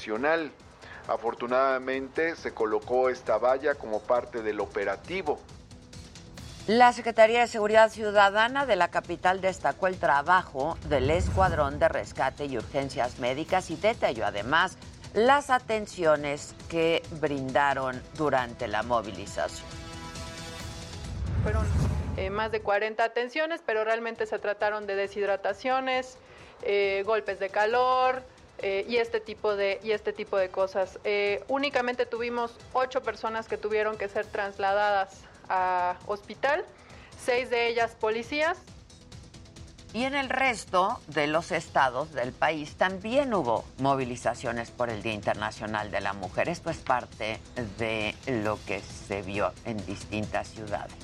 nacional. Afortunadamente se colocó esta valla como parte del operativo. La Secretaría de Seguridad Ciudadana de la capital destacó el trabajo del Escuadrón de Rescate y Urgencias Médicas y detalló además las atenciones que brindaron durante la movilización. Fueron eh, más de 40 atenciones, pero realmente se trataron de deshidrataciones, eh, golpes de calor, eh, y, este tipo de, y este tipo de cosas. Eh, únicamente tuvimos ocho personas que tuvieron que ser trasladadas a hospital, seis de ellas policías. Y en el resto de los estados del país también hubo movilizaciones por el Día Internacional de la Mujer. Esto es parte de lo que se vio en distintas ciudades.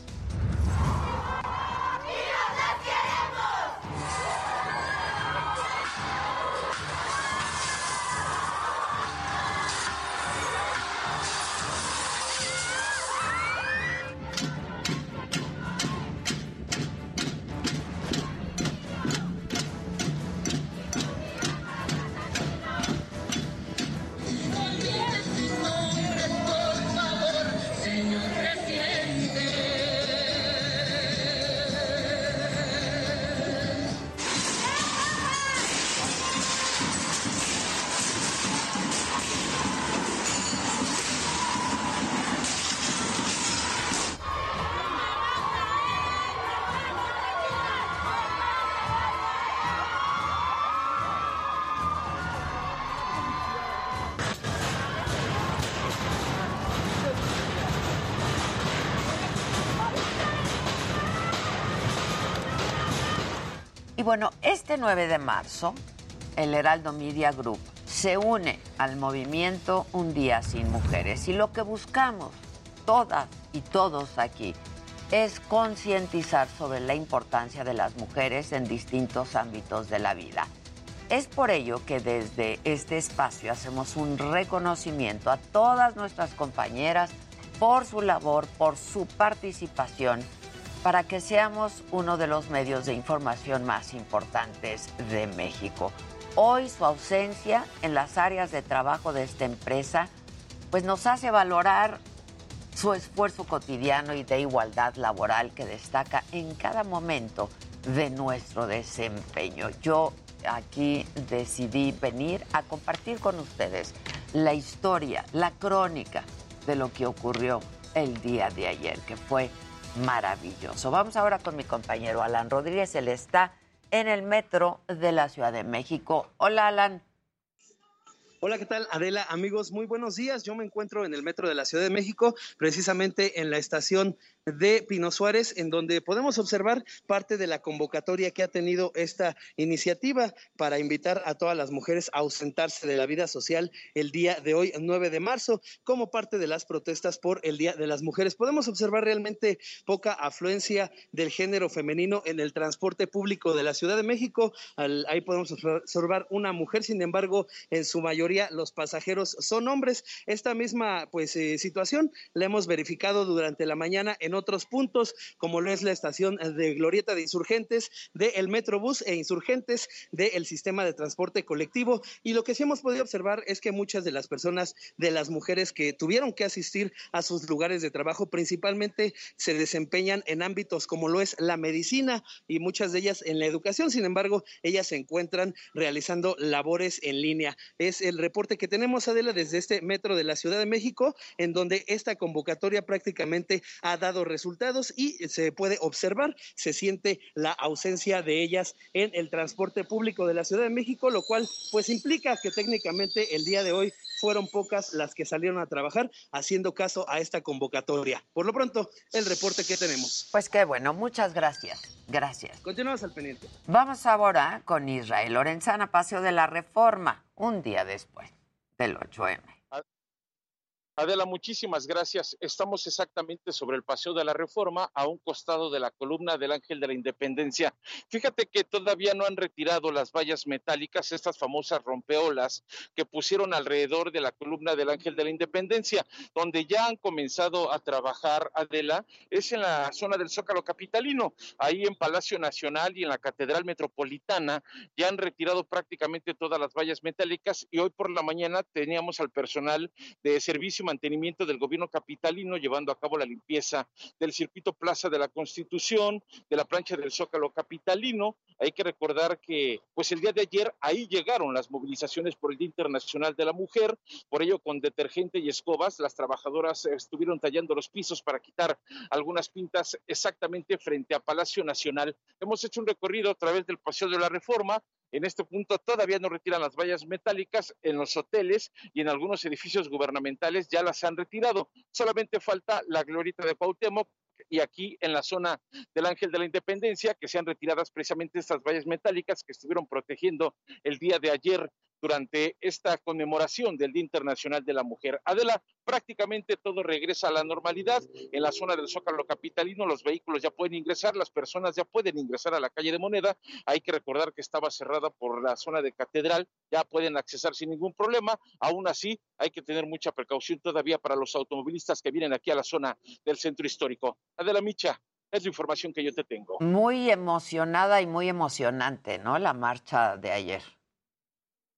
Este 9 de marzo, el Heraldo Media Group se une al movimiento Un Día Sin Mujeres y lo que buscamos, todas y todos aquí, es concientizar sobre la importancia de las mujeres en distintos ámbitos de la vida. Es por ello que desde este espacio hacemos un reconocimiento a todas nuestras compañeras por su labor, por su participación para que seamos uno de los medios de información más importantes de México. Hoy su ausencia en las áreas de trabajo de esta empresa pues nos hace valorar su esfuerzo cotidiano y de igualdad laboral que destaca en cada momento de nuestro desempeño. Yo aquí decidí venir a compartir con ustedes la historia, la crónica de lo que ocurrió el día de ayer, que fue maravilloso. Vamos ahora con mi compañero Alan Rodríguez. Él está en el metro de la Ciudad de México. Hola, Alan. Hola, ¿qué tal? Adela, amigos, muy buenos días. Yo me encuentro en el metro de la Ciudad de México, precisamente en la estación de Pino Suárez, en donde podemos observar parte de la convocatoria que ha tenido esta iniciativa para invitar a todas las mujeres a ausentarse de la vida social el día de hoy, 9 de marzo, como parte de las protestas por el Día de las Mujeres. Podemos observar realmente poca afluencia del género femenino en el transporte público de la Ciudad de México. ahí podemos observar una mujer, sin embargo, en su mayoría los pasajeros son hombres. Esta misma pues eh, situación la hemos verificado durante la mañana en otros puntos, como lo es la estación de Glorieta de Insurgentes, del Metrobús e Insurgentes del sistema de transporte colectivo. Y lo que sí hemos podido observar es que muchas de las personas, de las mujeres que tuvieron que asistir a sus lugares de trabajo, principalmente se desempeñan en ámbitos como lo es la medicina y muchas de ellas en la educación. Sin embargo, ellas se encuentran realizando labores en línea. Es el reporte que tenemos, Adela, desde este metro de la Ciudad de México, en donde esta convocatoria prácticamente ha dado resultados y se puede observar, se siente la ausencia de ellas en el transporte público de la Ciudad de México, lo cual pues implica que técnicamente el día de hoy fueron pocas las que salieron a trabajar haciendo caso a esta convocatoria. Por lo pronto, el reporte que tenemos. Pues qué bueno, muchas gracias. Gracias. Continuamos al pendiente. Vamos ahora con Israel Lorenzana, Paseo de la Reforma, un día después del 8M. Adela, muchísimas gracias. Estamos exactamente sobre el Paseo de la Reforma, a un costado de la columna del Ángel de la Independencia. Fíjate que todavía no han retirado las vallas metálicas, estas famosas rompeolas que pusieron alrededor de la columna del Ángel de la Independencia, donde ya han comenzado a trabajar, Adela, es en la zona del Zócalo Capitalino, ahí en Palacio Nacional y en la Catedral Metropolitana, ya han retirado prácticamente todas las vallas metálicas y hoy por la mañana teníamos al personal de servicio mantenimiento del gobierno capitalino, llevando a cabo la limpieza del circuito Plaza de la Constitución, de la plancha del Zócalo capitalino. Hay que recordar que, pues el día de ayer ahí llegaron las movilizaciones por el Día Internacional de la Mujer, por ello con detergente y escobas, las trabajadoras estuvieron tallando los pisos para quitar algunas pintas exactamente frente a Palacio Nacional. Hemos hecho un recorrido a través del Paseo de la Reforma, en este punto todavía no retiran las vallas metálicas en los hoteles y en algunos edificios gubernamentales ya las han retirado. Solamente falta la glorita de Cuauhtémoc y aquí en la zona del Ángel de la Independencia, que se han retirado precisamente estas vallas metálicas que estuvieron protegiendo el día de ayer durante esta conmemoración del Día Internacional de la Mujer. Adela, prácticamente todo regresa a la normalidad. En la zona del Zócalo Capitalino los vehículos ya pueden ingresar, las personas ya pueden ingresar a la calle de Moneda. Hay que recordar que estaba cerrada por la zona de Catedral, ya pueden accesar sin ningún problema. Aún así, hay que tener mucha precaución todavía para los automovilistas que vienen aquí a la zona del centro histórico. Adela Micha, es la información que yo te tengo. Muy emocionada y muy emocionante, ¿no? La marcha de ayer.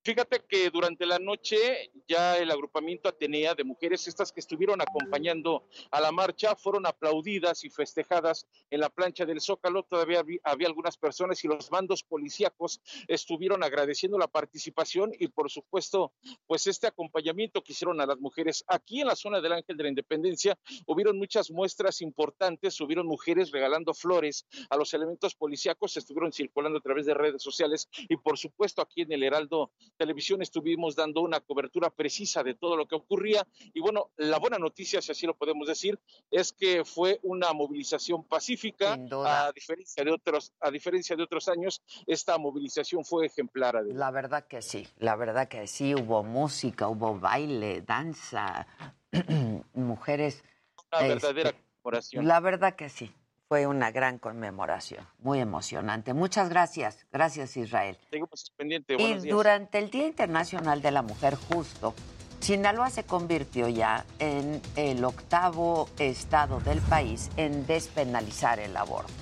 Fíjate que durante la noche ya el agrupamiento Atenea de mujeres, estas que estuvieron acompañando a la marcha, fueron aplaudidas y festejadas en la plancha del Zócalo. Todavía había, algunas personas y los mandos policíacos estuvieron agradeciendo la participación y por supuesto, pues este acompañamiento que hicieron a las mujeres. Aquí en la zona del Ángel de la Independencia hubieron muchas muestras importantes, hubieron mujeres regalando flores a los elementos policíacos, estuvieron circulando a través de redes sociales y por supuesto aquí en el Heraldo televisión estuvimos dando una cobertura precisa de todo lo que ocurría y bueno, la buena noticia, si así lo podemos decir, es que fue una movilización pacífica, a diferencia de otros, a diferencia de otros años, esta movilización fue ejemplar. La verdad que sí, la verdad que sí, hubo música, hubo baile, danza, mujeres. Una verdadera este, La verdad que sí fue una gran conmemoración, muy emocionante. Muchas gracias, gracias Israel. Seguimos pendiente. Y durante el Día Internacional de la Mujer Justo, Sinaloa se convirtió ya en el octavo estado del país en despenalizar el aborto.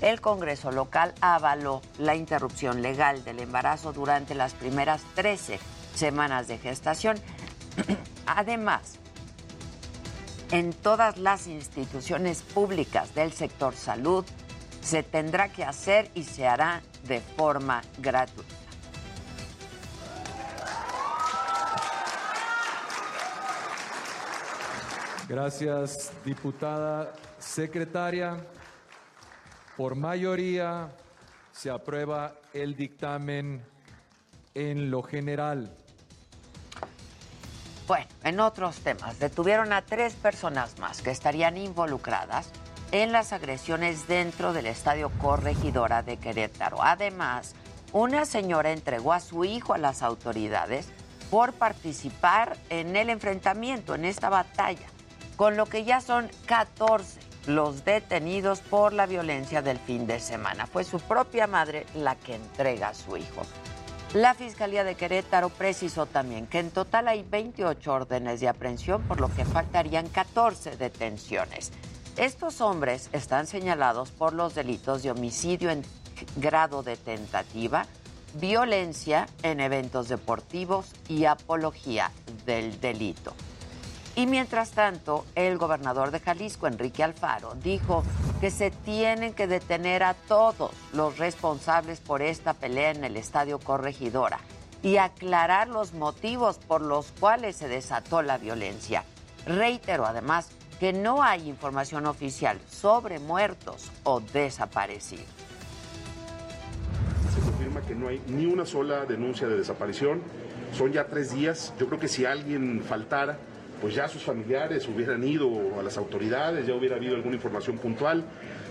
El Congreso local avaló la interrupción legal del embarazo durante las primeras 13 semanas de gestación. Además, en todas las instituciones públicas del sector salud se tendrá que hacer y se hará de forma gratuita. Gracias, diputada secretaria. Por mayoría se aprueba el dictamen en lo general. Bueno, en otros temas, detuvieron a tres personas más que estarían involucradas en las agresiones dentro del estadio Corregidora de Querétaro. Además, una señora entregó a su hijo a las autoridades por participar en el enfrentamiento, en esta batalla, con lo que ya son 14 los detenidos por la violencia del fin de semana. Fue su propia madre la que entrega a su hijo. La Fiscalía de Querétaro precisó también que en total hay 28 órdenes de aprehensión, por lo que faltarían 14 detenciones. Estos hombres están señalados por los delitos de homicidio en grado de tentativa, violencia en eventos deportivos y apología del delito. Y mientras tanto, el gobernador de Jalisco, Enrique Alfaro, dijo que se tienen que detener a todos los responsables por esta pelea en el Estadio Corregidora y aclarar los motivos por los cuales se desató la violencia. Reitero además que no hay información oficial sobre muertos o desaparecidos. Se confirma que no hay ni una sola denuncia de desaparición. Son ya tres días. Yo creo que si alguien faltara, pues ya sus familiares hubieran ido a las autoridades, ya hubiera habido alguna información puntual.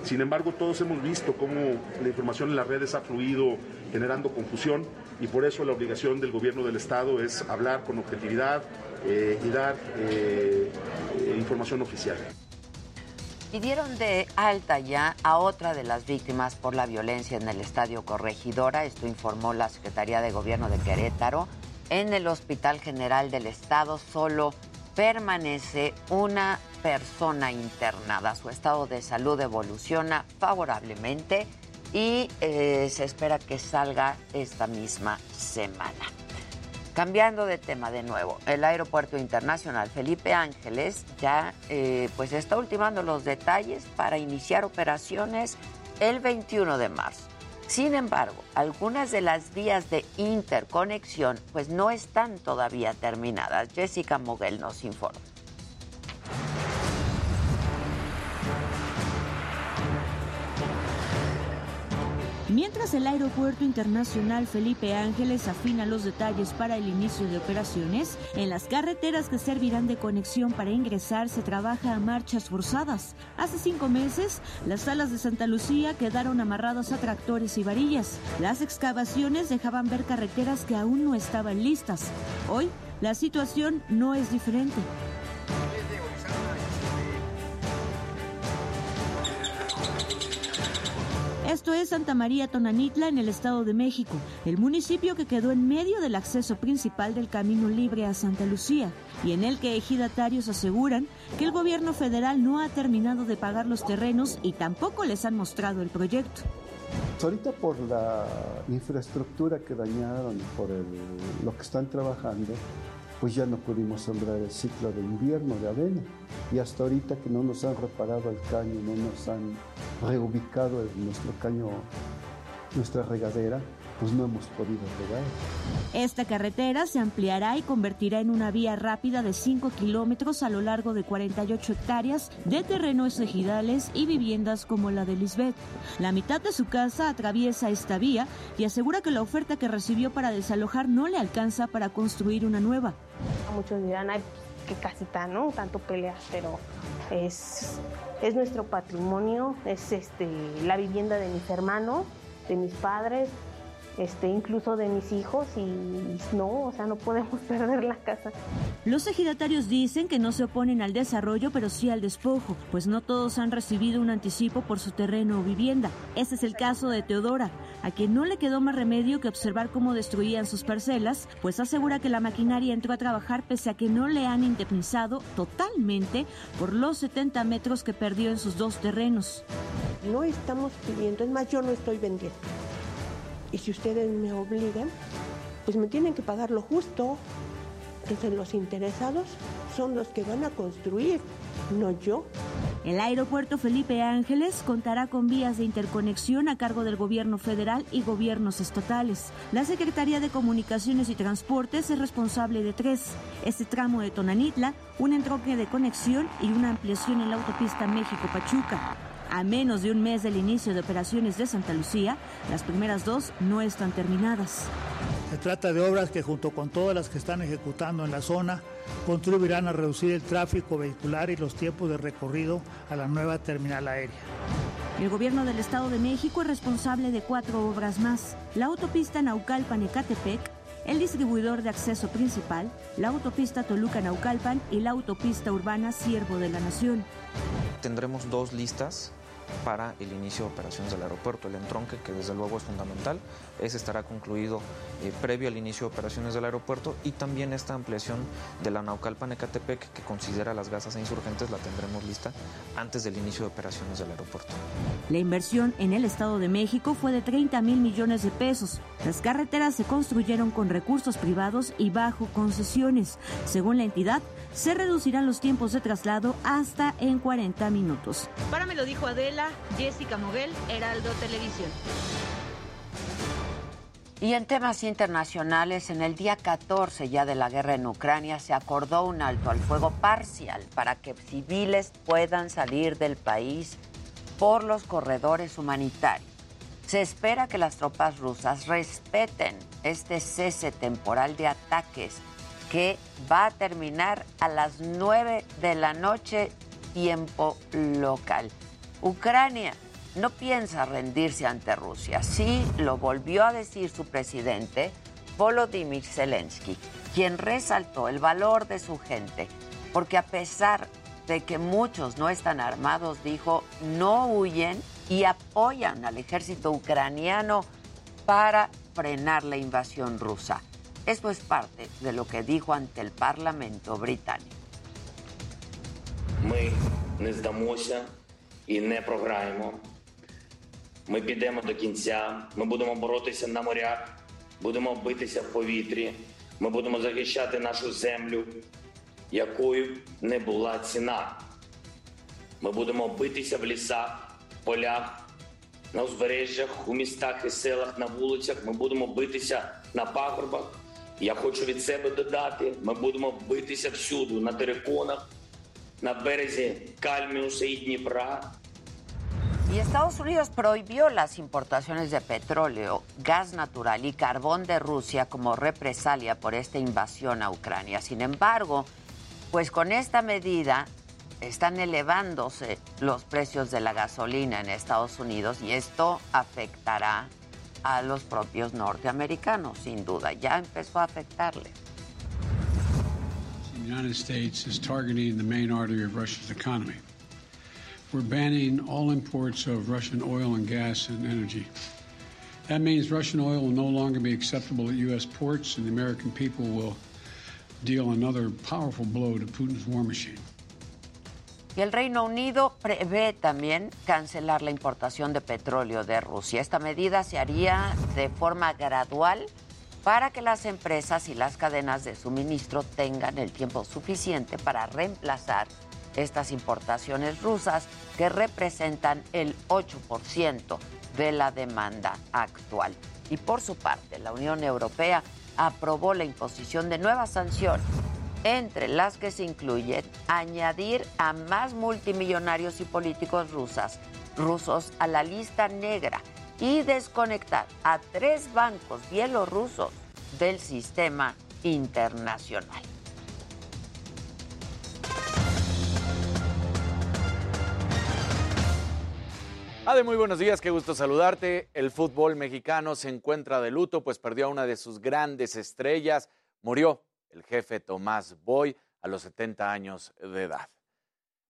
Sin embargo, todos hemos visto cómo la información en las redes ha fluido generando confusión y por eso la obligación del gobierno del Estado es hablar con objetividad, y dar información oficial. Pidieron de alta ya a otra de las víctimas por la violencia en el Estadio Corregidora, esto informó la Secretaría de Gobierno de Querétaro. En el Hospital General del Estado solo permanece una persona internada. Su estado de salud evoluciona favorablemente y eh, se espera que salga esta misma semana. Cambiando de tema de nuevo, el Aeropuerto Internacional Felipe Ángeles ya eh, pues está ultimando los detalles para iniciar operaciones el 21 de marzo. Sin embargo, algunas de las vías de interconexión pues no están todavía terminadas. Jessica Moguel nos informa. Mientras el Aeropuerto Internacional Felipe Ángeles afina los detalles para el inicio de operaciones, en las carreteras que servirán de conexión para ingresar se trabaja a marchas forzadas. Hace cinco meses, las salas de Santa Lucía quedaron amarradas a tractores y varillas. Las excavaciones dejaban ver carreteras que aún no estaban listas. Hoy, la situación no es diferente. Esto es Santa María Tonanitla en el Estado de México, el municipio que quedó en medio del acceso principal del camino libre a Santa Lucía y en el que ejidatarios aseguran que el gobierno federal no ha terminado de pagar los terrenos y tampoco les han mostrado el proyecto. Ahorita por la infraestructura que dañaron, por lo que están trabajando, pues ya no pudimos sembrar el ciclo de invierno de avena. Y hasta ahorita que no nos han reparado el caño, no nos han reubicado nuestro caño, nuestra regadera, pues no hemos podido regar. Esta carretera se ampliará y convertirá en una vía rápida de 5 kilómetros a lo largo de 48 hectáreas de terrenos ejidales y viviendas como la de Lisbeth. La mitad de su casa atraviesa esta vía y asegura que la oferta que recibió para desalojar no le alcanza para construir una nueva. Muchos dirán, ay, qué casita, ¿no? Tanto peleas, pero es, es nuestro patrimonio, es este, la vivienda de mis hermanos, de mis padres, este, incluso de mis hijos y no, o sea, no podemos perder la casa. Los ejidatarios dicen que no se oponen al desarrollo, pero sí al despojo, pues no todos han recibido un anticipo por su terreno o vivienda. Ese es el caso de Teodora, a quien no le quedó más remedio que observar cómo destruían sus parcelas, pues asegura que la maquinaria entró a trabajar pese a que no le han indemnizado totalmente por los 70 metros que perdió en sus dos terrenos. No estamos pidiendo, es más, yo no estoy vendiendo y si ustedes me obligan, pues me tienen que pagar lo justo. Entonces los interesados son los que van a construir, no yo. El aeropuerto Felipe Ángeles contará con vías de interconexión a cargo del gobierno federal y gobiernos estatales. La Secretaría de Comunicaciones y Transportes es responsable de tres. Este tramo de Tonanitla, un entronque de conexión y una ampliación en la autopista México-Pachuca. A menos de un mes del inicio de operaciones de Santa Lucía, las primeras dos no están terminadas. Se trata de obras que junto con todas las que están ejecutando en la zona contribuirán a reducir el tráfico vehicular y los tiempos de recorrido a la nueva terminal aérea. El gobierno del Estado de México es responsable de cuatro obras más. La autopista Naucalpan-Ecatepec, el distribuidor de acceso principal, la autopista Toluca-Naucalpan y la autopista urbana Siervo de la Nación. Tendremos dos listas para el inicio de operaciones del aeropuerto. El entronque, que desde luego es fundamental, ese estará concluido eh, previo al inicio de operaciones del aeropuerto y también esta ampliación de la Naucalpan-Ecatepec, que considera las gasas e insurgentes, la tendremos lista antes del inicio de operaciones del aeropuerto. La inversión en el Estado de México fue de 30 mil millones de pesos. Las carreteras se construyeron con recursos privados y bajo concesiones. Según la entidad, se reducirán los tiempos de traslado hasta en 40 minutos. Para me lo dijo Adela, Jessica Moguel, Heraldo Televisión. Y en temas internacionales, en el día 14 ya de la guerra en Ucrania se acordó un alto al fuego parcial para que civiles puedan salir del país por los corredores humanitarios. Se espera que las tropas rusas respeten este cese temporal de ataques que va a terminar a las 9 de la noche tiempo local. Ucrania no piensa rendirse ante Rusia. Sí lo volvió a decir su presidente Volodymyr Zelensky, quien resaltó el valor de su gente, porque a pesar de que muchos no están armados, dijo, no huyen y apoyan al ejército ucraniano para frenar la invasión rusa. Esto es parte de lo que dijo ante el Parlamento británico. Ми не здамося і не програємо. Ми підемо до кінця. Ми будемо боротися на морях, будемо битися в повітрі. Ми будемо захищати нашу землю, якою не була ціна. Ми будемо битися в лісах, полях, на узбережжях, у містах і селах, на вулицях. Ми будемо битися на пагорбах. Я хочу від себе додати: ми будемо битися всюди, на териконах, на березі Кальміуса і Дніпра. Y Estados Unidos prohibió las importaciones de petróleo, gas natural y carbón de Rusia como represalia por esta invasión a Ucrania. Sin embargo, pues con esta medida están elevándose los precios de la gasolina en Estados Unidos y esto afectará a los propios norteamericanos, sin duda. Ya empezó a afectarle. The United States is targeting the main artery of Russia's economy. We're banning all imports of Russian oil and gas and energy. That means Russian oil will no longer be acceptable at U.S. ports, and the American people will deal another powerful blow to Putin's war machine. Y el Reino Unido prevé también cancelar la importación de petróleo de Rusia. Esta medida se haría de forma gradual para que las empresas y las cadenas de suministro tengan el tiempo suficiente para reemplazar estas importaciones rusas que representan el 8% de la demanda actual. Y por su parte, la Unión Europea aprobó la imposición de nuevas sanciones entre las que se incluyen añadir a más multimillonarios y políticos rusas, rusos a la lista negra y desconectar a tres bancos bielorrusos del sistema internacional. Ade, muy buenos días, qué gusto saludarte. El fútbol mexicano se encuentra de luto, pues perdió a una de sus grandes estrellas. Murió el jefe Tomás Boy a los 70 años de edad.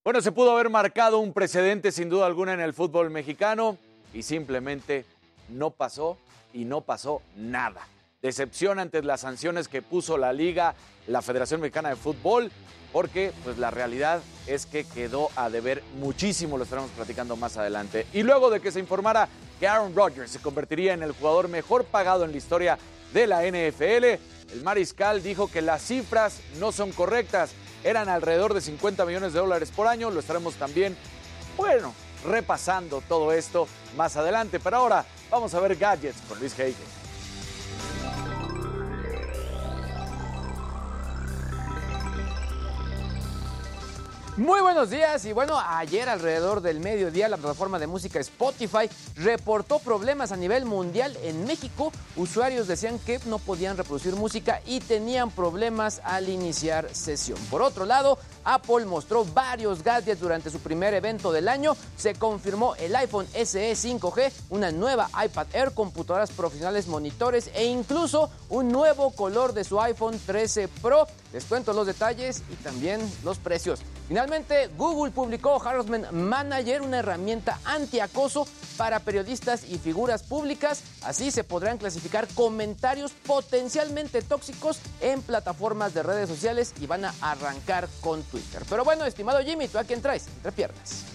Bueno, se pudo haber marcado un precedente sin duda alguna en el fútbol mexicano y simplemente no pasó y no pasó nada. Decepción ante las sanciones que puso la liga, la Federación Mexicana de Fútbol, porque pues la realidad es que quedó a deber muchísimo, lo estaremos platicando más adelante. Y luego de que se informara que Aaron Rodgers se convertiría en el jugador mejor pagado en la historia de la NFL, el mariscal dijo que las cifras no son correctas, eran alrededor de 50 millones de dólares por año, lo estaremos también, bueno, repasando todo esto más adelante, pero ahora vamos a ver gadgets con Luis Heige. Muy buenos días y bueno, ayer alrededor del mediodía la plataforma de música Spotify reportó problemas a nivel mundial en México. Usuarios decían que no podían reproducir música y tenían problemas al iniciar sesión. Por otro lado, Apple mostró varios gadgets durante su primer evento del año. Se confirmó el iPhone SE 5G, una nueva iPad Air, computadoras profesionales, monitores e incluso un nuevo color de su iPhone 13 Pro. Les cuento los detalles y también los precios. Finalmente, Google publicó Harassment Manager, una herramienta antiacoso para periodistas y figuras públicas. Así se podrán clasificar comentarios potencialmente tóxicos en plataformas de redes sociales y van a arrancar con Pero bueno, estimado Jimmy, ¿tú a quién traes? Entre piernas.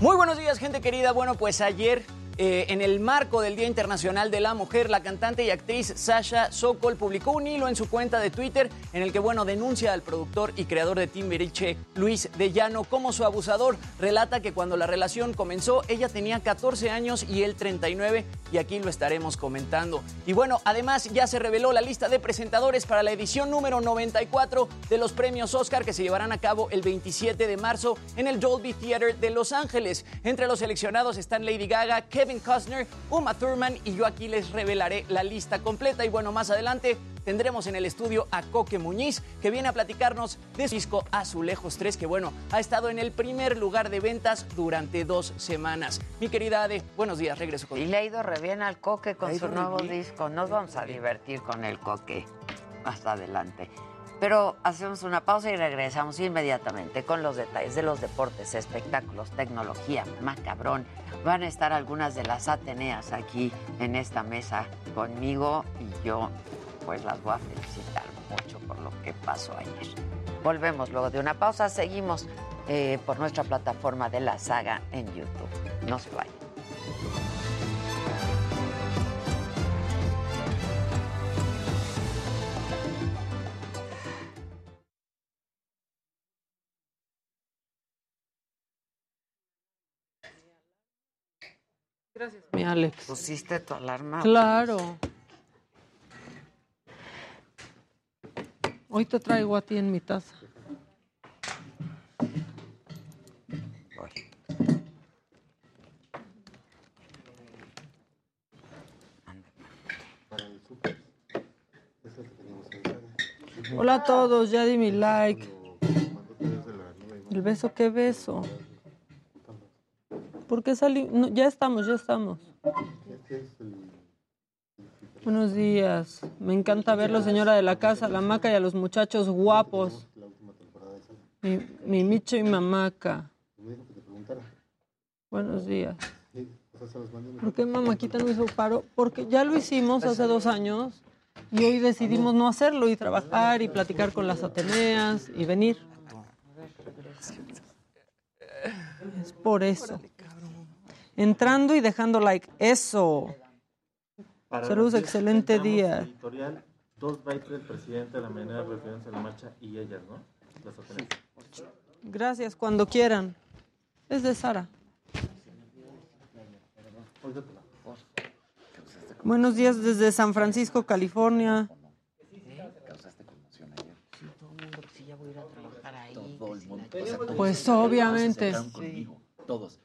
Muy buenos días, gente querida. Bueno, pues ayer eh, en el marco del Día Internacional de la Mujer, la cantante y actriz Sasha Sokol publicó un hilo en su cuenta de Twitter en el que, bueno, denuncia al productor y creador de Timbiriche, Luis de Llano, como su abusador. Relata que cuando la relación comenzó, ella tenía 14 años y él 39, y aquí lo estaremos comentando. Y bueno, además ya se reveló la lista de presentadores para la edición número 94 de los premios Oscar que se llevarán a cabo el 27 de marzo en el Dolby Theater de Los Ángeles. Entre los seleccionados están Lady Gaga, Kevin Costner, Uma Thurman y yo aquí les revelaré la lista completa. Y bueno, más adelante tendremos en el estudio a Coque Muñiz, que viene a platicarnos de su disco Azulejos 3, que bueno, ha estado en el primer lugar de ventas durante dos semanas. Mi querida Ade, buenos días, regreso con Y le ha ido re bien al Coque con su nuevo bien. disco. Nos vamos a divertir con el Coque más adelante. Pero hacemos una pausa y regresamos inmediatamente con los detalles de los deportes, espectáculos, tecnología, macabrón. Van a estar algunas de las Ateneas aquí en esta mesa conmigo y yo pues las voy a felicitar mucho por lo que pasó ayer. Volvemos luego de una pausa, seguimos eh, por nuestra plataforma de la saga en YouTube. No se vayan. Gracias, mi Alex. ¿Pusiste tu alarma? Claro. Hoy te traigo a ti en mi taza. Hola a todos, ya di mi like. ¿El beso qué beso? ¿Por qué salí? No, ya estamos, ya estamos. Buenos días. Me encanta verlo, señora de la casa, la maca y a los muchachos guapos. Mi, mi Micho y Mamaca. Buenos días. ¿Por qué Mamaquita no hizo paro? Porque ya lo hicimos hace dos años y hoy decidimos no hacerlo y trabajar y platicar con las Ateneas y venir. Es por eso. Entrando y dejando like. Eso. Para Saludos, excelente día. al Editorial, dos bytes del presidente de la manera de referencia a la marcha y ellas, ¿no? Las Ateneas. Gracias, cuando quieran. Es de Sara. Buenos días desde San Francisco, California. Todo el mundo. Pues obviamente. Todos.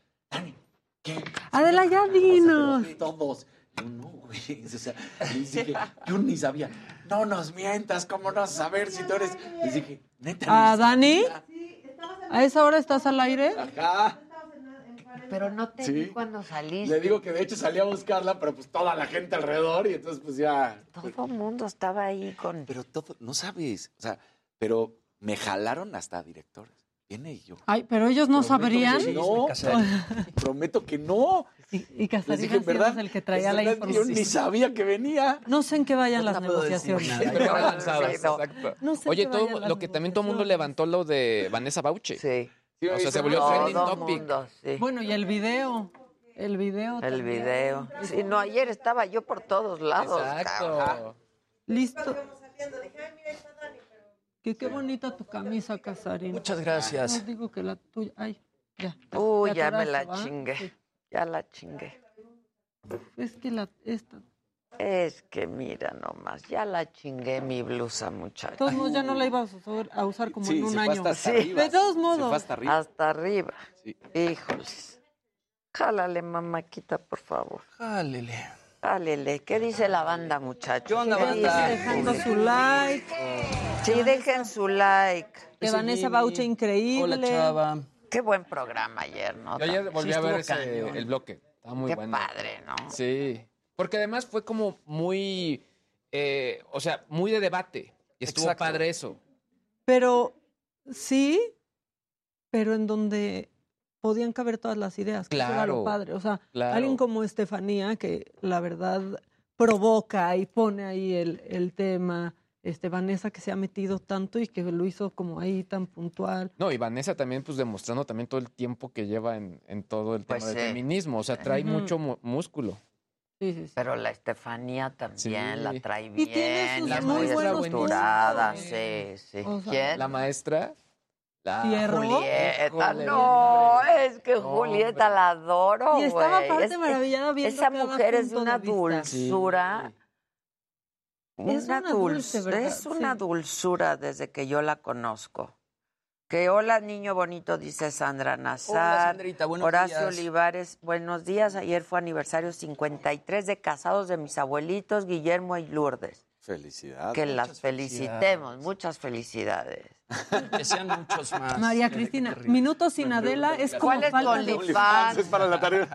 Adela, ya dinos. Todos. Yo no, güey. O sea, les dije, yo ni sabía. No nos mientas, ¿cómo no vas a saber si tú eres? Les dije, neta. ¿A ni Dani? ¿A esa hora estás al aire? Ajá. Pero no te Sí. vi cuando saliste. Le digo que de hecho salí a buscarla, pero pues toda la gente alrededor y entonces pues ya. Todo el mundo estaba ahí con... Pero todo, no sabes. O sea, pero me jalaron hasta directores. Viene y yo. Ay, pero ellos no sabrían. que no. Prometo que no. Y, y Les Casarín dije, en verdad. es el que traía la información. Yo ni sabía que venía. No sé en qué vayan las puedo decir negociaciones. No sé Oye, qué todo, vayan las lo que también todo el mundo levantó lo de Vanessa Bauche. Sí. O sea, se volvió Todo trending topic. mundo, sí. Bueno, y el video. El video. El también. video. Sí, no, ayer estaba yo por todos lados. Exacto. cabrón. Listo. Que qué bonita tu camisa, Casarín. Muchas gracias. No digo que la tuya. Ay, ya. Uy, ya me la chingué. Ya la chingué. Es que la esta. Es que mira nomás, ya la chingué mi blusa, De muchacho. todos modos, ya no la ibas a usar, a usar como Sí, en un se fue año. hasta- hasta arriba. De todos Se modos. fue hasta arriba. Hasta arriba. Sí. Híjoles. Jálale, mamaquita, por favor. Jálele. Jálele. ¿Qué dice la banda, muchachos? ¿Qué onda, ¿Qué banda? Dejando su like. Sí, dejen su like. De Vanessa Bauche, increíble. Hola, chava. Qué buen programa ayer, ¿no? Yo ayer volví Sí, a ver ese- el bloque. Estaba muy Qué bueno. padre, ¿no? Sí. Porque además fue como muy, eh, o sea, muy de debate. Y estuvo Exacto. padre eso. Pero sí, pero en donde podían caber todas las ideas. que eso era lo Claro, padre. O sea, claro. alguien como Estefanía, que la verdad provoca y pone ahí el, el tema. Este, Vanessa que se ha metido tanto y que lo hizo como ahí tan puntual. No, y Vanessa también, pues demostrando también todo el tiempo que lleva en, en todo el tema Pues del sí. feminismo. O sea, trae mucho mu- músculo. Sí, sí, sí. Pero la Estefanía también Sí. la trae Y tiene bien, sus y es muy muy buenos estructurada, puntos. sí, sí. O sea, ¿Quién? La maestra. La Fierro. Julieta, no, es que No, Julieta la adoro, Y estaba aparte Es- maravillada viendo Esa cada mujer es de una de dulzura. Es Una, una dulce, dulce, ¿verdad? es una Sí. dulzura desde que yo la conozco. Que hola, niño bonito, dice Sandra Nazar. Sandrita, buenos Horacio días. Olivares, buenos días. Ayer fue aniversario 53 de casados de mis abuelitos, Guillermo y Lourdes. Felicidades. Que las felicitemos, muchas felicidades. Que sean muchos más. María Cristina, minutos sin Adela es como ¿Cuál es tu falta de- OnlyFans? Es para la tarea.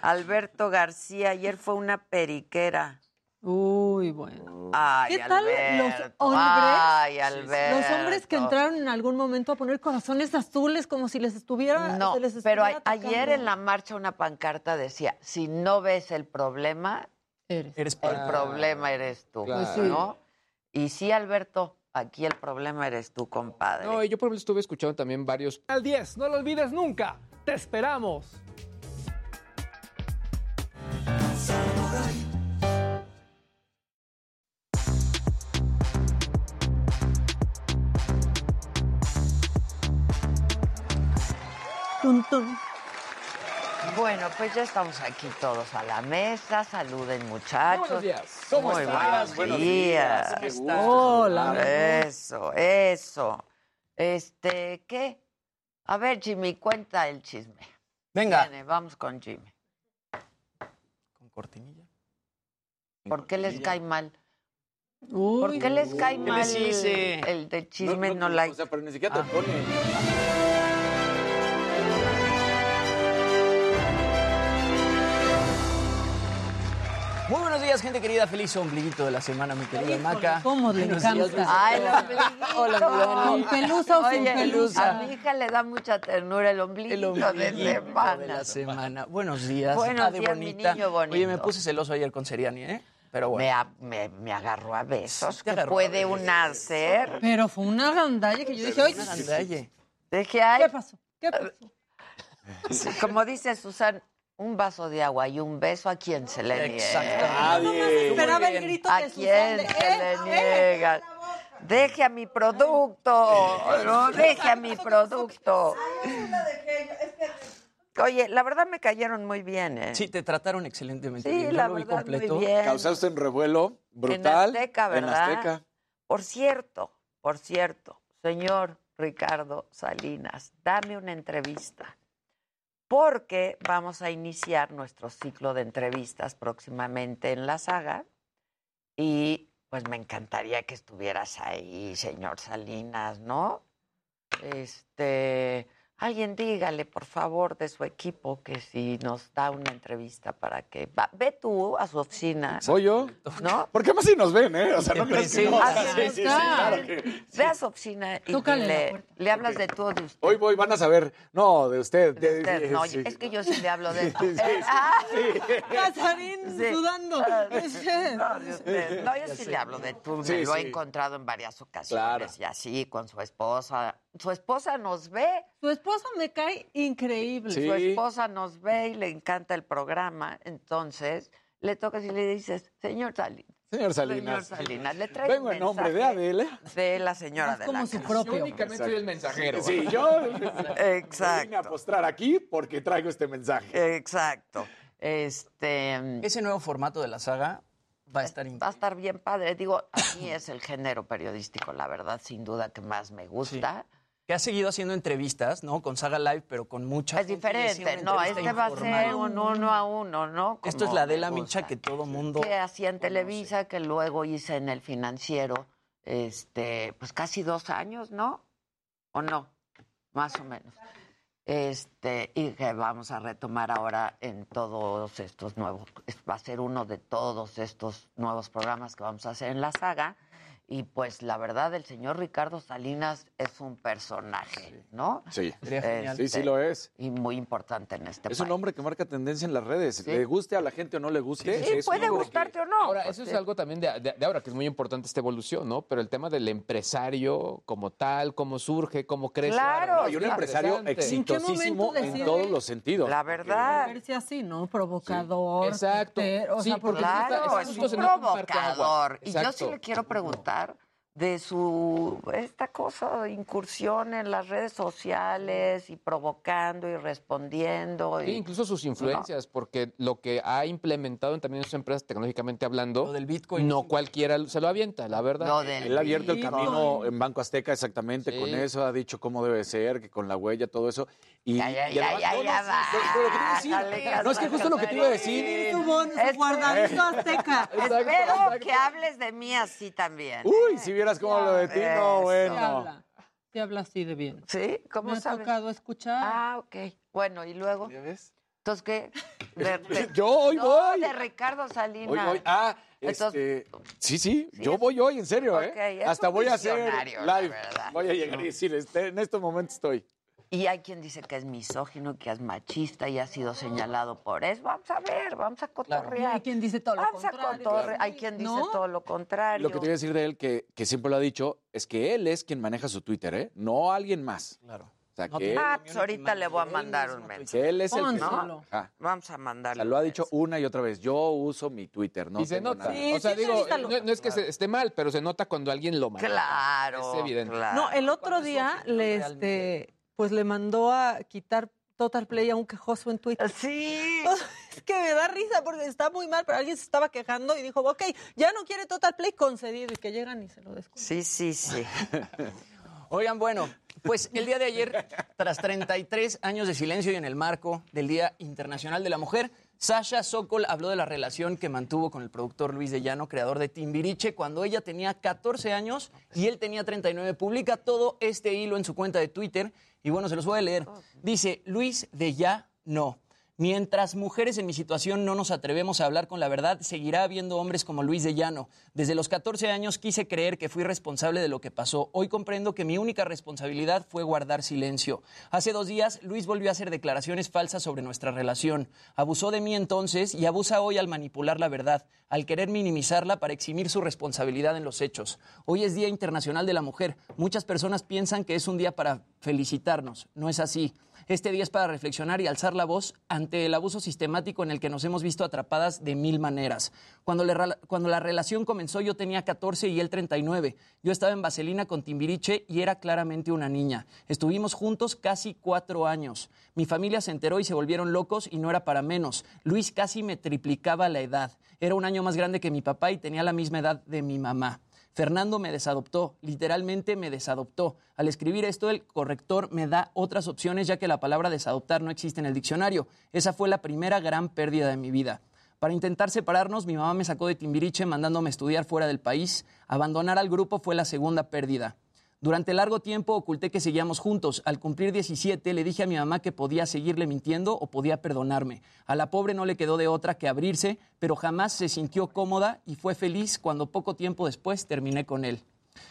Alberto García, ayer fue una periquera. Uy, bueno. Ay, ¿Qué tal los Alberto. hombres? Ay, Alberto. Los hombres que entraron en algún momento a poner corazones azules como si les estuviera. No, se les pero a- ayer en la marcha una pancarta decía, si no ves el problema, Eres. Eres el problema eres tú, Claro. Pues sí. ¿no? Y sí, Alberto, aquí el problema eres tú, compadre. No, y yo por ejemplo estuve escuchando también varios Al 10, no lo olvides nunca. Te esperamos. Tun, tun. Bueno, pues ya estamos aquí todos a la mesa. Saluden, muchachos. Buenos días. ¿Cómo Muy estás? buenos Buenos días. días. Gusto Hola. Eso, eso. Este, ¿qué? A ver, Jimmy, cuenta el chisme. Venga. Viene, vamos con Jimmy. Con cortinilla. ¿Por qué les cae mal? Uy, ¿Por qué les cae ¿Qué mal les hice? el de chisme no, like? O sea, pero ni siquiera te Ah. pone. Días, gente querida. Feliz ombliguito de la semana, mi querida Híjole, Maca. cómo le encanta. Ay, el ombliguito. Hola, mi. ¿Con pelusa o sin Oye, pelusa? A mi hija le da mucha ternura el El ombliguito, de de semana. la semana. Buenos días. Buenos días, mi bonita. niño bonito. Oye, me puse celoso ayer con Seriani, ¿eh? Pero Me, bueno. a- me, me agarró a besos. ¿Qué puede una hacer? Pero fue una gandalla que yo dije, oye, Una gandalle. Dije, ay, ¿qué pasó? ¿Qué pasó? sí, como dice Susan, un vaso de agua y un beso a quien se le niega. Nadie. Esperaba el grito ¿A quién se "Eh, le eh". niega? Deje a mi producto, no deje a mi producto. Oye, la verdad me cayeron muy bien, ¿eh? Sí, te trataron excelentemente Sí, bien. Yo la lo vi verdad, completo. muy bien. Causaste un revuelo brutal. En Azteca, En ¿verdad? Azteca. Por cierto, por cierto, señor Ricardo Salinas, dame una entrevista. Porque vamos a iniciar nuestro ciclo de entrevistas próximamente en la saga. Y pues me encantaría que estuvieras ahí, señor Salinas, ¿no? Este, alguien dígale, por favor, de su equipo que si nos da una entrevista para que va- ve tú a su oficina, ¿Soy yo? ¿no? Porque más si nos ven, ¿eh? O sea, no Te crees que no. presentas. Sí, sí, sí, Ah, claro que- Ve a su oficina y le, hablas de todo de usted. Hoy voy, van a saber. No, de usted. de- Usted, no, sí. es que yo sí le hablo de Sí, sí, ah, Casarín Sí. sudando. Ah, no, de usted. No, yo sí le hablo de tú. Sí, me lo he encontrado en varias ocasiones Claro. y así con su esposa. Su esposa nos ve, Su esposa me cae increíble. Sí. su esposa nos ve y le encanta el programa. Entonces le tocas y le dices, señor Salinas. Señor Señor Salinas. Salinas, le traigo Vengo en nombre de Adela. De la señora Es de como la su casa. propio. Yo únicamente soy el mensajero. Sí, yo vine a Exacto. postrar aquí porque traigo este mensaje. Exacto. Este. Ese nuevo formato de la saga va a estar Va a estar bien padre. Digo, a mí es el género periodístico, la verdad, sin duda que más me gusta. Que ha seguido haciendo entrevistas, ¿no? Con Saga Live, pero con mucha Es diferente, no, este va a ser un uno a uno, ¿no? Esto es la de la. Micha que todo mundo... Que hacía en Televisa, que luego hice en el financiero, este, pues casi dos años, ¿no? ¿O no? Más o menos. Este, y que vamos a retomar ahora en todos estos nuevos, va a ser uno de todos estos nuevos programas que vamos a hacer en la saga. Y pues la verdad, el señor Ricardo Salinas es un personaje, ¿no? Sí. Genial. Sí, sí Este, lo es. Y muy importante en este Es un hombre que marca tendencia en las redes. Le guste a la gente o no le guste. Sí, es puede que- gustarte o no. Ahora, eso es porque- algo también de, de- de ahora, que es muy importante esta evolución, ¿no? Pero el tema del empresario como tal, cómo surge, cómo crece. Claro, Ahora, Y un empresario interesante. ¿En qué exitosísimo en todos los sentidos. La verdad. Verse así, ¿no? Provocador. Exacto. petero, O Sí, sea, porque porque está- Claro, es justo un provocador. Y yo sí le quiero preguntar, lugar de su esta cosa de incursión en las redes sociales y provocando y respondiendo. Sí, y, incluso sus influencias, porque lo que ha implementado en también en sus empresas tecnológicamente hablando, del Bitcoin, no cualquiera se lo avienta, la verdad. Él ha abierto el camino en Banco Azteca exactamente con eso, ha dicho cómo debe ser, que con la huella, todo eso. Y, Ya, ya, ya, no, no, ya sí, va. pero- pero lo que te iba a decir- Dale, no, es que justo lo que te iba a decir. Guardadito azteca. Espero que hables de mí así también. Uy, si vieras cómo lo de ti, no. Sí bueno. habla, sí habla así de bien. ¿Sí? ¿Cómo Me ha sabes? tocado escuchar. Ah, ok. Bueno, ¿y luego? Entonces, ¿qué? De- de- Yo hoy no, voy. de Ricardo Salinas. Hoy voy. Ah, Entonces- este, sí, sí, yo voy hoy, en serio, ¿eh? es Hasta un voy a hacer live. Voy a llegar y decir, este, en estos momentos estoy. Y hay quien dice que es misógino, que es machista y ha sido señalado por eso. Vamos a ver, vamos a cotorrear. hay quien dice todo lo Vamos a contrario. cotorrear. Hay quien dice ¿No? todo lo contrario. Lo que te voy a decir de él, que, que siempre lo ha dicho, es que él es quien maneja su Twitter, ¿eh? No alguien más. Claro. O sea, No, que él, ah, pues ahorita le voy a mandar un mensaje. que él es el que... Ajá. Vamos a O mandarle. sea, lo ha dicho una y otra vez. Yo uso mi Twitter, no y se nota. nada. o sea, digo, no, no es que se- esté mal, pero se nota cuando alguien lo maneja. Claro. Es evidente. No, el otro día le, este, pues le mandó a quitar Total Play a un quejoso en Twitter. Sí. Es que me da risa porque está muy mal, pero alguien se estaba quejando y dijo, ok, ya no quiere Total Play concedido y que llegan y se lo descuentan. Sí, sí, sí. Oigan, bueno, pues el día de ayer, tras 33 años de silencio y en el marco del Día Internacional de la Mujer, Sasha Sokol habló de la relación que mantuvo con el productor Luis de Llano, creador de Timbiriche, cuando ella tenía 14 años y él tenía 39. Publica todo este hilo en su cuenta de Twitter y bueno, se los voy a leer. Dice, Luis de Ya no. Mientras mujeres en mi situación no nos atrevemos a hablar con la verdad, seguirá habiendo hombres como Luis de Llano. Desde los 14 años quise creer que fui responsable de lo que pasó. Hoy comprendo que mi única responsabilidad fue guardar silencio. Hace dos días, Luis volvió a hacer declaraciones falsas sobre nuestra relación. Abusó de mí entonces y abusa hoy al manipular la verdad, al querer minimizarla para eximir su responsabilidad en los hechos. Hoy es Día Internacional de la Mujer. Muchas personas piensan que es un día para felicitarnos. No es así. Este día es para reflexionar y alzar la voz ante el abuso sistemático en el que nos hemos visto atrapadas de mil maneras. Cuando, la relación comenzó yo tenía 14 y él 39. Yo estaba en Vaselina con Timbiriche y era claramente una niña. Estuvimos juntos casi cuatro años. Mi familia se enteró y se volvieron locos y no era para menos. Luis casi me triplicaba la edad. Era un año más grande que mi papá y tenía la misma edad de mi mamá. Fernando me desadoptó, literalmente me desadoptó. Al escribir esto, el corrector me da otras opciones ya que la palabra desadoptar no existe en el diccionario. Esa fue la primera gran pérdida de mi vida. Para intentar separarnos, mi mamá me sacó de Timbiriche mandándome estudiar fuera del país. Abandonar al grupo fue la segunda pérdida. Durante largo tiempo oculté que seguíamos juntos. Al cumplir 17 le dije a mi mamá que podía seguirle mintiendo o podía perdonarme. A la pobre no le quedó de otra que abrirse, pero jamás se sintió cómoda y fue feliz cuando poco tiempo después terminé con él.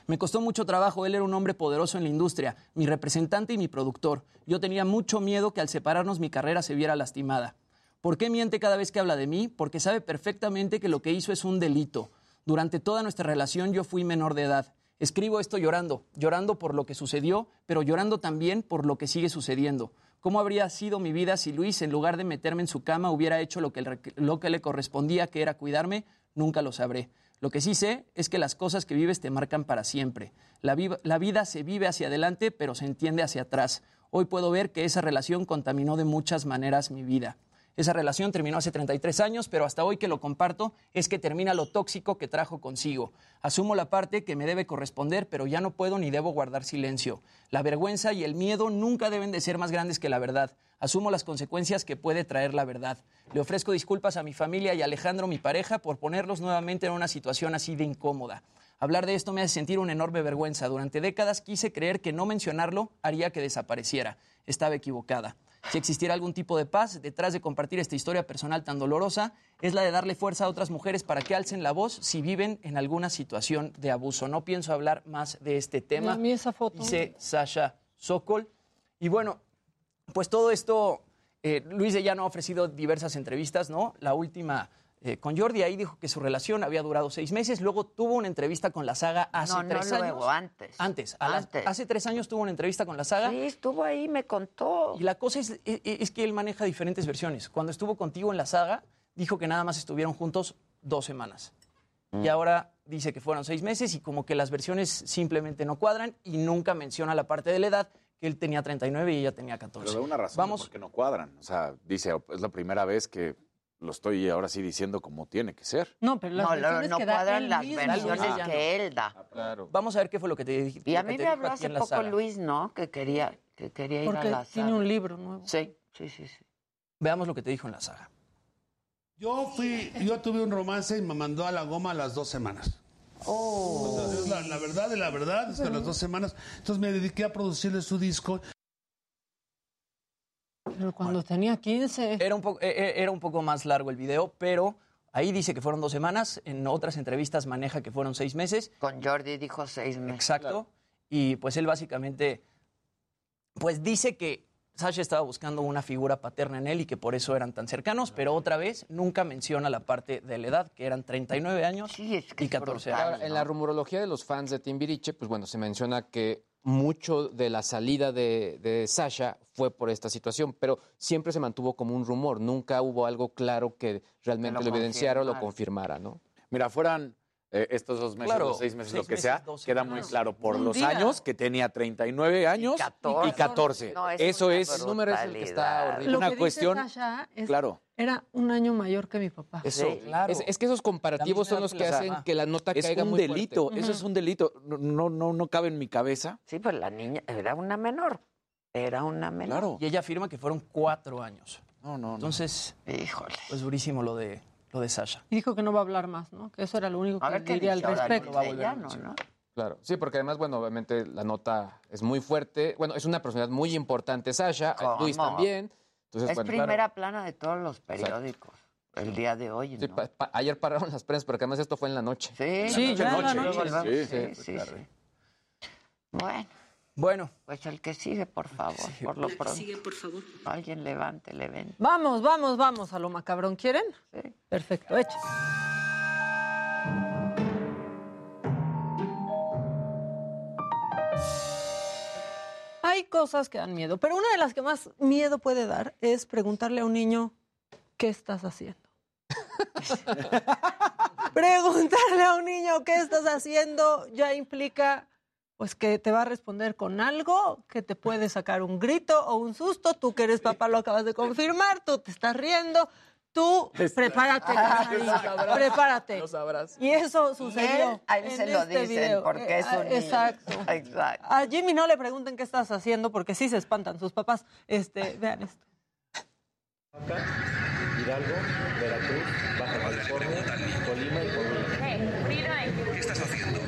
Me costó mucho trabajo, él era un hombre poderoso en la industria, mi representante y mi productor. Yo tenía mucho miedo que al separarnos mi carrera se viera lastimada. ¿Por qué miente cada vez que habla de mí? Porque sabe perfectamente que lo que hizo es un delito. Durante toda nuestra relación yo fui menor de edad. Escribo esto llorando, llorando por lo que sucedió, pero llorando también por lo que sigue sucediendo. ¿Cómo habría sido mi vida si Luis, en lugar de meterme en su cama, hubiera hecho lo que, lo que le correspondía, que era cuidarme? Nunca lo sabré. Lo que sí sé es que las cosas que vives te marcan para siempre. La, la vida se vive hacia adelante, pero se entiende hacia atrás. Hoy puedo ver que esa relación contaminó de muchas maneras mi vida. Esa relación terminó hace 33 años, pero hasta hoy que lo comparto es que termina lo tóxico que trajo consigo. Asumo la parte que me debe corresponder, pero ya no puedo ni debo guardar silencio. La vergüenza y el miedo nunca deben de ser más grandes que la verdad. Asumo las consecuencias que puede traer la verdad. Le ofrezco disculpas a mi familia y a Alejandro, mi pareja, por ponerlos nuevamente en una situación así de incómoda. Hablar de esto me hace sentir una enorme vergüenza. Durante décadas quise creer que no mencionarlo haría que desapareciera. Estaba equivocada. Si existiera algún tipo de paz detrás de compartir esta historia personal tan dolorosa, es la de darle fuerza a otras mujeres para que alcen la voz si viven en alguna situación de abuso. No pienso hablar más de este tema. A mí esa foto. Dice Sasha Sokol. Y bueno, pues todo esto, eh, Luis de Llano ha ofrecido diversas entrevistas, ¿no? La última eh, con Jordi, ahí dijo que su relación había durado seis meses, luego tuvo una entrevista con la saga hace No, no tres años. luego, antes. Antes, a Antes. hace tres años tuvo una entrevista con la saga. Sí, estuvo ahí, me contó. Y la cosa es, es, es que él maneja diferentes versiones. Cuando estuvo contigo en la saga, dijo que nada más estuvieron juntos dos semanas. y ahora dice que fueron seis meses y como que las versiones simplemente no cuadran y nunca menciona la parte de la edad, que él tenía 39 y ella tenía 14. Pero de una razón Vamos, porque no cuadran. O sea, dice, es la primera vez que lo estoy ahora sí diciendo como tiene que ser. No, pero las No, no, que da cuadran él las mismo. versiones Ah, que él da. Claro. Vamos a ver qué fue lo que te dije. Y a mí me habló hace poco. Luis, ¿no? Que quería, que quería ir Porque a la tiene saga. un libro nuevo. Sí, sí, sí, sí. Veamos lo que te dijo en la saga. Yo fui, yo tuve un romance y me mandó a la goma a las dos semanas. Entonces, la, la verdad de la verdad es que a las dos semanas. Entonces me dediqué a producirle su disco. Pero cuando tenía 15. Era un, poco, eh, eh, era un poco más largo el video, pero ahí dice que fueron dos semanas. En otras entrevistas maneja que fueron seis meses. Con Jordi dijo seis meses. Exacto. Y pues él básicamente, pues dice que Sasha estaba buscando una figura paterna en él y que por eso eran tan cercanos, pero otra vez nunca menciona la parte de la edad, que eran 39 años y 14 años. En la rumorología de los fans de Timbiriche, pues bueno, se menciona que mucho de la salida de, de Sasha fue por esta situación, pero siempre se mantuvo como un rumor, nunca hubo algo claro que realmente Que lo lo evidenciara o lo confirmara. ¿no? Mira, fueran eh, estos dos meses, Claro, los seis meses, seis lo que meses, sea, queda muy claro por Un los día. años que tenía 39 años y 14. No, es Eso una es El número es el que está horrible. Lo una que dice cuestión. Sasha es- Claro. Era un año mayor que mi papá. Eso, es, es que esos comparativos son los que hacen que la nota es caiga un muy delito, fuerte. eso es un delito. No, no, no, no cabe en mi cabeza. Sí, pues la niña era una menor. Era una menor. Y ella afirma que fueron cuatro años. No, no, Entonces, híjole. Pues durísimo lo de, lo de Sasha. Y dijo que no va a hablar más, ¿no? Que eso era lo único A que diría al respecto. Claro, sí, porque además, bueno, obviamente la nota es muy fuerte. Bueno, es una personalidad muy importante, Sasha, ¿Cómo? Luis también. Entonces, es bueno, primera claro. plana de todos los periódicos. El día de hoy, Sí, ¿no? pa- pa- ayer pararon las prensas, porque además esto fue en la noche. Sí, Sí, ya la noche. Sí, sí, sí, sí, claro. sí. Bueno, Bueno, pues el que sigue, por favor, por lo pronto. Sigue, por favor. Alguien levante el evento. Vamos, vamos, vamos a lo macabrón. ¿Quieren? Sí. Perfecto, hecho. Hay cosas que dan miedo, pero una de las que más miedo puede dar es preguntarle a un niño, ¿qué estás haciendo? preguntarle a un niño, ¿qué estás haciendo? Ya implica pues que te va a responder con algo que te puede sacar un grito o un susto. Tú que eres papá lo acabas de confirmar, tú te estás riendo. Tú prepárate, Ah, Casarín, lo sabrás. prepárate. Lo sabrás. Y eso sucedió. a él en se lo este dicen video. porque es Eh, un niño. Exacto. Exacto. A Jimmy no le pregunten qué estás haciendo porque sí se espantan sus papás. Este, vean esto. Hidalgo, Veracruz, Baja California, Colima y Coahuila. ¿Qué estás haciendo?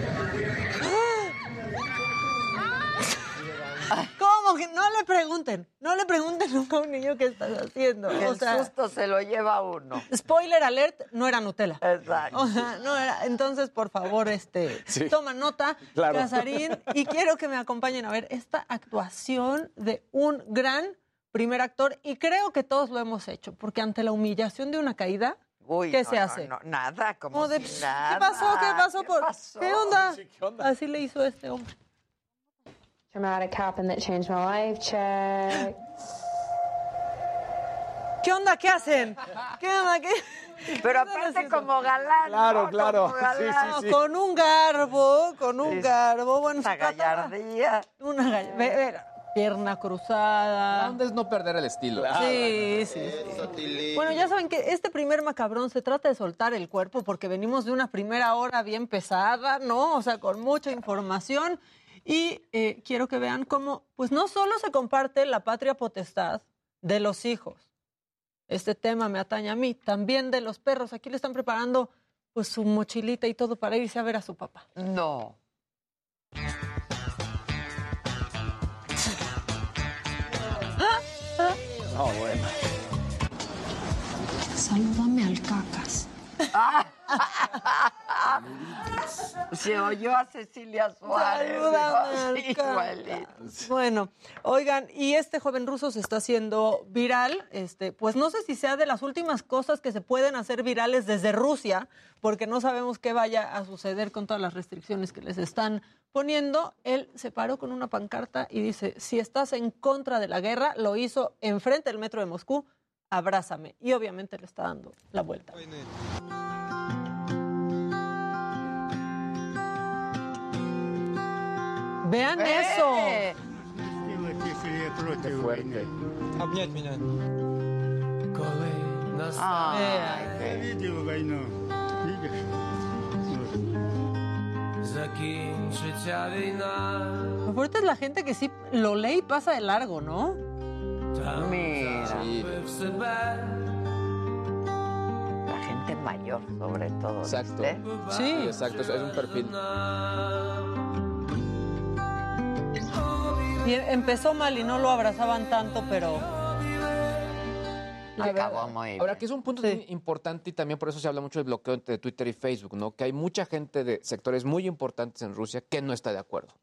¿Cómo que no le pregunten? No le pregunten nunca a un niño qué estás haciendo. El O sea, susto se lo lleva uno. spoiler alert, no era Nutella. Exacto. O sea, no era. Entonces, por favor, este, Sí. toma nota, Claro. Casarín, y quiero que me acompañen a ver esta actuación de un gran primer actor, y creo que todos lo hemos hecho, porque ante la humillación de una caída, Uy, ¿qué no, se hace? no, nada, como Como de, si "Pss, nada. ¿Qué pasó? ¿Qué pasó? Por, pasó? ¿Qué onda? Sí, ¿qué onda? Así le hizo este hombre. Traumatic happened that changed my life. Check. ¿Qué onda? ¿Qué hacen? ¿Qué onda? ¿Qué? Pero aparte como galán. Claro, ¿no? claro. Como galán. Sí, sí, sí. Con un garbo, con un Sí. garbo. Bueno, Una gallardía. Una gall- ve- ve, pierna cruzada. La onda es no perder el estilo. Sí, sí, sí. Bueno, ya saben que este primer macabrón se trata de soltar el cuerpo porque venimos de una primera hora bien pesada, ¿no? O sea, con mucha información. Y eh, quiero que vean cómo, pues no solo se comparte la patria potestad de los hijos. Este tema me atañe a mí, también de los perros. Aquí le están preparando pues su mochilita y todo para irse a ver a su papá. No. No, bueno. Salúdame al cacas. Se oyó a Cecilia Suárez. Igualito. Bueno, oigan, y este joven ruso se está haciendo viral, este, pues no sé si sea de las últimas cosas que se pueden hacer virales desde Rusia, porque no sabemos qué vaya a suceder con todas las restricciones que les están poniendo. Él se paró con una pancarta y dice, si estás en contra de la guerra, lo hizo enfrente del metro de Moscú, Abrázame. Y obviamente le está dando la vuelta. Vean ¡Eh! eso. Qué fuerte. Es la gente que sí lo lee y pasa de largo, ¿no? Mira. Sí. La gente mayor, sobre todo. Exacto. ¿viste? Sí. Exacto, es un perfil. Y empezó mal y no lo abrazaban tanto, pero Acabó muy bien. Ahora, que es un punto importante y también por eso se habla mucho del bloqueo entre Twitter y Facebook, ¿no? Que hay mucha gente de sectores muy importantes en Rusia que no está de acuerdo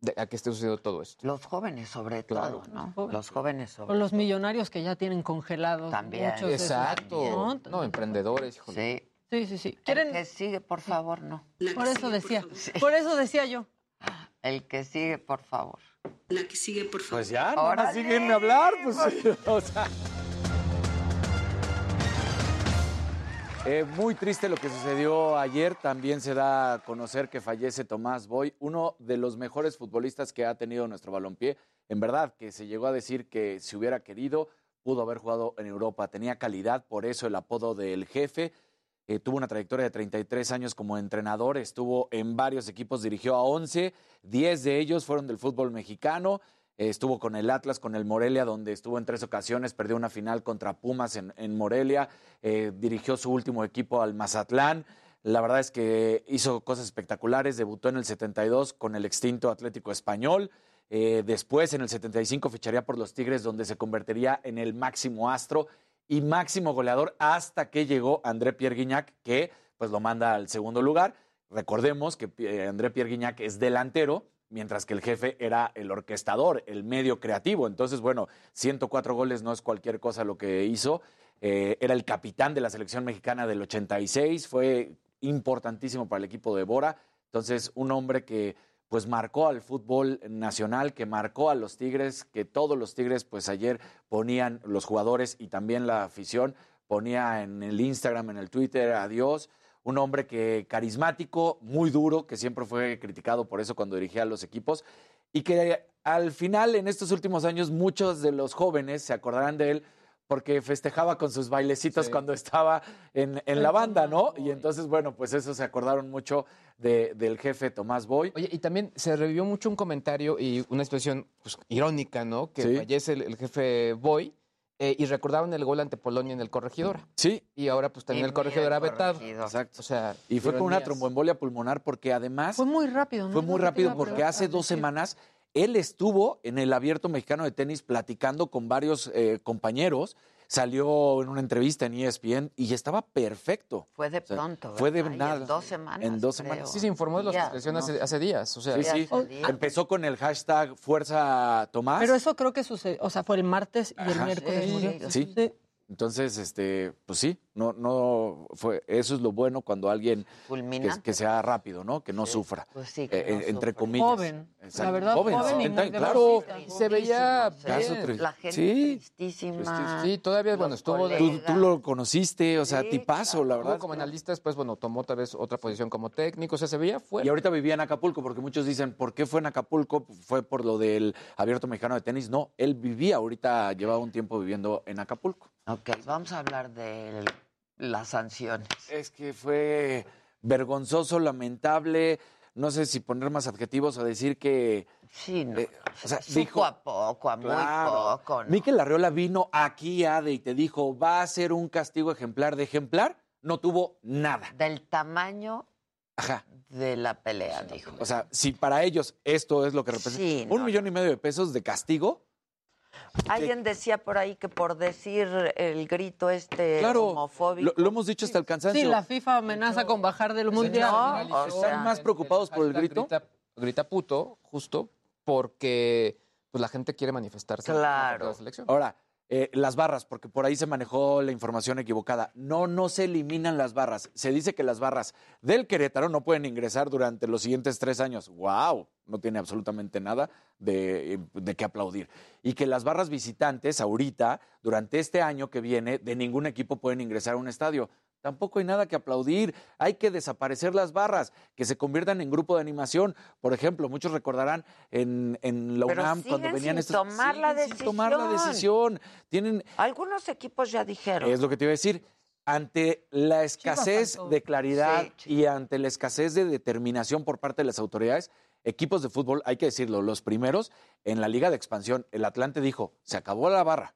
de, a que esté sucediendo todo esto. Los jóvenes, sobre Claro. todo, ¿no? Los jóvenes, sobre o los millonarios que ya tienen congelados. También. muchos de esos, Exacto. ¿no? No, emprendedores, híjole. Sí. Sí, sí, sí. ¿Quieren? El que sigue, por favor, no. Por eso decía. Por eso decía yo. El que sigue, por favor. La que sigue, por favor. Pues ya, Ahora siguen hablar, pues o sea. Eh, muy triste lo que sucedió ayer. También se da a conocer que fallece Tomás Boy, uno de los mejores futbolistas que ha tenido nuestro balompié. En verdad, que se llegó a decir que si hubiera querido, pudo haber jugado en Europa. Tenía calidad, por eso el apodo del jefe. Eh, tuvo una trayectoria de 33 años como entrenador, estuvo en varios equipos, dirigió a 11, 10 de ellos fueron del fútbol mexicano. Eh, estuvo con el Atlas, con el Morelia, donde estuvo en tres ocasiones, perdió una final contra Pumas en, Morelia, eh, dirigió su último equipo al Mazatlán. La verdad es que hizo cosas espectaculares, debutó en el 72 con el extinto Atlético Español. Eh, después, en el 75, ficharía por los Tigres, donde se convertiría en el máximo astro y máximo goleador hasta que llegó André Pierre Guignac, que pues lo manda al segundo lugar. Recordemos que André Pierre Guignac es delantero, mientras que el jefe era el orquestador, el medio creativo. Entonces, bueno, 104 goles no es cualquier cosa lo que hizo. Eh, era el capitán de la selección mexicana del 86, fue importantísimo para el equipo de Bora. Entonces, un hombre que pues marcó al fútbol nacional, que marcó a los Tigres, que todos los Tigres pues ayer ponían los jugadores y también la afición ponía en el Instagram, en el Twitter, adiós. Un hombre que carismático, muy duro, que siempre fue criticado por eso cuando dirigía a los equipos y que al final en estos últimos años muchos de los jóvenes se acordarán de él porque festejaba con sus bailecitos Sí. cuando estaba en, en la banda, ¿no? Y entonces, bueno, pues eso se acordaron mucho de- del jefe Tomás Boy. Oye, y también se revivió mucho un comentario y una situación pues, irónica, ¿no? Que Sí. fallece el, el jefe Boy eh, y recordaron el gol ante Polonia en el Corregidora. Sí. Y ahora pues también Y el Corregidora vetado. Exacto. O sea, Y fue con una tromboembolia pulmonar porque además Fue muy rápido, ¿no? fue muy rápido porque hace dos semanas él estuvo en el Abierto Mexicano de Tenis platicando con varios eh, compañeros, salió en una entrevista en ESPN y estaba perfecto. Fue de O sea, pronto. Fue de nada. En dos semanas. En dos creo. semanas. Sí, se informó de la no hace, hace días. O sea, Sí, sí. Empezó con el hashtag Fuerza Tomás. Pero eso creo que sucedió, o sea, fue el martes y el miércoles Sí, murió. sí. Sí. Entonces, este, pues sí, no, no fue, eso es lo bueno cuando alguien que, que sea rápido, ¿no? Que no sufra. Pues sí, que Eh, no eh, entre sufra. comillas. Joven, Exacto. la verdad, joven, joven y 70 muy años, claro. se veía bien. sí. La gente Sí. tristísima. sí, todavía, bueno, estuvo de... Tú, lo conociste, o sea, Sí, tipazo, la Estuvo verdad. como analista, después, bueno, tomó tal vez otra posición como técnico, o sea, se veía fuerte. Y ahorita vivía en Acapulco, porque muchos dicen, ¿por qué fue en Acapulco? ¿Fue por lo del Abierto Mexicano de Tenis? No, él vivía ahorita, llevaba un tiempo viviendo en Acapulco. Ok, vamos a hablar de las sanciones. Es que fue vergonzoso, lamentable, no sé si poner más adjetivos o decir que... Sí, no. eh, o sea, Supo dijo, a poco, a muy poco. ¿no? Miquel Arriola vino aquí, Ade, y te dijo, va a ser un castigo ejemplar de ejemplar. No tuvo nada. Del tamaño Ajá. de la pelea, dijo. O sea, si para ellos esto es lo que representa Sí, un no, millón y medio de pesos de castigo, Alguien decía por ahí que por decir el grito este claro, homofóbico. lo, lo hemos dicho hasta el cansancio. Sí, la FIFA amenaza con bajar del mundial. No, o sea, Están más preocupados por el grito. Grita, grita puto, justo porque pues, la gente quiere manifestarse. en Claro. la selección. Ahora, eh, las barras, porque por ahí se manejó la información equivocada. No, no se eliminan las barras. Se dice que las barras del Querétaro no pueden ingresar durante los siguientes tres años. ¡Wow! No tiene absolutamente nada de, de qué aplaudir. Y que las barras visitantes, ahorita, durante este año que viene, de ningún equipo pueden ingresar a un estadio. Tampoco hay nada que aplaudir. Hay que desaparecer las barras, que se conviertan en grupo de animación. Por ejemplo, muchos recordarán en, en la Pero UNAM cuando venían sin estos. tomar la sin tomar la decisión. decisión. Tienen, Algunos equipos ya dijeron. es lo que te iba a decir. Ante la escasez de claridad Sí, y ante la escasez de determinación por parte de las autoridades, equipos de fútbol, hay que decirlo, los primeros en la Liga de Expansión, el Atlante dijo, se acabó la barra,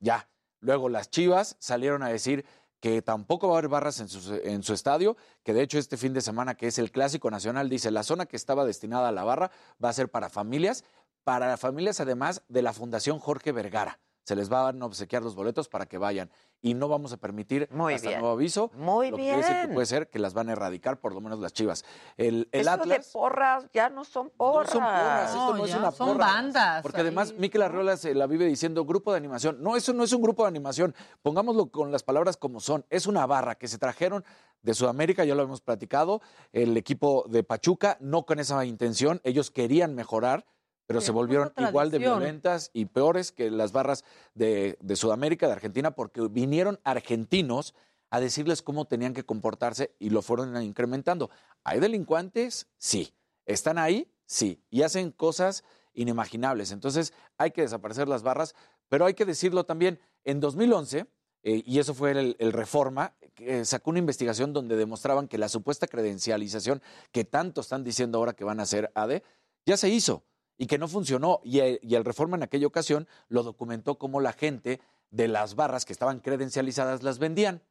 ya. Luego las Chivas salieron a decir que tampoco va a haber barras en su, en su estadio, que de hecho este fin de semana, que es el Clásico Nacional, dice, la zona que estaba destinada a la barra va a ser para familias, para familias además de la Fundación Jorge Vergara. Se les van a obsequiar los boletos para que vayan. Y no vamos a permitir, Muy hasta bien. nuevo aviso, Muy lo que quiere decir que bien. puede ser que las van a erradicar, por lo menos las chivas. El, el Eso Atlas. de porras ya no son porras. son porras, esto no es una son porra. bandas. Porque además Miquel Arriola se la vive diciendo grupo de animación. No, eso no es un grupo de animación. Pongámoslo con las palabras como son. Es una barra que se trajeron de Sudamérica, ya lo hemos platicado. El equipo de Pachuca, no con esa intención. Ellos querían mejorar, pero Sí, se volvieron igual de violentas y peores que las barras de, de Sudamérica, de Argentina, porque vinieron argentinos a decirles cómo tenían que comportarse y lo fueron incrementando. ¿Hay delincuentes? Sí. ¿Están ahí? Sí. Y hacen cosas inimaginables. Entonces hay que desaparecer las barras, pero hay que decirlo también, en 2011, eh, y eso fue el, el Reforma, que sacó una investigación donde demostraban que la supuesta credencialización que tanto están diciendo ahora que van a hacer ADE, ya se hizo y que no funcionó. Y el, y el Reforma en aquella ocasión lo documentó como la gente de las barras que estaban credencializadas las vendían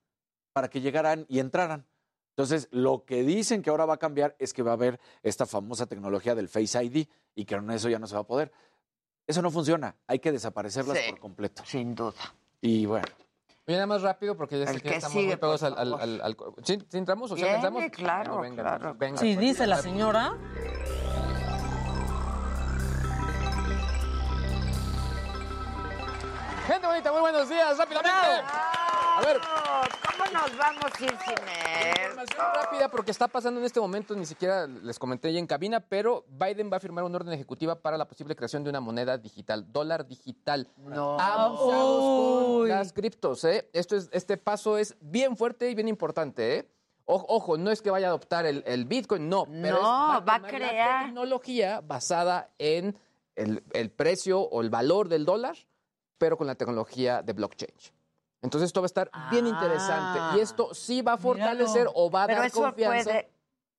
para que llegaran y entraran. Entonces, lo que dicen que ahora va a cambiar es que va a haber esta famosa tecnología del Face ID y que con eso ya no se va a poder. Eso no funciona, hay que desaparecerlas Sí. por completo. Sin duda. Y bueno, nada más rápido porque ya El que estamos sigue, muy pegados al... al, al, al- ¿Sí, sí entramos o sea, Viene, pensamos? claro, No, venga, claro. venga, Sí, dice la señora. Muy buenos días, rápidamente. A ver, ¿Cómo nos vamos a ir sin esto? Información rápida porque está pasando en este momento, ni siquiera les comenté ya en cabina, pero Biden va a firmar una orden ejecutiva para la posible creación de una moneda digital, dólar digital. No. Abusados con Uy. las criptos, ¿eh? Esto es, este paso es bien fuerte y bien importante, ¿eh? O- Ojo, no es que vaya a adoptar el, el Bitcoin, no. Pero No, es, va a crear. La tecnología basada en el, el precio o el valor del dólar, pero con la tecnología de blockchain. Entonces esto va a estar bien interesante. Y esto sí va a fortalecer Míralo. o va a Pero dar eso confianza. puede.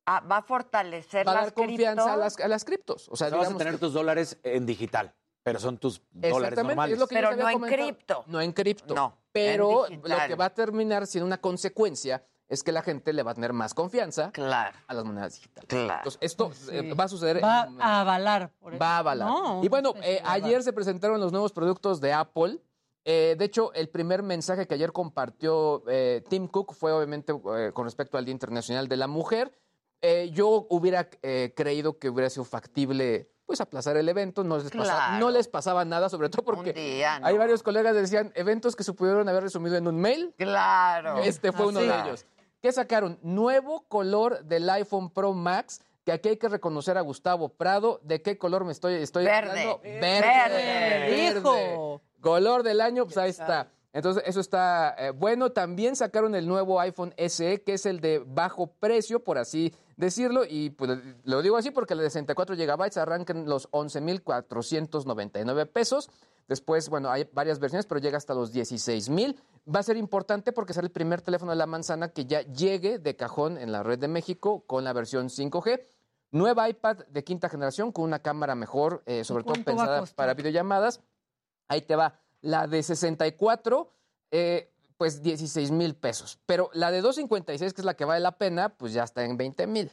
ah, va a fortalecer va a las dar confianza a criptos. las, a las criptos. O sea, o sea, vas a tener que- tus dólares en digital, pero son tus dólares normales. es lo que yo Pero no en cripto. No en cripto. No, Pero en lo que va a terminar siendo una consecuencia es que la gente le va a tener más confianza Claro, a las monedas digitales. claro. Entonces, esto eh, va a suceder. Va en- a avalar. Por eso. Va a avalar. No, y bueno, no eh, sé si va a ayer se presentaron los nuevos productos de Apple. Eh, de hecho, el primer mensaje que ayer compartió eh, Tim Cook fue obviamente eh, con respecto al Día Internacional de la Mujer. Eh, yo hubiera eh, creído que hubiera sido factible pues aplazar el evento, no les, pasaba, Claro. no les pasaba nada, sobre todo porque día, ¿no? hay varios colegas que decían eventos que se pudieron haber resumido en un mail. Claro. Este fue uno de ellos. ¿Qué sacaron? Nuevo color del iPhone Pro Max, que aquí hay que reconocer a Gustavo Prado. ¿De qué color me estoy, estoy Verde. hablando? Verde. Hijo. Color del año, pues ahí está. Entonces, eso está eh, bueno. También sacaron el nuevo iPhone SE, que es el de bajo precio, por así decirlo. Y pues lo digo así porque el de 64 GB arranca en los 11,499 pesos. Después, bueno, hay varias versiones, pero llega hasta los 16,000. Va a ser importante porque será el primer teléfono de la manzana que ya llegue de cajón en la red de México con la versión 5G. Nueva iPad de quinta generación con una cámara mejor, eh, sobre todo pensada para videollamadas. Ahí te va. La de 64, eh, pues 16 mil pesos. Pero la de 256, que es la que vale la pena, pues ya está en 20 mil.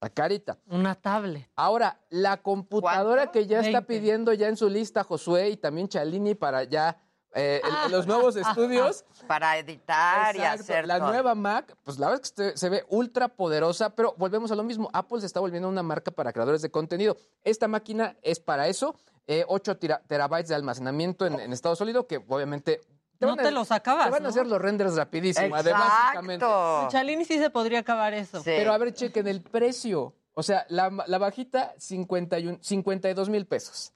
La carita. Una tablet. Ahora, la computadora que ya está 20. pidiendo ya en su lista Josué y también Chalini para ya eh, el- Ah. los nuevos estudios. Para editar y hacer La todo. nueva Mac, pues la verdad es que se, se ve ultra poderosa, pero volvemos a lo mismo. Apple se está volviendo una marca para creadores de contenido. Esta máquina es para eso. eh, 8 tera- terabytes de almacenamiento en, en estado sólido, que obviamente... No van a- te los acabas, Te van a ¿no? hacer los renders rapidísimo, además, básicamente. Exacto. Chalini sí se podría acabar eso. Sí. Pero a ver, chequen el precio. O sea, la, la bajita, 51, 52 mil pesos.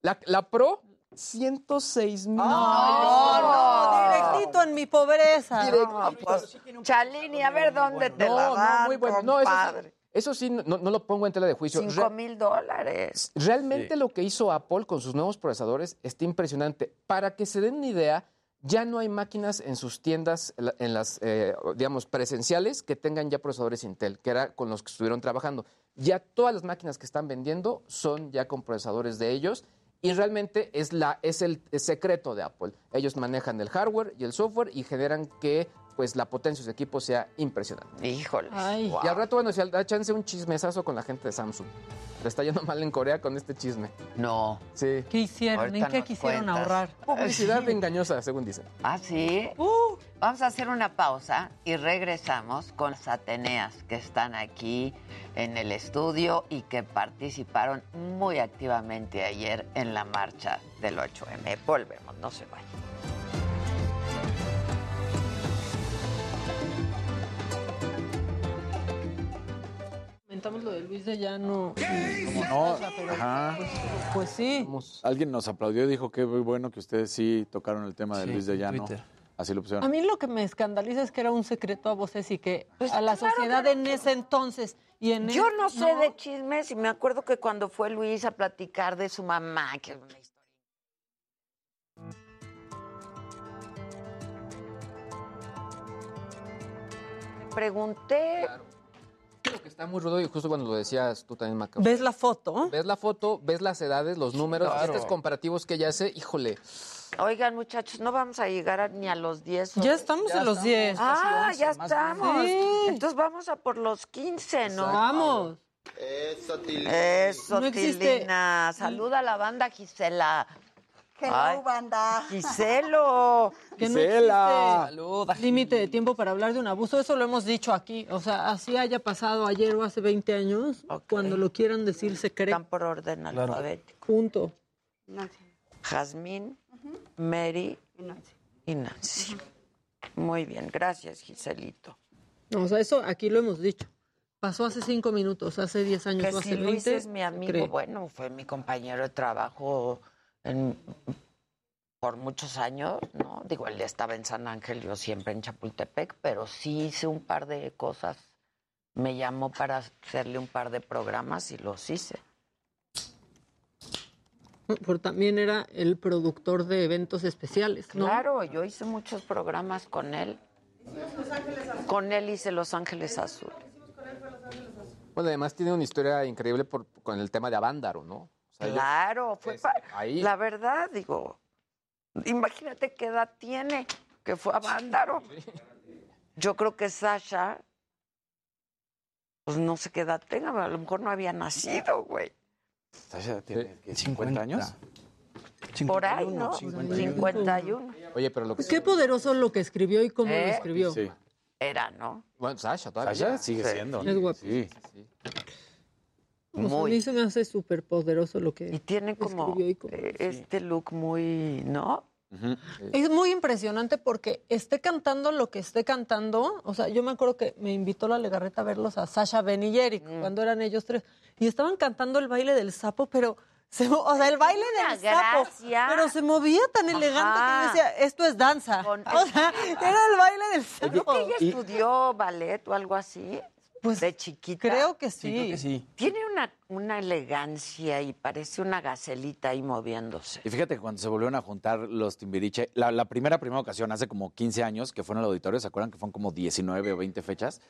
La, la Pro, 106 mil. No, no, directito en mi pobreza. No, pues, Chalini, a ver dónde te No, la no, dan, muy bueno. No, eso sí- compadre. Eso sí, no, no lo pongo en tela de juicio. Cinco Re- mil dólares. Realmente lo que hizo Apple con sus nuevos procesadores está impresionante. Para que se den una idea, ya no hay máquinas en sus tiendas, en las, eh, digamos, presenciales que tengan ya procesadores Intel, que era con los que estuvieron trabajando. Ya todas las máquinas que están vendiendo son ya con procesadores de ellos. Y realmente es, la, es el, secreto de Apple. Ellos manejan el hardware y el software y generan que pues, la potencia de su equipo sea impresionante. Híjole. Y al rato, bueno, si da chance un chismesazo con la gente de Samsung. Le está yendo mal en Corea con este chisme. No. Sí. ¿Qué hicieron? Ahorita ¿En qué quisieron cuentas. ahorrar? Publicidad engañosa, según dicen. ¿Ah, sí? Vamos a hacer una pausa y regresamos con las Ateneas que están aquí en el estudio y que participaron muy activamente ayer en la marcha del 8M. Volvemos, no se vayan. Comentamos lo de Luis de Llano. ¿Cómo no? Pero, Ajá. Pues, pues sí. Alguien nos aplaudió y dijo que muy bueno que ustedes sí tocaron el tema de Sí, Luis de Llano. Twitter. Así lo pusieron. A mí lo que me escandaliza es que era un secreto a voces y que Pues a la sociedad en ese entonces y en Yo el- no sé de chismes y me acuerdo que cuando fue Luis a platicar de su mamá, que es una historia. Me pregunté, Lo que está muy rudo y justo cuando lo decías tú también, Macao. ¿Ves la foto? Ves la foto, ves las edades, los números, Claro. estos comparativos que ella hace, híjole. oigan muchachos, no vamos a llegar a- ni a los 10. Ya estamos en los 10. Ah, casi ya 11, más estamos. Sí. Entonces vamos a por los 15, ¿no? Vamos. Eso, No existe- Tilina. Saluda a la banda Gisela. Hello, Ay, banda. Giselo. Que no existe límite de tiempo para hablar de un abuso. Eso lo hemos dicho aquí. O sea, así haya pasado ayer o hace 20 años, cuando lo quieran decir secreto. Están por orden alfabético. Punto. Jazmín, Mary y Nancy. Muy bien, gracias, Giselito. No, o sea, eso aquí lo hemos dicho. Pasó hace cinco minutos, hace 10 años Que o hace si 20. Luis es mi amigo, cree. bueno, fue mi compañero de trabajo en- por muchos años, ¿no? Digo, él estaba en San Ángel, yo siempre en Chapultepec, pero sí hice un par de cosas. Me llamó para hacerle un par de programas y los hice. Por también era el productor de eventos especiales, ¿no? Claro, yo hice muchos programas con él. Con él hice Los Ángeles Azul. Bueno, además tiene una historia increíble por, con el tema de Avándaro, ¿no? Claro, fue pa- ahí. la verdad, digo, imagínate qué edad tiene, que fue a Vándaro. Yo creo que Sasha, pues no sé qué edad tenga, a lo mejor no había nacido, güey. Sasha tiene ¿qué, 50 años. Por ahí, ¿no? 51. Oye, pero lo que... Qué poderoso lo que escribió y cómo lo ¿Eh? escribió. Sí. Era, ¿no? Bueno, Sasha todavía. Sasha sigue Sí. siendo. Es guapo. Sí. O sea, a Muy. mí se me hace súper poderoso lo que Y tiene como y eh, este look muy, ¿no? Es muy impresionante porque esté cantando lo que esté cantando. O sea, yo me acuerdo que me invitó la Legarreta a verlos a Sasha, Ben y Eric Mm. cuando eran ellos tres. Y estaban cantando el baile del sapo, pero. Se, o sea, el baile del sapo. Pero se movía tan elegante que yo decía, esto es danza. O sea, era el baile del sapo. ¿Ella estudió ballet o algo así? Pues de chiquita. creo que sí. creo que sí. Tiene una, una elegancia y parece una gacelita ahí moviéndose. Y fíjate que cuando se volvieron a juntar los Timbiriche, la, la primera, primera ocasión, hace como 15 años, que fue en el auditorio, ¿se acuerdan que fueron como 19 o 20 fechas?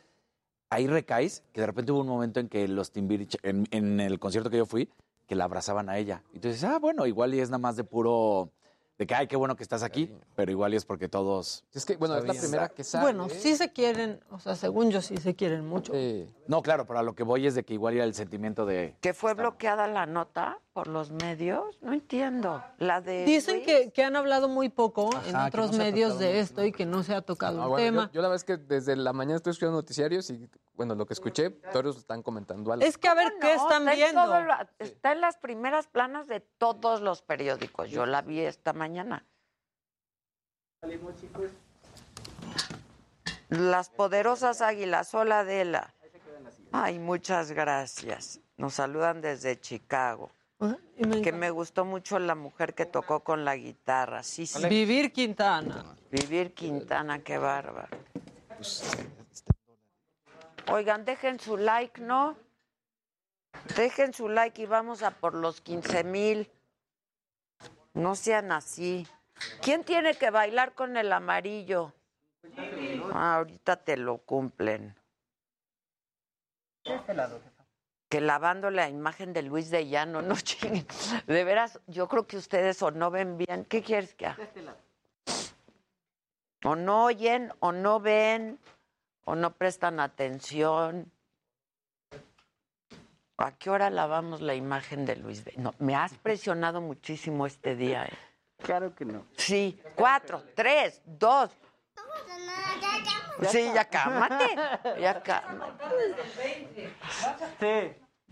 Ahí recaes que de repente hubo un momento en que los Timbiriche, en, en el concierto que yo fui, que la abrazaban a ella. Y tú dices, ah, bueno, igual y es nada más de puro, de que, ay, qué bueno que estás aquí, pero igual es porque todos... Es que, bueno, es la primera que sale. Bueno, sí se quieren, o sea, según yo sí se quieren mucho. No, claro, pero a lo que voy es de que igual era el sentimiento de... ¿Que fue bloqueada la nota por los medios? No entiendo. La de Dicen que, que han hablado muy poco en Ajá, otros no medios de esto y que no se ha tocado Ah, el bueno, tema. Yo, yo la verdad es que desde la mañana estoy escuchando noticiarios y, bueno, lo que escuché, todos están comentando algo. Es que a ver qué No, están está en viendo. lo- está en las primeras planas de todos los periódicos. Yo la vi esta mañana. Las poderosas águilas. Hola, Adela. Ay, muchas gracias. Nos saludan desde Chicago. Que me gustó mucho la mujer que tocó con la guitarra. Sí, sí. Vivir Quintana. Vivir Quintana, qué bárbaro. Oigan, dejen su like, ¿no? Dejen su like y vamos a por los 15 mil. No sean así. ¿Quién tiene que bailar con el amarillo? Ah, ahorita te lo cumplen. Que lavando la imagen de Luis de Llano, no chinguen. De veras, yo creo que ustedes o no ven bien. ¿Qué quieres que haga? O no oyen, o no ven, o no prestan atención. ¿A qué hora lavamos la imagen de Luis de No, me has presionado muchísimo este día. ¿eh? Claro que no. Sí, cuatro, tres, dos. Sí, ya cámate. Ya cámate.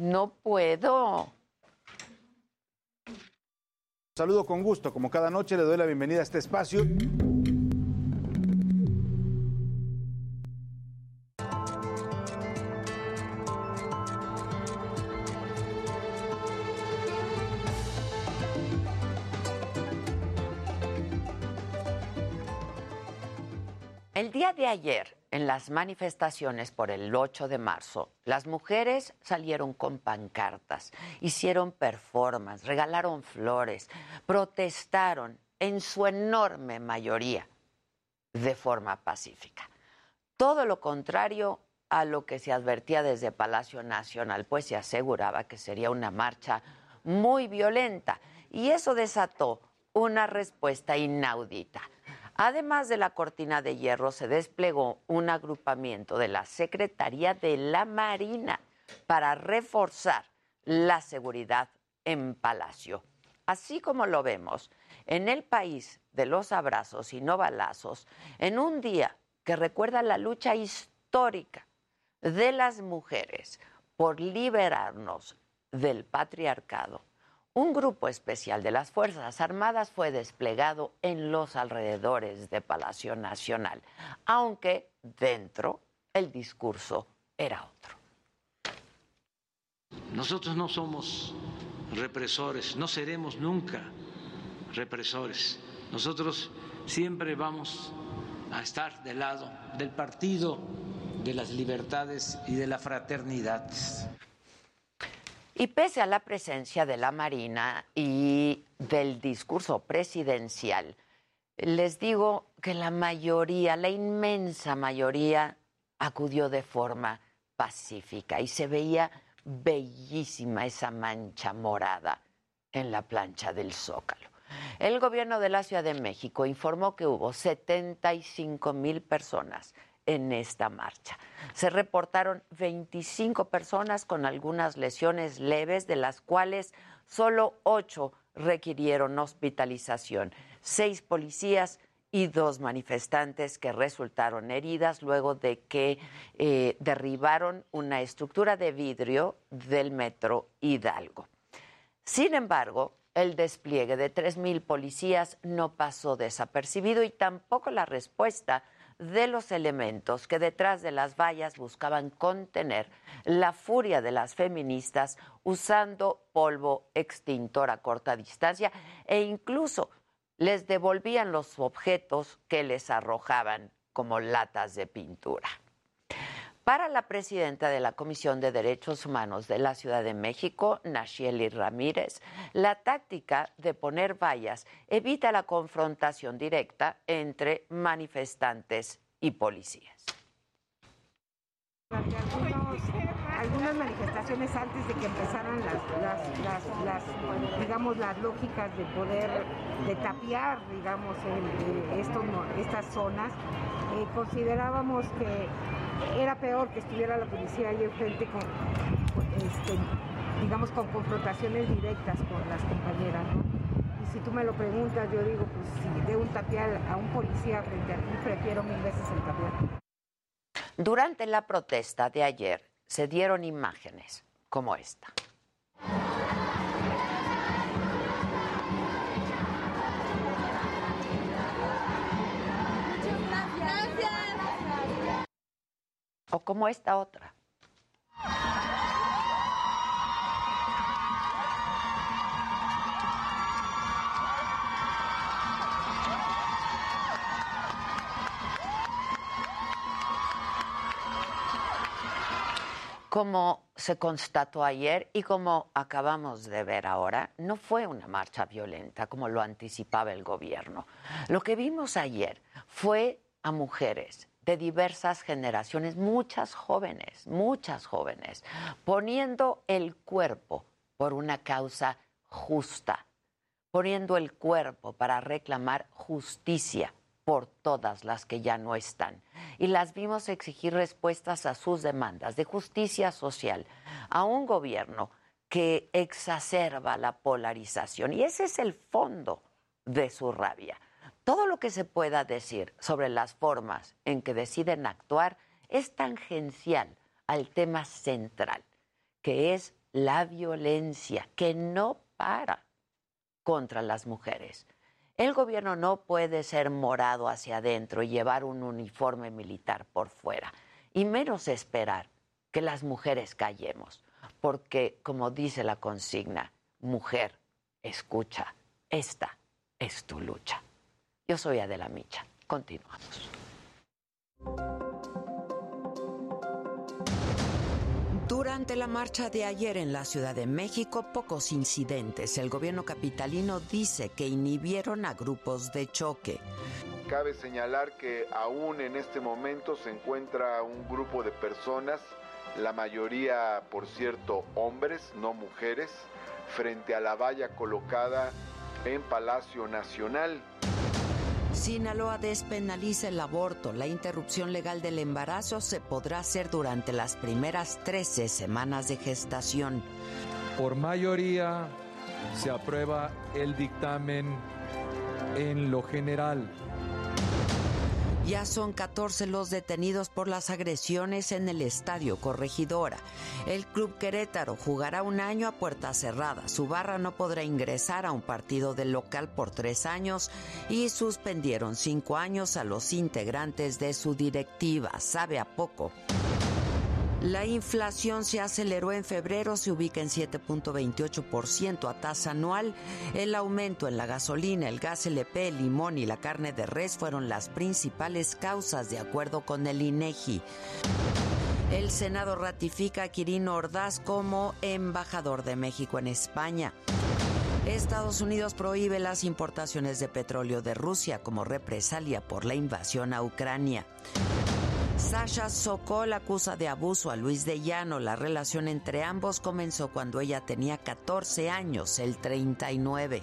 No puedo. Saludo con gusto. Como cada noche le doy la bienvenida a este espacio. El día de ayer, en las manifestaciones por el 8 de marzo, las mujeres salieron con pancartas, hicieron performance, regalaron flores, protestaron en su enorme mayoría de forma pacífica. Todo lo contrario a lo que se advertía desde Palacio Nacional, pues se aseguraba que sería una marcha muy violenta y eso desató una respuesta inaudita. Además de la cortina de hierro, se desplegó un agrupamiento de la Secretaría de la Marina para reforzar la seguridad en Palacio. Así como lo vemos, en el país de los abrazos y no balazos, en un día que recuerda la lucha histórica de las mujeres por liberarnos del patriarcado, un grupo especial de las Fuerzas Armadas fue desplegado en los alrededores de Palacio Nacional, aunque dentro el discurso era otro. Nosotros no somos represores, no seremos nunca represores. Nosotros siempre vamos a estar del lado del partido de las libertades y de la fraternidad. Y pese a la presencia de la Marina y del discurso presidencial, les digo que la mayoría, la inmensa mayoría, acudió de forma pacífica y se veía bellísima esa mancha morada en la plancha del Zócalo. El gobierno de la Ciudad de México informó que hubo 75 mil personas en esta marcha. Se reportaron 25 personas con algunas lesiones leves, de las cuales solo 8 requirieron hospitalización, seis policías y dos manifestantes que resultaron heridas luego de que eh, derribaron una estructura de vidrio del metro Hidalgo. Sin embargo, el despliegue de 3.000 policías no pasó desapercibido y tampoco la respuesta de los elementos que detrás de las vallas buscaban contener la furia de las feministas usando polvo extintor a corta distancia e incluso les devolvían los objetos que les arrojaban como latas de pintura. Para la presidenta de la Comisión de Derechos Humanos de la Ciudad de México, Nashieli Ramírez, la táctica de poner vallas evita la confrontación directa entre manifestantes y policías. algunas manifestaciones antes de que empezaran las, digamos, las lógicas de poder, de tapiar, digamos, estas zonas, eh, considerábamos que era peor que estuviera la policía ahí enfrente con, este, digamos, con confrontaciones directas con las compañeras, Y si tú me lo preguntas, yo digo, pues si de un tapial a un policía frente a ti, prefiero mil veces el tapial. Durante la protesta de ayer se dieron imágenes como esta. o como esta otra. Como se constató ayer y como acabamos de ver ahora, no fue una marcha violenta como lo anticipaba el gobierno. Lo que vimos ayer fue a mujeres de diversas generaciones, muchas jóvenes, muchas jóvenes, poniendo el cuerpo por una causa justa, poniendo el cuerpo para reclamar justicia por todas las que ya no están. Y las vimos exigir respuestas a sus demandas de justicia social, a un gobierno que exacerba la polarización. Y ese es el fondo de su rabia. Todo lo que se pueda decir sobre las formas en que deciden actuar es tangencial al tema central, que es la violencia, que no para contra las mujeres. El gobierno no puede ser morado hacia adentro y llevar un uniforme militar por fuera, y menos esperar que las mujeres callemos, porque, como dice la consigna, mujer, escucha, esta es tu lucha. Yo soy Adela Micha. Continuamos. Durante la marcha de ayer en la Ciudad de México, pocos incidentes. El gobierno capitalino dice que inhibieron a grupos de choque. Cabe señalar que aún en este momento se encuentra un grupo de personas, la mayoría, por cierto, hombres, no mujeres, frente a la valla colocada en Palacio Nacional. Sinaloa despenaliza el aborto. La interrupción legal del embarazo se podrá hacer durante las primeras 13 semanas de gestación. Por mayoría se aprueba el dictamen en lo general. Ya son 14 los detenidos por las agresiones en el Estadio Corregidora. El Club Querétaro jugará un año a puerta cerrada. Su barra no podrá ingresar a un partido del local por tres años y suspendieron cinco años a los integrantes de su directiva. Sabe a poco. La inflación se aceleró en febrero, se ubica en 7.28% a tasa anual. El aumento en la gasolina, el gas LP, el limón y la carne de res fueron las principales causas, de acuerdo con el INEGI. El Senado ratifica a Quirino Ordaz como embajador de México en España. Estados Unidos prohíbe las importaciones de petróleo de Rusia como represalia por la invasión a Ucrania. Sasha Sokol acusa de abuso a Luis de Llano. La relación entre ambos comenzó cuando ella tenía 14 años, el 39.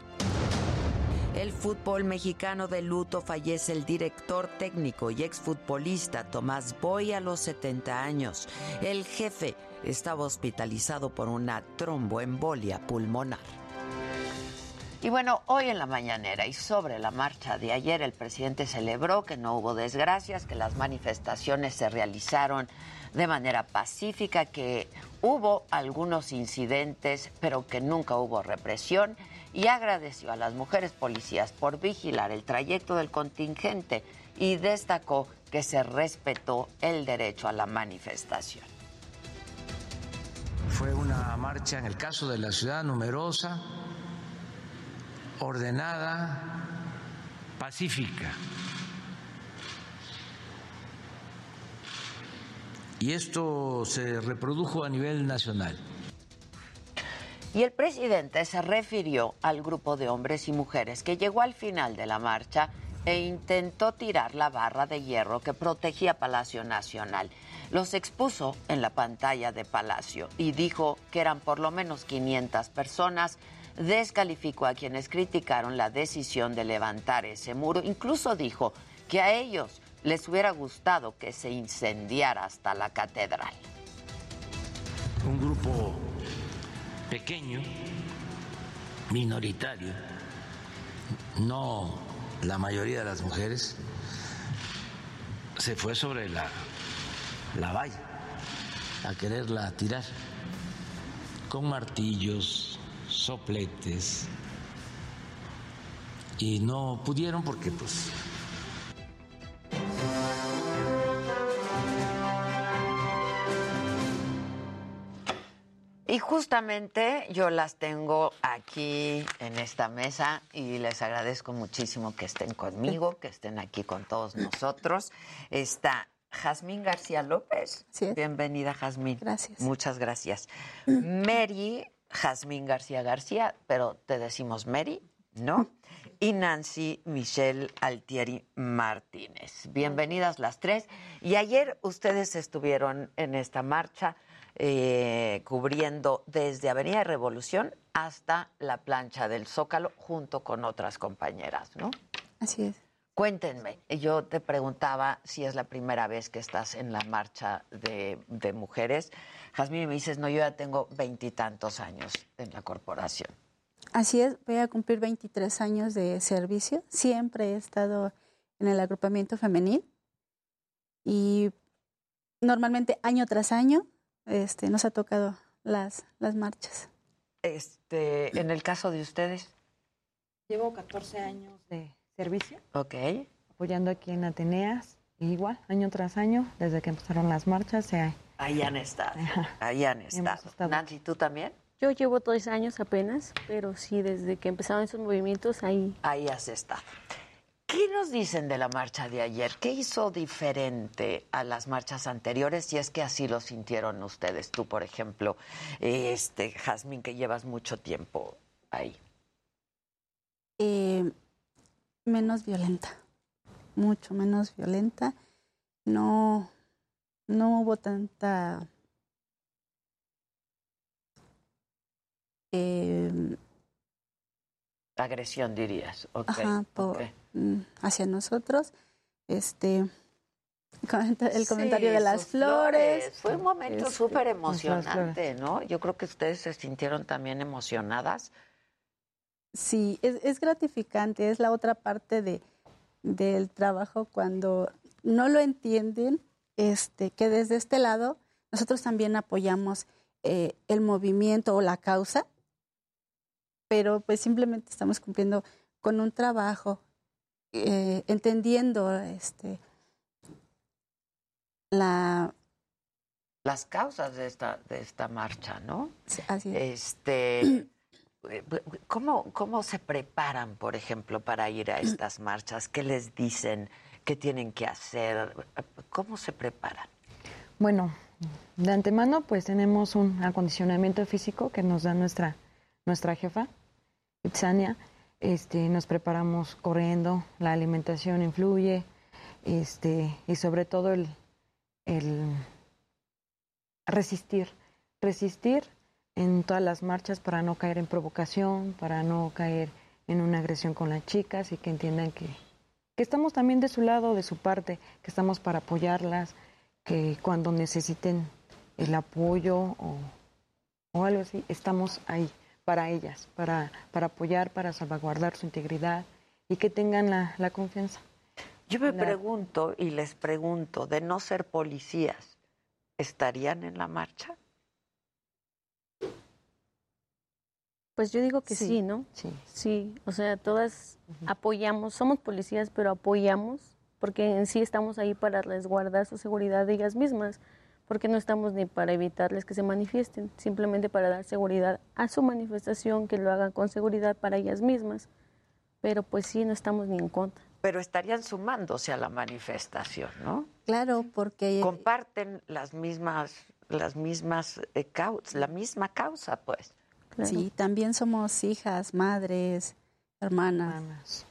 El fútbol mexicano de luto fallece el director técnico y exfutbolista Tomás Boy a los 70 años. El jefe estaba hospitalizado por una tromboembolia pulmonar. Y bueno, hoy en la mañanera y sobre la marcha de ayer, el presidente celebró que no hubo desgracias, que las manifestaciones se realizaron de manera pacífica, que hubo algunos incidentes, pero que nunca hubo represión, y agradeció a las mujeres policías por vigilar el trayecto del contingente y destacó que se respetó el derecho a la manifestación. Fue una marcha, en el caso de la ciudad, numerosa, ordenada, pacífica. Y esto se reprodujo a nivel nacional. Y el presidente se refirió al grupo de hombres y mujeres que llegó al final de la marcha e intentó tirar la barra de hierro que protegía Palacio Nacional. Los expuso en la pantalla de Palacio y dijo que eran por lo menos 500 personas descalificó a quienes criticaron la decisión de levantar ese muro. Incluso dijo que a ellos les hubiera gustado que se incendiara hasta la catedral. Un grupo pequeño, minoritario, no la mayoría de las mujeres, se fue sobre la, la valla a quererla tirar con martillos, sopletes y no pudieron porque pues Y justamente yo las tengo aquí en esta mesa y les agradezco muchísimo que estén conmigo, que estén aquí con todos nosotros. Está Jazmín García López. Bienvenida, Jazmín. Gracias. Muchas gracias. Mary Jazmín García García, pero te decimos Mary, ¿no? Y Nancy Michelle Altieri Martínez. Bienvenidas las tres. Y ayer ustedes estuvieron en esta marcha eh, cubriendo desde Avenida Revolución hasta la plancha del Zócalo junto con otras compañeras, ¿no? Así es. Cuéntenme, yo te preguntaba si es la primera vez que estás en la marcha de, de mujeres. Jazmín me dices, no, yo ya tengo veintitantos años en la corporación. Así es, voy a cumplir 23 años de servicio. Siempre he estado en el agrupamiento femenil y normalmente año tras año este, nos ha tocado las, las marchas. Este, en el caso de ustedes. Llevo 14 años de servicio. Ok. Apoyando aquí en Ateneas. Igual, año tras año, desde que empezaron las marchas, se Ahí han estado. Ahí han estado. Nancy, ¿tú también? Yo llevo tres años apenas, pero sí, desde que empezaron esos movimientos, ahí. Ahí has estado. ¿Qué nos dicen de la marcha de ayer? ¿Qué hizo diferente a las marchas anteriores? Si es que así lo sintieron ustedes, tú, por ejemplo, este, Jazmín, que llevas mucho tiempo ahí. Eh, menos violenta, mucho menos violenta. No, no hubo tanta eh, agresión dirías okay. Ajá, por, mm, hacia nosotros este el comentario Sí, de las flores. Fue un momento Este, súper emocionante, ¿no? Yo creo que ustedes se sintieron también emocionadas. Sí, es, es gratificante, es la otra parte de, del trabajo cuando no lo entienden, este, que desde este lado nosotros también apoyamos eh, el movimiento o la causa, pero pues simplemente estamos cumpliendo con un trabajo, eh, entendiendo este, la... Las causas de esta, de esta marcha, ¿no? así es. Este, ¿cómo, ¿Cómo se preparan, por ejemplo, para ir a estas marchas? ¿Qué les dicen? ¿Qué tienen que hacer? ¿Cómo se preparan? Bueno, de antemano pues tenemos un acondicionamiento físico que nos da nuestra, nuestra jefa, Itzania. Este, nos preparamos corriendo, la alimentación influye, este, y sobre todo el, el resistir, resistir en todas las marchas para no caer en provocación, para no caer en una agresión con las chicas y que entiendan que, que estamos también de su lado, de su parte, que estamos para apoyarlas, que cuando necesiten el apoyo o, o algo así, estamos ahí para ellas, para, para apoyar, para salvaguardar su integridad y que tengan la, la confianza. Yo me La- pregunto y les pregunto, de no ser policías, ¿estarían en la marcha? Pues yo digo que Sí, sí, ¿no? Sí. Sí, o sea, todas apoyamos, somos policías, pero apoyamos, porque en sí estamos ahí para resguardar su seguridad de ellas mismas, porque no estamos ni para evitarles que se manifiesten, simplemente para dar seguridad a su manifestación, que lo hagan con seguridad para ellas mismas. Pero pues sí, no estamos ni en contra. Pero estarían sumándose a la manifestación, ¿no? Claro, porque Comparten las mismas, las mismas eh, caus- la misma causa, pues. Sí, también somos hijas, madres, hermanas,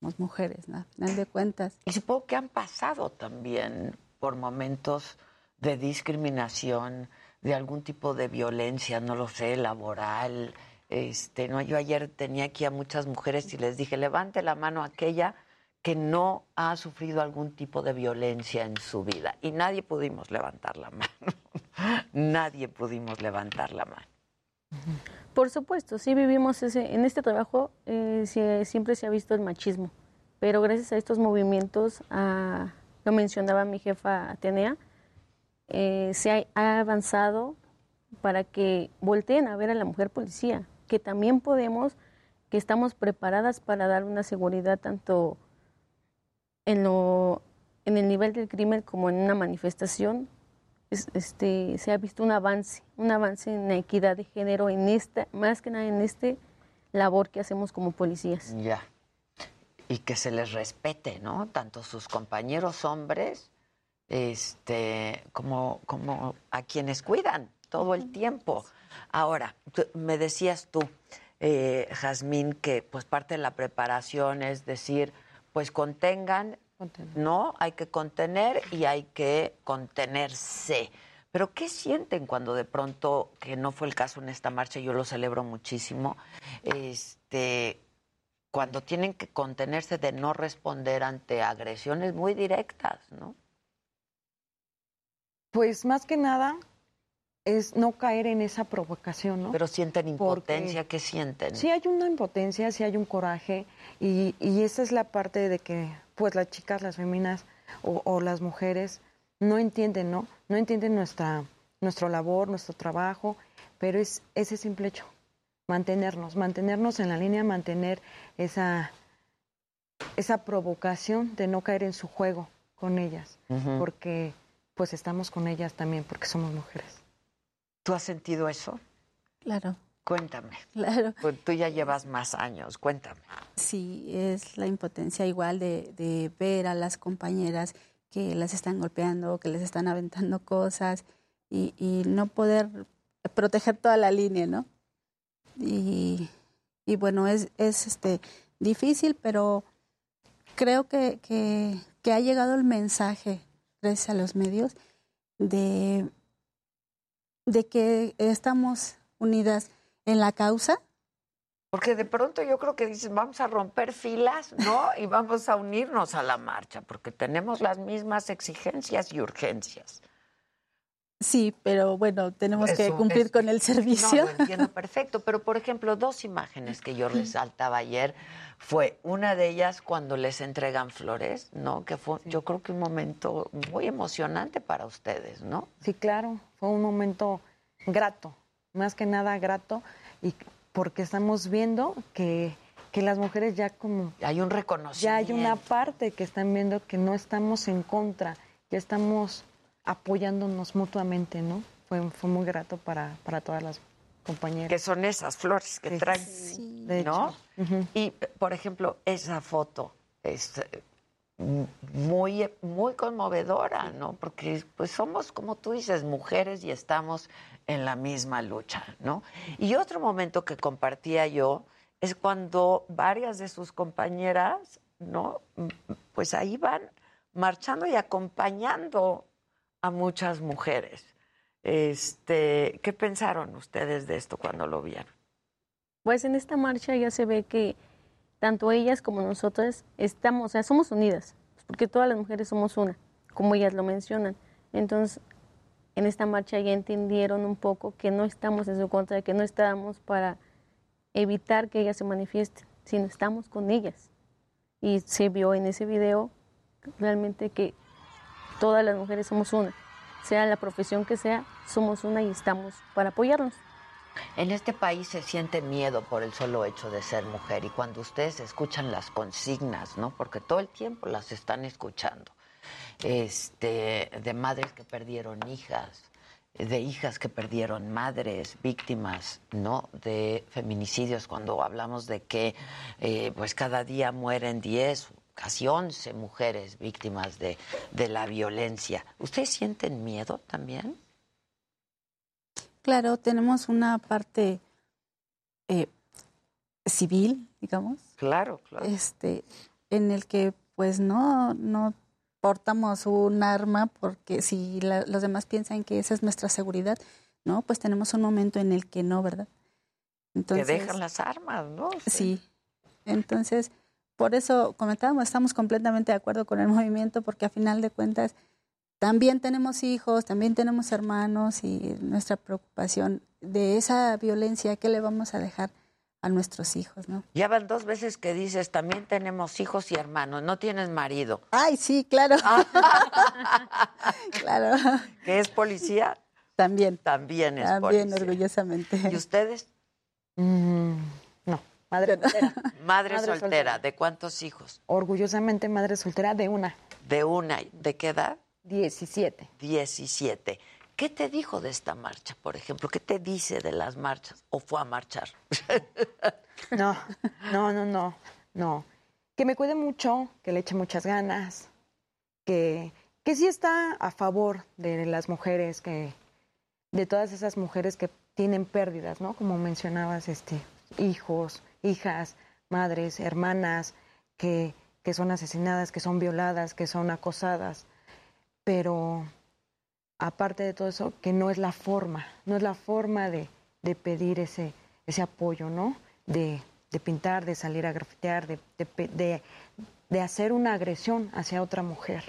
somos mujeres, ¿no? Al final de cuentas. Y supongo que han pasado también por momentos de discriminación, de algún tipo de violencia, no lo sé, laboral. Este, no, yo ayer tenía aquí a muchas mujeres y les dije, levante la mano aquella que no ha sufrido algún tipo de violencia en su vida. Y nadie pudimos levantar la mano. nadie pudimos levantar la mano. Por supuesto, sí vivimos ese, en este trabajo eh, siempre se ha visto el machismo, pero gracias a estos movimientos, a- lo mencionaba mi jefa Atenea, eh, se ha, ha avanzado para que volteen a ver a la mujer policía, que también podemos, que estamos preparadas para dar una seguridad tanto en, lo, en el nivel del crimen como en una manifestación, es- este, se ha visto un avance, un avance en la equidad de género en esta, más que nada en este labor que hacemos como policías. Ya. Y que se les respete, ¿no? Tanto sus compañeros hombres este, como, como a quienes cuidan todo el tiempo. Ahora, me decías tú, eh, Jazmín, que pues parte de la preparación es decir, pues contengan, ¿no? Hay que contener y hay que contenerse. Pero ¿qué sienten cuando de pronto, que no fue el caso en esta marcha, yo lo celebro muchísimo, este, cuando tienen que contenerse de no responder ante agresiones muy directas, ¿no? Pues más que nada es no caer en esa provocación, ¿no? Pero sienten impotencia, ¿qué sienten? Sí hay una impotencia, sí hay un coraje y, y esa es la parte de que pues las chicas, las féminas o, o las mujeres no entienden, ¿no? No entienden nuestra nuestro labor, nuestro trabajo, pero es ese simple hecho, mantenernos, mantenernos en la línea, mantener esa esa provocación de no caer en su juego con ellas, porque pues estamos con ellas también porque somos mujeres. ¿Tú has sentido eso? Claro, Cuéntame. claro. Pues tú ya llevas más años, cuéntame. Sí, es la impotencia igual de, de ver a las compañeras que las están golpeando, que les están aventando cosas y, y no poder proteger toda la línea, ¿no? Y, y bueno, es, es este difícil, pero creo que, que, que ha llegado el mensaje, gracias a los medios, de, de que estamos unidas en la causa. Porque de pronto yo creo que dices, vamos a romper filas, ¿no? Y vamos a unirnos a la marcha, porque tenemos las mismas exigencias y urgencias. Sí, pero bueno, tenemos que cumplir es- con el servicio. No, lo entiendo perfecto, pero por ejemplo, dos imágenes que yo resaltaba ayer fue una de ellas cuando les entregan flores, ¿no? Que fue, yo creo que un momento muy emocionante para ustedes, ¿no? Sí, claro, fue un momento grato, más que nada grato, y porque estamos viendo que, que las mujeres ya como... Hay un Ya reconocimiento. hay una parte que están viendo que no estamos en contra, ya estamos apoyándonos mutuamente, ¿no? Fue, fue muy grato para, para todas las compañeras. Que son esas flores que traen, de ¿no? hecho. Ujú. Y, por ejemplo, esa foto es eh, muy, muy conmovedora, ¿no? Porque pues somos, como tú dices, mujeres y estamos en la misma lucha, ¿no? Y otro momento que compartía yo es cuando varias de sus compañeras, ¿no? Pues ahí van marchando y acompañando a muchas mujeres. Este, ¿qué pensaron ustedes de esto cuando lo vieron? Pues en esta marcha ya se ve que tanto ellas como nosotras estamos, o sea, somos unidas, porque todas las mujeres somos una, como ellas lo mencionan. Entonces, en esta marcha ya entendieron un poco que no estamos en su contra, que no estamos para evitar que ellas se manifiesten, sino estamos con ellas. Y se vio en ese video realmente que todas las mujeres somos una, sea la profesión que sea, somos una y estamos para apoyarnos. En este país se siente miedo por el solo hecho de ser mujer y cuando ustedes escuchan las consignas, ¿no? Porque todo el tiempo las están escuchando. Este, de madres que perdieron hijas, de hijas que perdieron madres, víctimas, ¿no? De feminicidios cuando hablamos de que eh, pues cada día mueren 10, casi 11 mujeres víctimas de, de la violencia. ¿Ustedes sienten miedo también? Claro, tenemos una parte eh, civil, digamos. Claro, claro. Este, en el que pues no, no portamos un arma porque si la- los demás piensan que esa es nuestra seguridad, no, pues tenemos un momento en el que no, ¿verdad? Entonces, que dejan las armas, ¿no? Sí. Entonces, por eso comentábamos, estamos completamente de acuerdo con el movimiento porque a final de cuentas también tenemos hijos, también tenemos hermanos y nuestra preocupación de esa violencia, ¿qué le vamos a dejar a nuestros hijos, no? Ya van dos veces que dices, también tenemos hijos y hermanos, no tienes marido. Ay, sí, claro. claro. ¿Que es policía? También. También es También, policía. orgullosamente. ¿Y ustedes? Mm, no, madre soltera. Madre, Madre soltera. soltera. ¿De cuántos hijos? Orgullosamente madre soltera de una. De una. ¿De qué edad? 17. 17. ¿Qué te dijo de esta marcha, por ejemplo? ¿Qué te dice de las marchas? ¿O fue a marchar? No, no, no, no, no. Que me cuide mucho, que le eche muchas ganas, que, que sí está a favor de las mujeres, que de todas esas mujeres que tienen pérdidas, ¿no? Como mencionabas, este, hijos, hijas, madres, hermanas, que, que son asesinadas, que son violadas, que son acosadas. Pero aparte de todo eso, que no es la forma, no es la forma de, de pedir ese, ese apoyo, ¿no? De, de pintar, de salir a grafitear, de, de, de, hacer una agresión hacia otra mujer.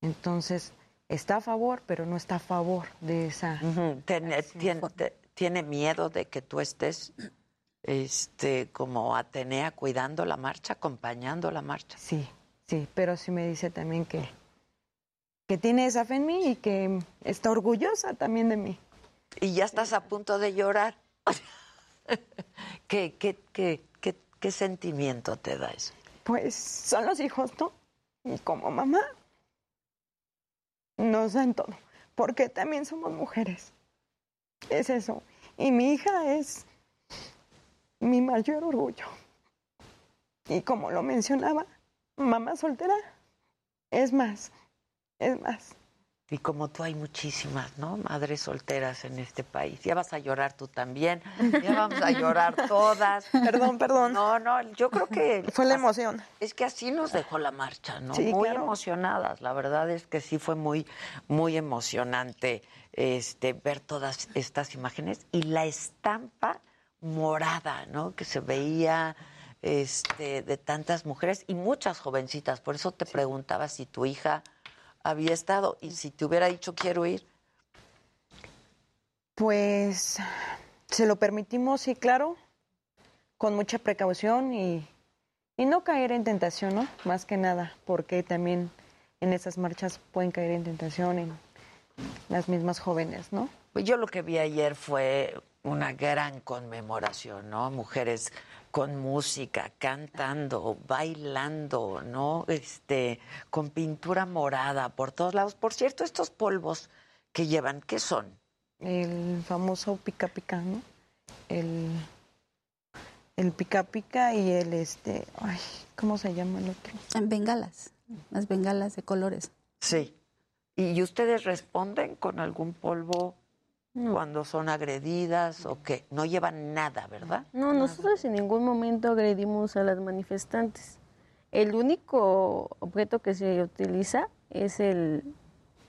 Entonces, está a favor, pero no está a favor de esa... ¿Tiene, tiene, tiene miedo de que tú estés este, como Atenea cuidando la marcha, acompañando la marcha. Sí, sí, pero sí me dice también que, que tiene esa fe en mí y que está orgullosa también de mí. Y ya estás a punto de llorar. ¿Qué, qué, qué, qué, qué sentimiento te da eso? Pues son los hijos, ¿no? Y como mamá nos dan todo, porque también somos mujeres. Es eso. Y mi hija es mi mayor orgullo. Y como lo mencionaba, mamá soltera es más, es más. Y como tú hay muchísimas, ¿no? Madres solteras en este país. Ya vas a llorar tú también. Ya vamos a llorar todas. Perdón, perdón. No, no, yo creo que... Fue la emoción. Es que así nos dejó la marcha, ¿no? Sí, muy claro. emocionadas. La verdad es que sí fue muy, muy emocionante este, ver todas estas imágenes y la estampa morada, ¿no? Que se veía este, de tantas mujeres y muchas jovencitas. Por eso te preguntaba si tu hija había estado y si te hubiera dicho quiero ir. Pues se lo permitimos, sí, claro, con mucha precaución y, y no caer en tentación, ¿no? Más que nada, porque también en esas marchas pueden caer en tentación en las mismas jóvenes, ¿no? Pues yo lo que vi ayer fue una gran conmemoración, ¿no? Mujeres con música, cantando, bailando, ¿no? Este, con pintura morada por todos lados. Por cierto, estos polvos que llevan, ¿qué son? El famoso pica pica, ¿no? El, el pica pica y el este, ay, ¿cómo se llama el otro? En bengalas, las bengalas de colores. Sí. ¿Y ustedes responden con algún polvo cuando son agredidas o qué? No llevan nada, ¿verdad? No, nosotros en ningún momento agredimos a las manifestantes. El único objeto que se utiliza es el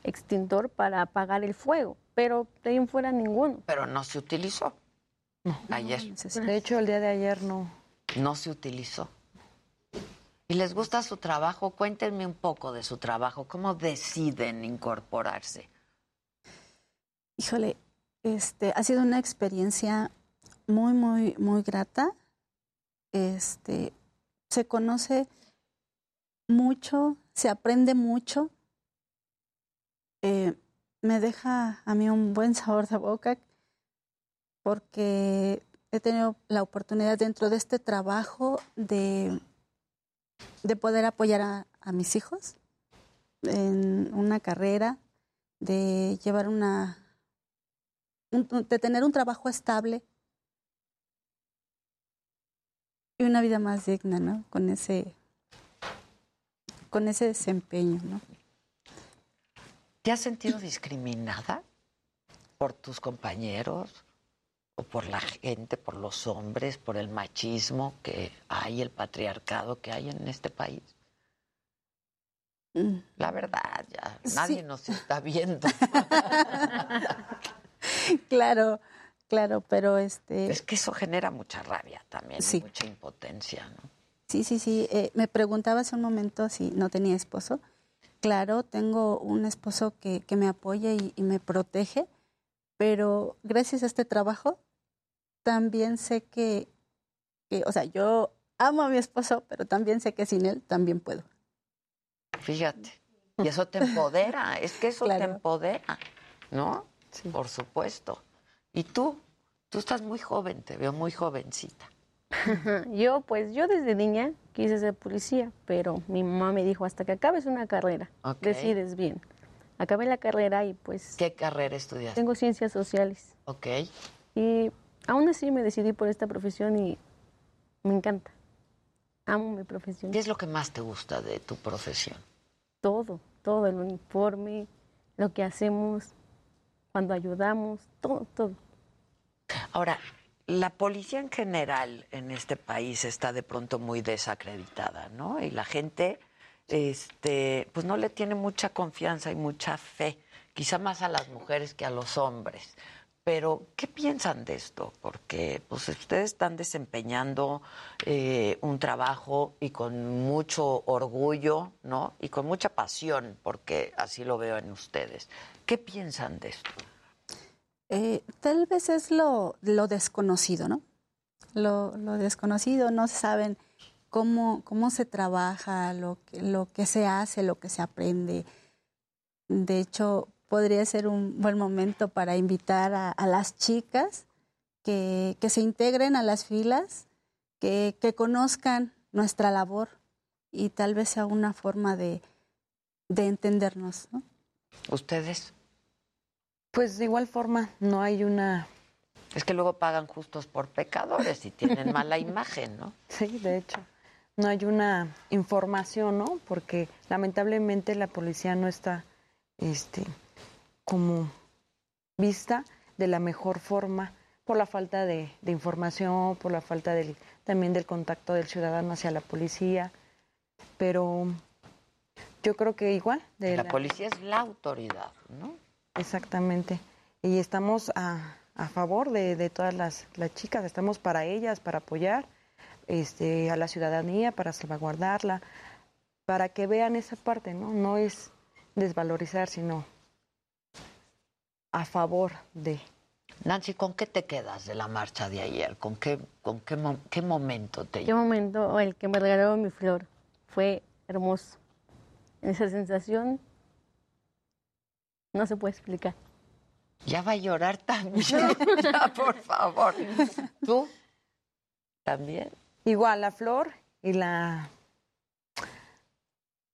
extintor para apagar el fuego, pero de ahí en fuera ninguno. Pero no se utilizó. Ayer. De hecho, el día de ayer no. No se utilizó. ¿Y les gusta su trabajo? Cuéntenme un poco de su trabajo. ¿Cómo deciden incorporarse? Híjole, este, ha sido una experiencia muy, muy, muy grata. Este, se conoce mucho, se aprende mucho. Eh, me deja a mí un buen sabor de boca porque he tenido la oportunidad dentro de este trabajo de, de poder apoyar a, a mis hijos en una carrera, de llevar una un- de tener un trabajo estable y una vida más digna, ¿no? Con ese, con ese desempeño, ¿no? ¿Te has sentido discriminada por tus compañeros o por la gente, por los hombres, por el machismo que hay, el patriarcado que hay en este país? Mm. La verdad, ya Sí. nadie nos está viendo. Claro, claro, pero este... Es que eso genera mucha rabia también, y Sí. mucha impotencia, ¿no? Sí, sí, sí. eh, me preguntaba hace un momento si no tenía esposo. Claro, tengo un esposo que, que me apoya y, y me protege, pero gracias a este trabajo también sé que, que, o sea, yo amo a mi esposo, pero también sé que sin él también puedo. Fíjate. Y eso te empodera, es que eso te empodera, ¿no? Por supuesto. Y tú, tú estás muy joven, te veo muy jovencita. Yo, pues, yo desde niña quise ser policía, pero mi mamá me dijo, hasta que acabes una carrera, decides bien. Acabé la carrera y pues... ¿Qué carrera estudiaste? Tengo ciencias sociales. Ok. Y aún así me decidí por esta profesión y me encanta. Amo mi profesión. ¿Qué es lo que más te gusta de tu profesión? Todo, todo, el uniforme, lo que hacemos, cuando ayudamos, todo, todo. Ahora, la policía en general en este país está de pronto muy desacreditada, ¿no? Y la gente, este, pues no le tiene mucha confianza y mucha fe, quizá más a las mujeres que a los hombres. Pero, ¿qué piensan de esto? Porque pues, ustedes están desempeñando eh, un trabajo y con mucho orgullo, ¿no? Y con mucha pasión, porque así lo veo en ustedes. ¿Qué piensan de esto? Eh, tal vez es lo, lo desconocido, ¿no? Lo, lo, desconocido, no saben cómo, cómo se trabaja, lo que, lo que se hace, lo que se aprende. De hecho, podría ser un buen momento para invitar a, a las chicas que, que, se integren a las filas, que, que, conozcan nuestra labor y tal vez sea una forma de, de entendernos. ¿no? ¿Ustedes? Pues de igual forma, no hay una... Es que luego pagan justos por pecadores y tienen mala imagen, ¿no? Sí, de hecho. No hay una información, ¿no? Porque lamentablemente la policía no está este, como vista de la mejor forma por la falta de, de información, por la falta del, también del contacto del ciudadano hacia la policía. Pero yo creo que igual. De la, la policía es la autoridad, ¿no? Exactamente. Y estamos a, a favor de, de todas las, las, chicas, estamos para ellas, para apoyar este, a la ciudadanía, para salvaguardarla, para que vean esa parte, ¿no? No es desvalorizar, sino a favor de. Nancy, ¿con qué te quedas de la marcha de ayer? ¿Con qué, con qué, qué momento te ¿Qué momento? El que me regaló mi flor. Fue hermoso. Esa sensación no se puede explicar. Ya va a llorar también. ya, por favor. ¿Tú? ¿También? Igual, la flor y la,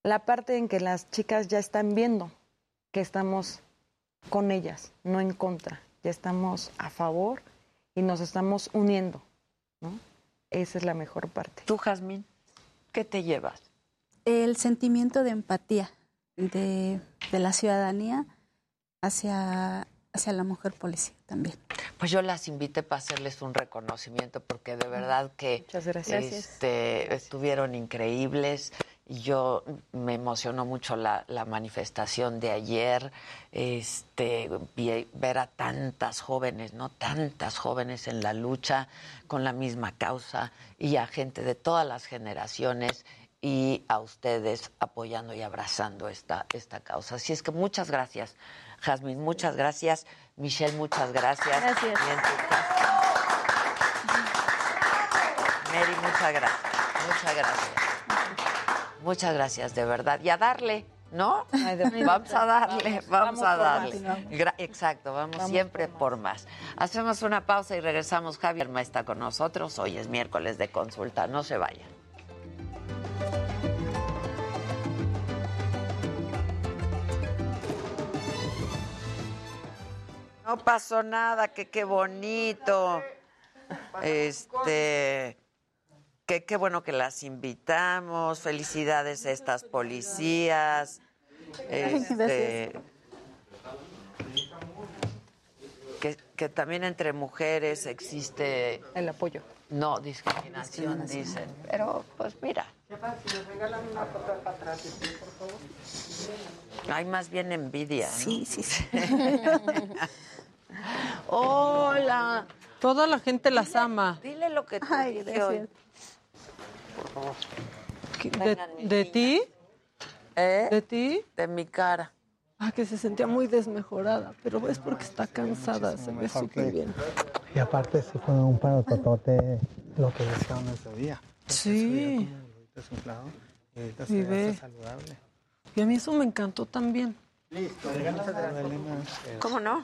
la parte en que las chicas ya están viendo que estamos con ellas, no en contra. Ya estamos a favor y nos estamos uniendo. ¿no? Esa es la mejor parte. ¿Tú, Jazmín? ¿Qué te llevas? El sentimiento de empatía de, de la ciudadanía hacia, hacia la mujer policía también. Pues yo las invité para hacerles un reconocimiento porque de verdad que este, estuvieron increíbles. Yo me emocionó mucho la, la manifestación de ayer, este, ver a tantas jóvenes, no tantas jóvenes en la lucha con la misma causa y a gente de todas las generaciones y a ustedes apoyando y abrazando esta, esta causa. Así es que muchas gracias. Jazmín, muchas gracias. Michelle, muchas gracias. Gracias. Mary, muchas gracias. Muchas gracias. Muchas gracias, de verdad. Y a darle, ¿no? vamos a darle, vamos, a darle. Exacto, vamos, vamos siempre por más. Hacemos una pausa y regresamos. Javier Ma está con nosotros. Hoy es miércoles de consulta. No se vayan. No pasó nada, que qué bonito. Este, que qué bueno que las invitamos. Felicidades a estas policías. Este, que, que también entre mujeres existe el apoyo. No, discriminación, dicen. Pero, pues mira. Si me regalan una foto para atrás, por favor. Hay más bien envidia. ¿no? Sí, sí, sí. Hola. Toda la gente las dile, ama. Dile lo que te Ay, dije hoy. Por favor. ¿De, de ti? ¿Eh? ¿De ti? De mi cara. Ah, que se sentía muy desmejorada, pero es porque está cansada, se ve súper bien. Y aparte sí fue un paro totote lo que hicieron ese día. Sí. Y ahorita Y se ve. hace saludable. Y a mí eso me encantó también. Listo, ¿Cómo no?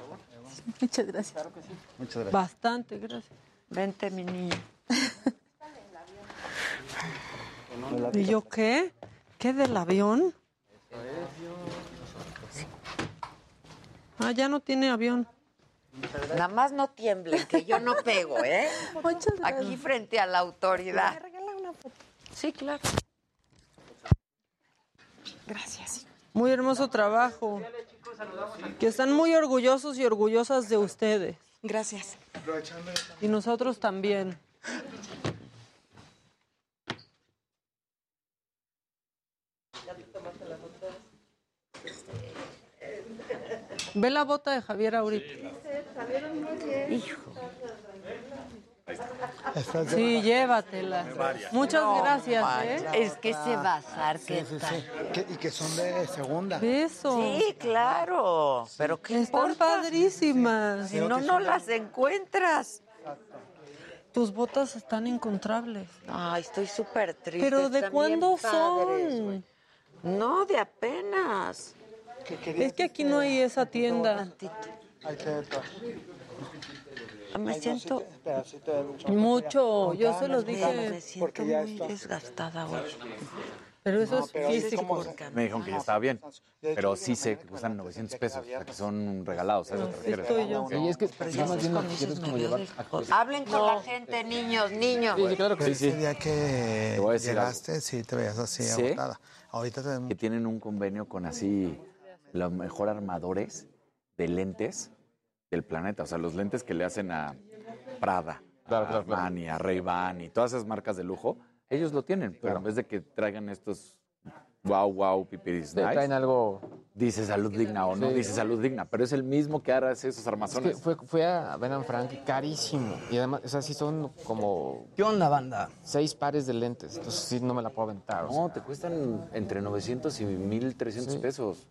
Muchas gracias. Muchas gracias. Bastante, gracias. Vente, mi niño. ¿Y yo qué? ¿Qué del avión? Ah, ya no tiene avión. Nada más no tiemblen, que yo no pego, ¿eh? Muchas gracias. Aquí frente a la autoridad. Sí, claro. Gracias. Muy hermoso trabajo. Que están muy orgullosos y orgullosas de ustedes. Gracias. Y nosotros también. Ve la bota de Javier ahorita. Hijo. Sí, llévatela. Muchas No, gracias. ¿eh? Es que ese bazar que Sí, sí, está. sí. Que- y que son de segunda. Eso. Sí, claro. Pero qué Están padrísimas. Si no, no las encuentras. Tus botas están encontrables. Ay, estoy súper triste. ¿Pero de cuándo padres, son? No, de apenas. Es que aquí no hay esa tienda. Hay que Me siento Mucho, yo se los Me dije. siento muy desgastada hoy. Pero eso No, es pero así físico. como- Me dijeron que ya estaba bien, pero sí sé que cuestan 900 pesos, o sea, que son regalados, ¿a eso te refieres? Estoy yo. Sí, es que Pero más bien lo que esos quiero es como me llevar Hablen con la gente, niños, niños. Sí, sí, claro que sí, Ese sí. día que Te voy a decir llegaste, sí, te veías así Sí. agotada. Ahorita te Que tienen un convenio con así los mejor armadores de lentes del planeta, o sea, los lentes que le hacen a Prada, Claro, a claro, claro. Armani, a Ray-Ban y todas esas marcas de lujo, ellos lo tienen, pero en vez de que traigan estos wow, wow, pipiris Te traen algo. dice salud digna o no Sí. dice salud digna, pero es el mismo que hace esos Es que armazones. fue, fue a Ben and Frank carísimo. Y además, o sea, sí son como ¿Qué onda, banda? seis pares de lentes. Entonces sí no me la puedo aventar. o No, te cuestan entre 900 y 1300 Sí. pesos.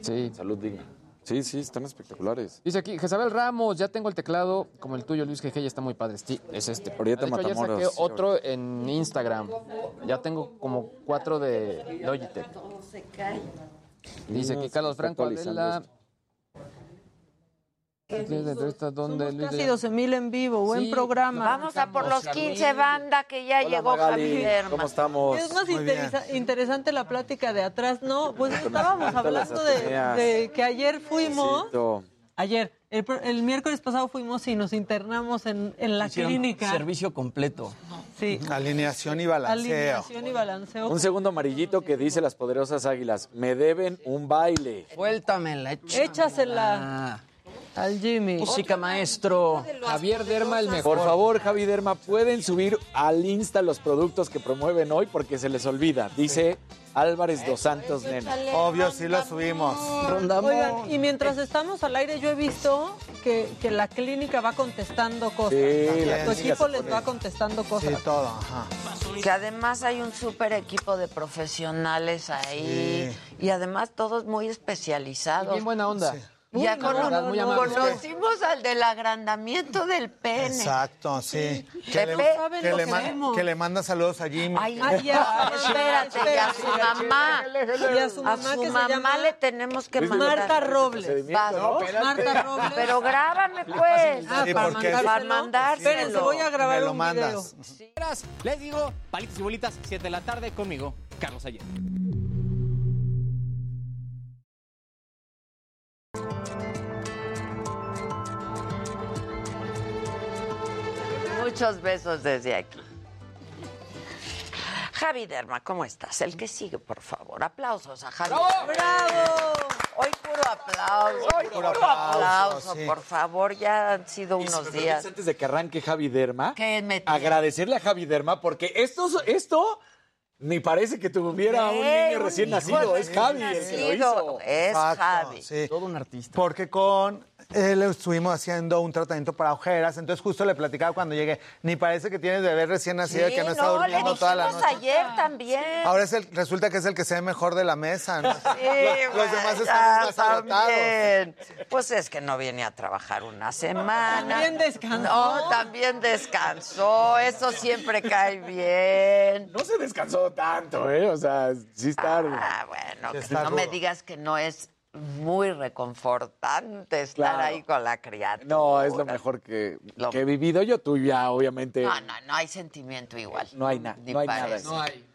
Sí. Salud digna. Sí, sí, están espectaculares. Dice aquí, Jezabel Ramos, ya tengo el teclado como el tuyo, Luis Jeje, ya está muy padre. Sí, es este. Orieta De hecho, ayer saqué otro en Instagram. Ya tengo como cuatro de Logitech. Dice se Carlos Franco Adela. ¿Dónde, Luis? Casi 12 mil en vivo, buen Sí. programa. Vamos a por los 15 banda que ya Hola, llegó Magali, Javi Lerma. ¿Cómo estamos? Es más bien. interesante la plática de atrás, ¿no? Pues estábamos hablando de, que ayer fuimos, ayer, el, miércoles pasado fuimos y nos internamos en, en la Hicieron clínica. Servicio completo. Sí, alineación y balanceo. alineación y balanceo. Un segundo amarillito que dice las poderosas águilas. Me deben un baile. Suéltamela, échamela. Échasela al Jimmy. Música, maestro. Javier Derma, el mejor. Por favor, Javi Derma, pueden subir al Insta los productos que promueven hoy porque se les olvida. Dice Álvarez dos Santos Nena. Obvio, sí lo subimos. Oigan, y mientras estamos al aire, yo he visto que, que la clínica va contestando cosas. Sí, la tu equipo les va contestando Sí, cosas. todo, ajá. Que además hay un súper equipo de profesionales ahí. Y además todos muy especializados. Bien buena onda. Ya cono- conocimos al del agrandamiento del pene. Exacto, sí. Que le, Pepe, saben que le que man- vemos. que le manda saludos a Jimmy. Ay, Ay, ya, espérate, y a su mamá. Y a su mamá que se mamá llama le tenemos que mandar. Marta Robles. Vas. Marta Robles. Pero grábame, pues. Ah, Sí, para porque- Para mandárselo. mandárselo. Espérense, voy a grabar Me lo un mandas. video. Les digo, palitos y bolitas, 7 de la tarde conmigo, Carlos Ayer. Muchos besos desde aquí. Javi Derma, ¿cómo estás? El que sigue, por favor. Aplausos a Javi. ¡Bravo! Hoy puro aplauso. Hoy puro, puro aplauso, aplauso, sí. por favor. Ya han sido unos días. Antes de que arranque Javi Derma, ¿Qué me agradecerle a Javi Derma porque esto, esto ni parece que tuviera un niño recién nacido. Es Javi el que lo nacido. hizo. Es Exacto, Javi. sí. Todo un artista. Porque con él estuvimos haciendo un tratamiento para ojeras, entonces justo le platicaba cuando llegué, ni parece que tienes bebé recién nacido Sí, que no está no, le durmiendo toda la noche. ayer también. Ahora es el, resulta que es el que se ve mejor de la mesa, ¿no? Sí, los, los demás ya más agotados. también. Pues es que no viene a trabajar una semana. También descansó. No, también descansó. Eso siempre cae bien. No se descansó tanto, ¿eh? O sea, sí está... Ah, bueno, que Está no me digas que no es muy reconfortante estar Claro. ahí con la criatura. No, es lo mejor que, Lo- que he vivido yo. Tú ya, obviamente, No, no, no hay sentimiento igual. no hay, na- Ni no hay nada. parece. No hay.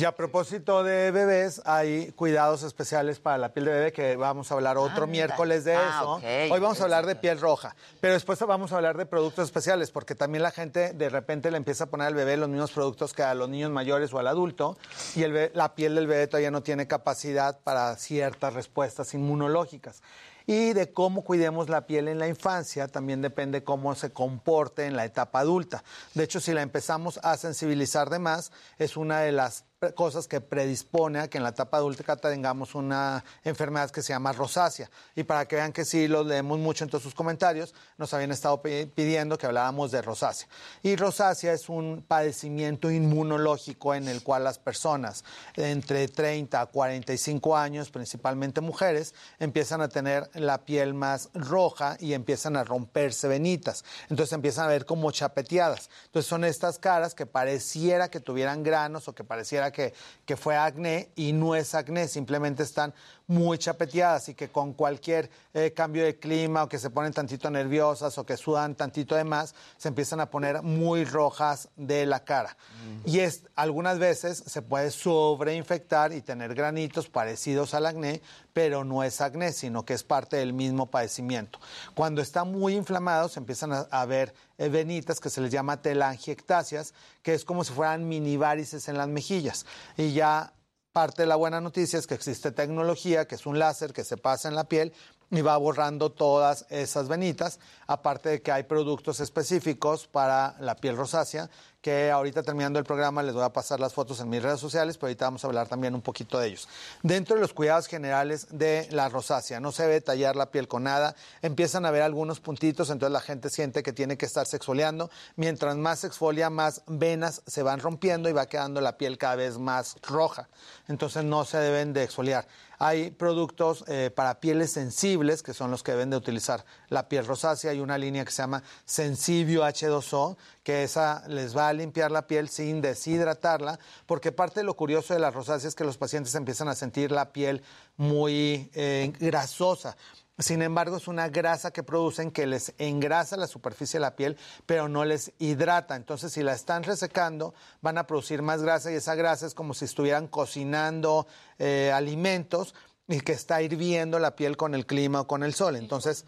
Y a propósito de bebés, hay cuidados especiales para la piel de bebé que vamos a hablar otro Anda. miércoles de Ah, eso. Hoy vamos a hablar de piel roja, pero después vamos a hablar de productos especiales porque también la gente de repente le empieza a poner al bebé los mismos productos que a los niños mayores o al adulto y el bebé- la piel del bebé todavía no tiene capacidad para ciertas respuestas inmunológicas. Y de cómo cuidemos la piel en la infancia también depende cómo se comporte en la etapa adulta. De hecho, si la empezamos a sensibilizar de más, es una de las cosas que predispone a que en la etapa adulta tengamos una enfermedad que se llama rosácea. Y para que vean que sí lo leemos mucho en todos sus comentarios, nos habían estado pi- pidiendo que habláramos de rosácea. Y rosácea es un padecimiento inmunológico en el cual las personas entre 30 a 45 años, principalmente mujeres, empiezan a tener la piel más roja y empiezan a romperse venitas. Entonces empiezan a ver como chapeteadas. Entonces son estas caras que pareciera que tuvieran granos o que pareciera que, fue acné y no es acné, simplemente están muy chapeteadas y que con cualquier eh, cambio de clima o que se ponen tantito nerviosas o que sudan tantito de más, se empiezan a poner muy rojas de la cara. Y es, algunas veces se puede sobreinfectar y tener granitos parecidos al acné, pero no es acné, sino que es parte del mismo padecimiento. Cuando está muy inflamado, se empiezan a, a ver eh, venitas que se les llama telangiectasias, que es como si fueran mini varices en las mejillas. Y ya parte de la buena noticia es que existe tecnología, que es un láser que se pasa en la piel y va borrando todas esas venitas, aparte de que hay productos específicos para la piel rosácea, que ahorita terminando el programa les voy a pasar las fotos en mis redes sociales, pero ahorita vamos a hablar también un poquito de ellos. Dentro de los cuidados generales de la rosácea, no se debe tallar la piel con nada, empiezan a ver algunos puntitos, entonces la gente siente que tiene que estarse exfoliando, mientras más se exfolia, más venas se van rompiendo y va quedando la piel cada vez más roja, entonces no se deben de exfoliar. Hay productos eh, para pieles sensibles, que son los que deben de utilizar la piel rosácea. Hay una línea que se llama Sensibio H2O, que esa les va a limpiar la piel sin deshidratarla, porque parte de lo curioso de la rosácea es que los pacientes empiezan a sentir la piel muy eh, grasosa. Sin embargo, es una grasa que producen que les engrasa la superficie de la piel, pero no les hidrata. Entonces, si la están resecando, van a producir más grasa y esa grasa es como si estuvieran cocinando eh, alimentos y que está hirviendo la piel con el clima o con el sol. Entonces,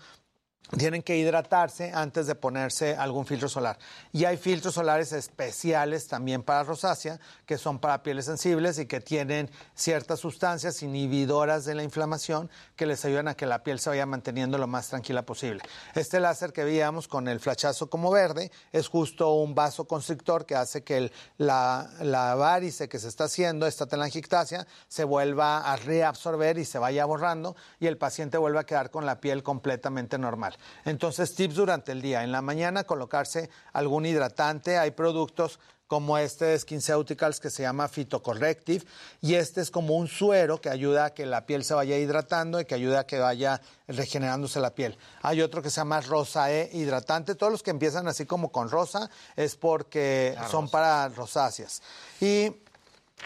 tienen que hidratarse antes de ponerse algún filtro solar. Y hay filtros solares especiales también para rosácea, que son para pieles sensibles y que tienen ciertas sustancias inhibidoras de la inflamación que les ayudan a que la piel se vaya manteniendo lo más tranquila posible. Este láser que veíamos con el flachazo como verde es justo un vasoconstrictor que hace que la, la varice que se está haciendo, esta telangiectasia, se vuelva a reabsorber y se vaya borrando y el paciente vuelva a quedar con la piel completamente normal. Entonces, tips durante el día. En la mañana colocarse algún hidratante. Hay productos como este de SkinCeuticals que se llama Phytocorrective y este es como un suero que ayuda a que la piel se vaya hidratando y que ayuda a que vaya regenerándose la piel. Hay otro que se llama Rosae hidratante. Todos los que empiezan así como con rosa es porque son para rosáceas. Y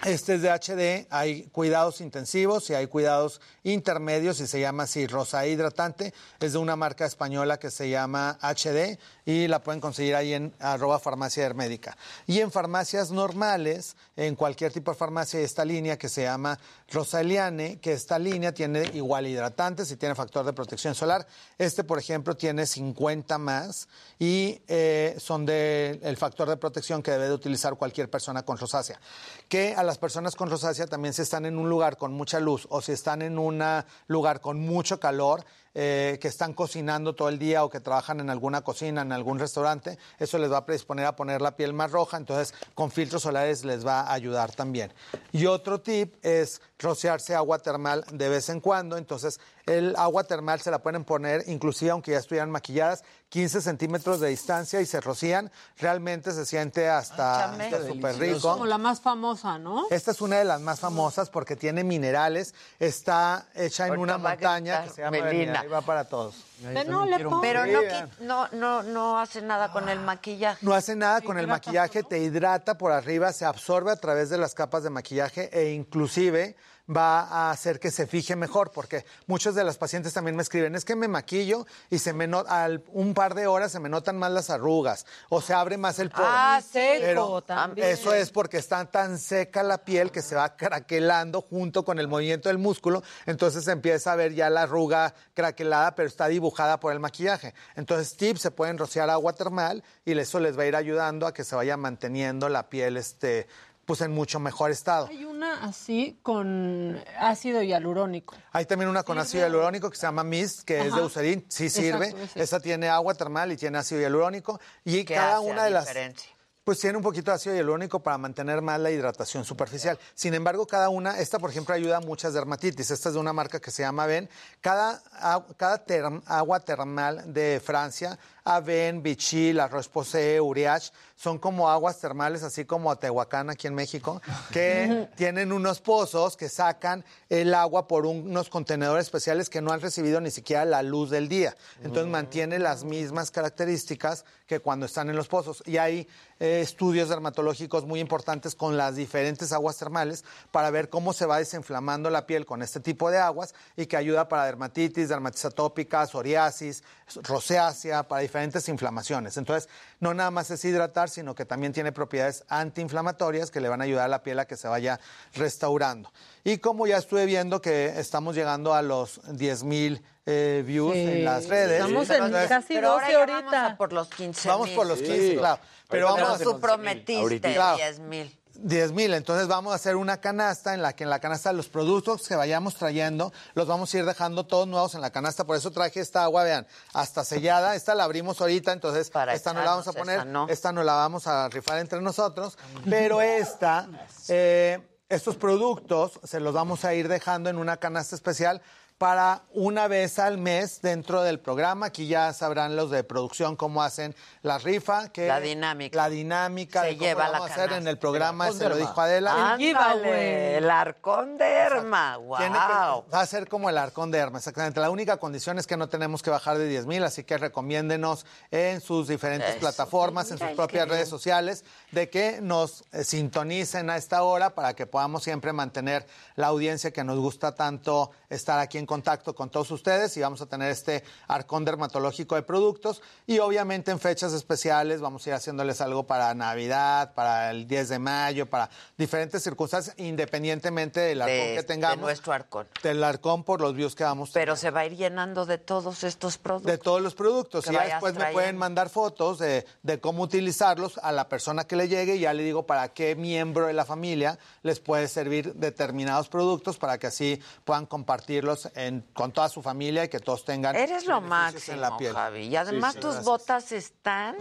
este es de HD, hay cuidados intensivos y hay cuidados intermedios y se llama así Rosa Hidratante. Es de una marca española que se llama HD y la pueden conseguir ahí en arroba farmacia hermédica. Y en farmacias normales, en cualquier tipo de farmacia, esta línea que se llama Rosa Eliane, que esta línea tiene igual hidratantes y tiene factor de protección solar. Este, por ejemplo, tiene 50 más y eh, son del el factor de protección que debe de utilizar cualquier persona con rosácea. Que a las personas con rosácea también si están en un lugar con mucha luz o si están en un lugar con mucho calor, eh, que están cocinando todo el día o que trabajan en alguna cocina, en algún restaurante, eso les va a predisponer a poner la piel más roja, entonces con filtros solares les va a ayudar también. Y otro tip es rociarse agua termal de vez en cuando, entonces el agua termal se la pueden poner, inclusive aunque ya estuvieran maquilladas, 15 centímetros de distancia y se rocían, realmente se siente hasta hasta súper Es rico. como la más famosa, ¿no? Esta es una de las más famosas porque tiene minerales, está hecha en Ahorita una montaña que se llama Melina. Melina. Ahí va para todos. Pero no, qui- no, no, no hace nada con el maquillaje. No hace nada con el maquillaje, te hidrata por arriba, se absorbe a través de las capas de maquillaje e inclusive va a hacer que se fije mejor, porque muchos de las pacientes también me escriben, es que me maquillo y se me no- al un par de horas se me notan más las arrugas o se abre más el poro. Ah, seco Pero también. Eso es porque está tan seca la piel que se va craquelando junto con el movimiento del músculo, entonces se empieza a ver ya la arruga craquelada, pero está dibujada por el maquillaje. Entonces, tips, se pueden rociar agua termal y eso les va a ir ayudando a que se vaya manteniendo la piel este pues en mucho mejor estado. Hay una así con ácido hialurónico. Hay también una con ácido hialurónico que se llama Mist, que es de. Eucerin, sí Exacto, sirve. ese. Esa tiene agua termal y tiene ácido hialurónico. Y ¿Qué cada hace una de las. diferencia? Pues tiene un poquito de ácido hialurónico para mantener más la hidratación superficial. Sin embargo, cada una, esta por ejemplo ayuda a muchas dermatitis. Esta es de una marca que se llama Ven. Cada, agu- cada term- agua termal de Francia, Aven, Vichy, La Roche-Posay, Uriach, son como aguas termales, así como Tehuacán aquí en México, que tienen unos pozos que sacan el agua por un- unos contenedores especiales que no han recibido ni siquiera la luz del día. Entonces mantiene las mismas características que cuando están en los pozos. Y hay eh, estudios dermatológicos muy importantes con las diferentes aguas termales para ver cómo se va desinflamando la piel con este tipo de aguas y que ayuda para dermatitis, dermatitis atópica, psoriasis, rosácea, para diferentes inflamaciones. Entonces, no nada más es hidratar, sino que también tiene propiedades antiinflamatorias que le van a ayudar a la piel a que se vaya restaurando. Y como ya estuve viendo que estamos llegando a los 10 mil eh, views Sí, en las redes. estamos en Entonces, casi Pero ahora 12 ya ahorita. vamos a por los 15 Vamos por los 15, claro. Pero Pero vamos tú prometiste Claro. 10 mil. 10 mil, entonces vamos a hacer una canasta en la que en la canasta los productos que vayamos trayendo los vamos a ir dejando todos nuevos en la canasta, por eso traje esta agua, vean, hasta sellada, esta la abrimos ahorita, entonces esta no la vamos a poner, esa no. esta no la vamos a rifar entre nosotros, pero esta, eh, estos productos se los vamos a ir dejando en una canasta especial para una vez al mes dentro del programa. Aquí ya sabrán los de producción cómo hacen la rifa. Que La dinámica. La dinámica Se de cómo lleva la vamos a hacer en el programa, El se lo dijo Herma. Adela. Ándale, el arcón de Herma, wow. Tiene que- va a ser como el arcón de Hermes, exactamente. La única condición es que no tenemos que bajar de 10 mil, así que recomiéndenos en sus diferentes Eso, plataformas, en sus propias redes sociales, de que nos eh, sintonicen a esta hora para que podamos siempre mantener la audiencia que nos gusta tanto estar aquí en contacto con todos ustedes y vamos a tener este arcón dermatológico de productos y obviamente en fechas especiales vamos a ir haciéndoles algo para Navidad, para el 10 de mayo, para diferentes circunstancias, independientemente del arcón De- que tengamos. de nuestro arcón. Del arcón por los views que vamos. Pero se va a ir llenando de todos estos productos. De todos los productos. Y ya después me trayendo. pueden mandar fotos de, de cómo utilizarlos a la persona que le llegue y ya le digo para qué miembro de la familia les puede servir determinados productos para que así puedan compartirlos en- con toda su familia y que todos tengan Eres lo beneficios en la máximo, piel. Javi. Y además Sí, sí, tus gracias. botas están...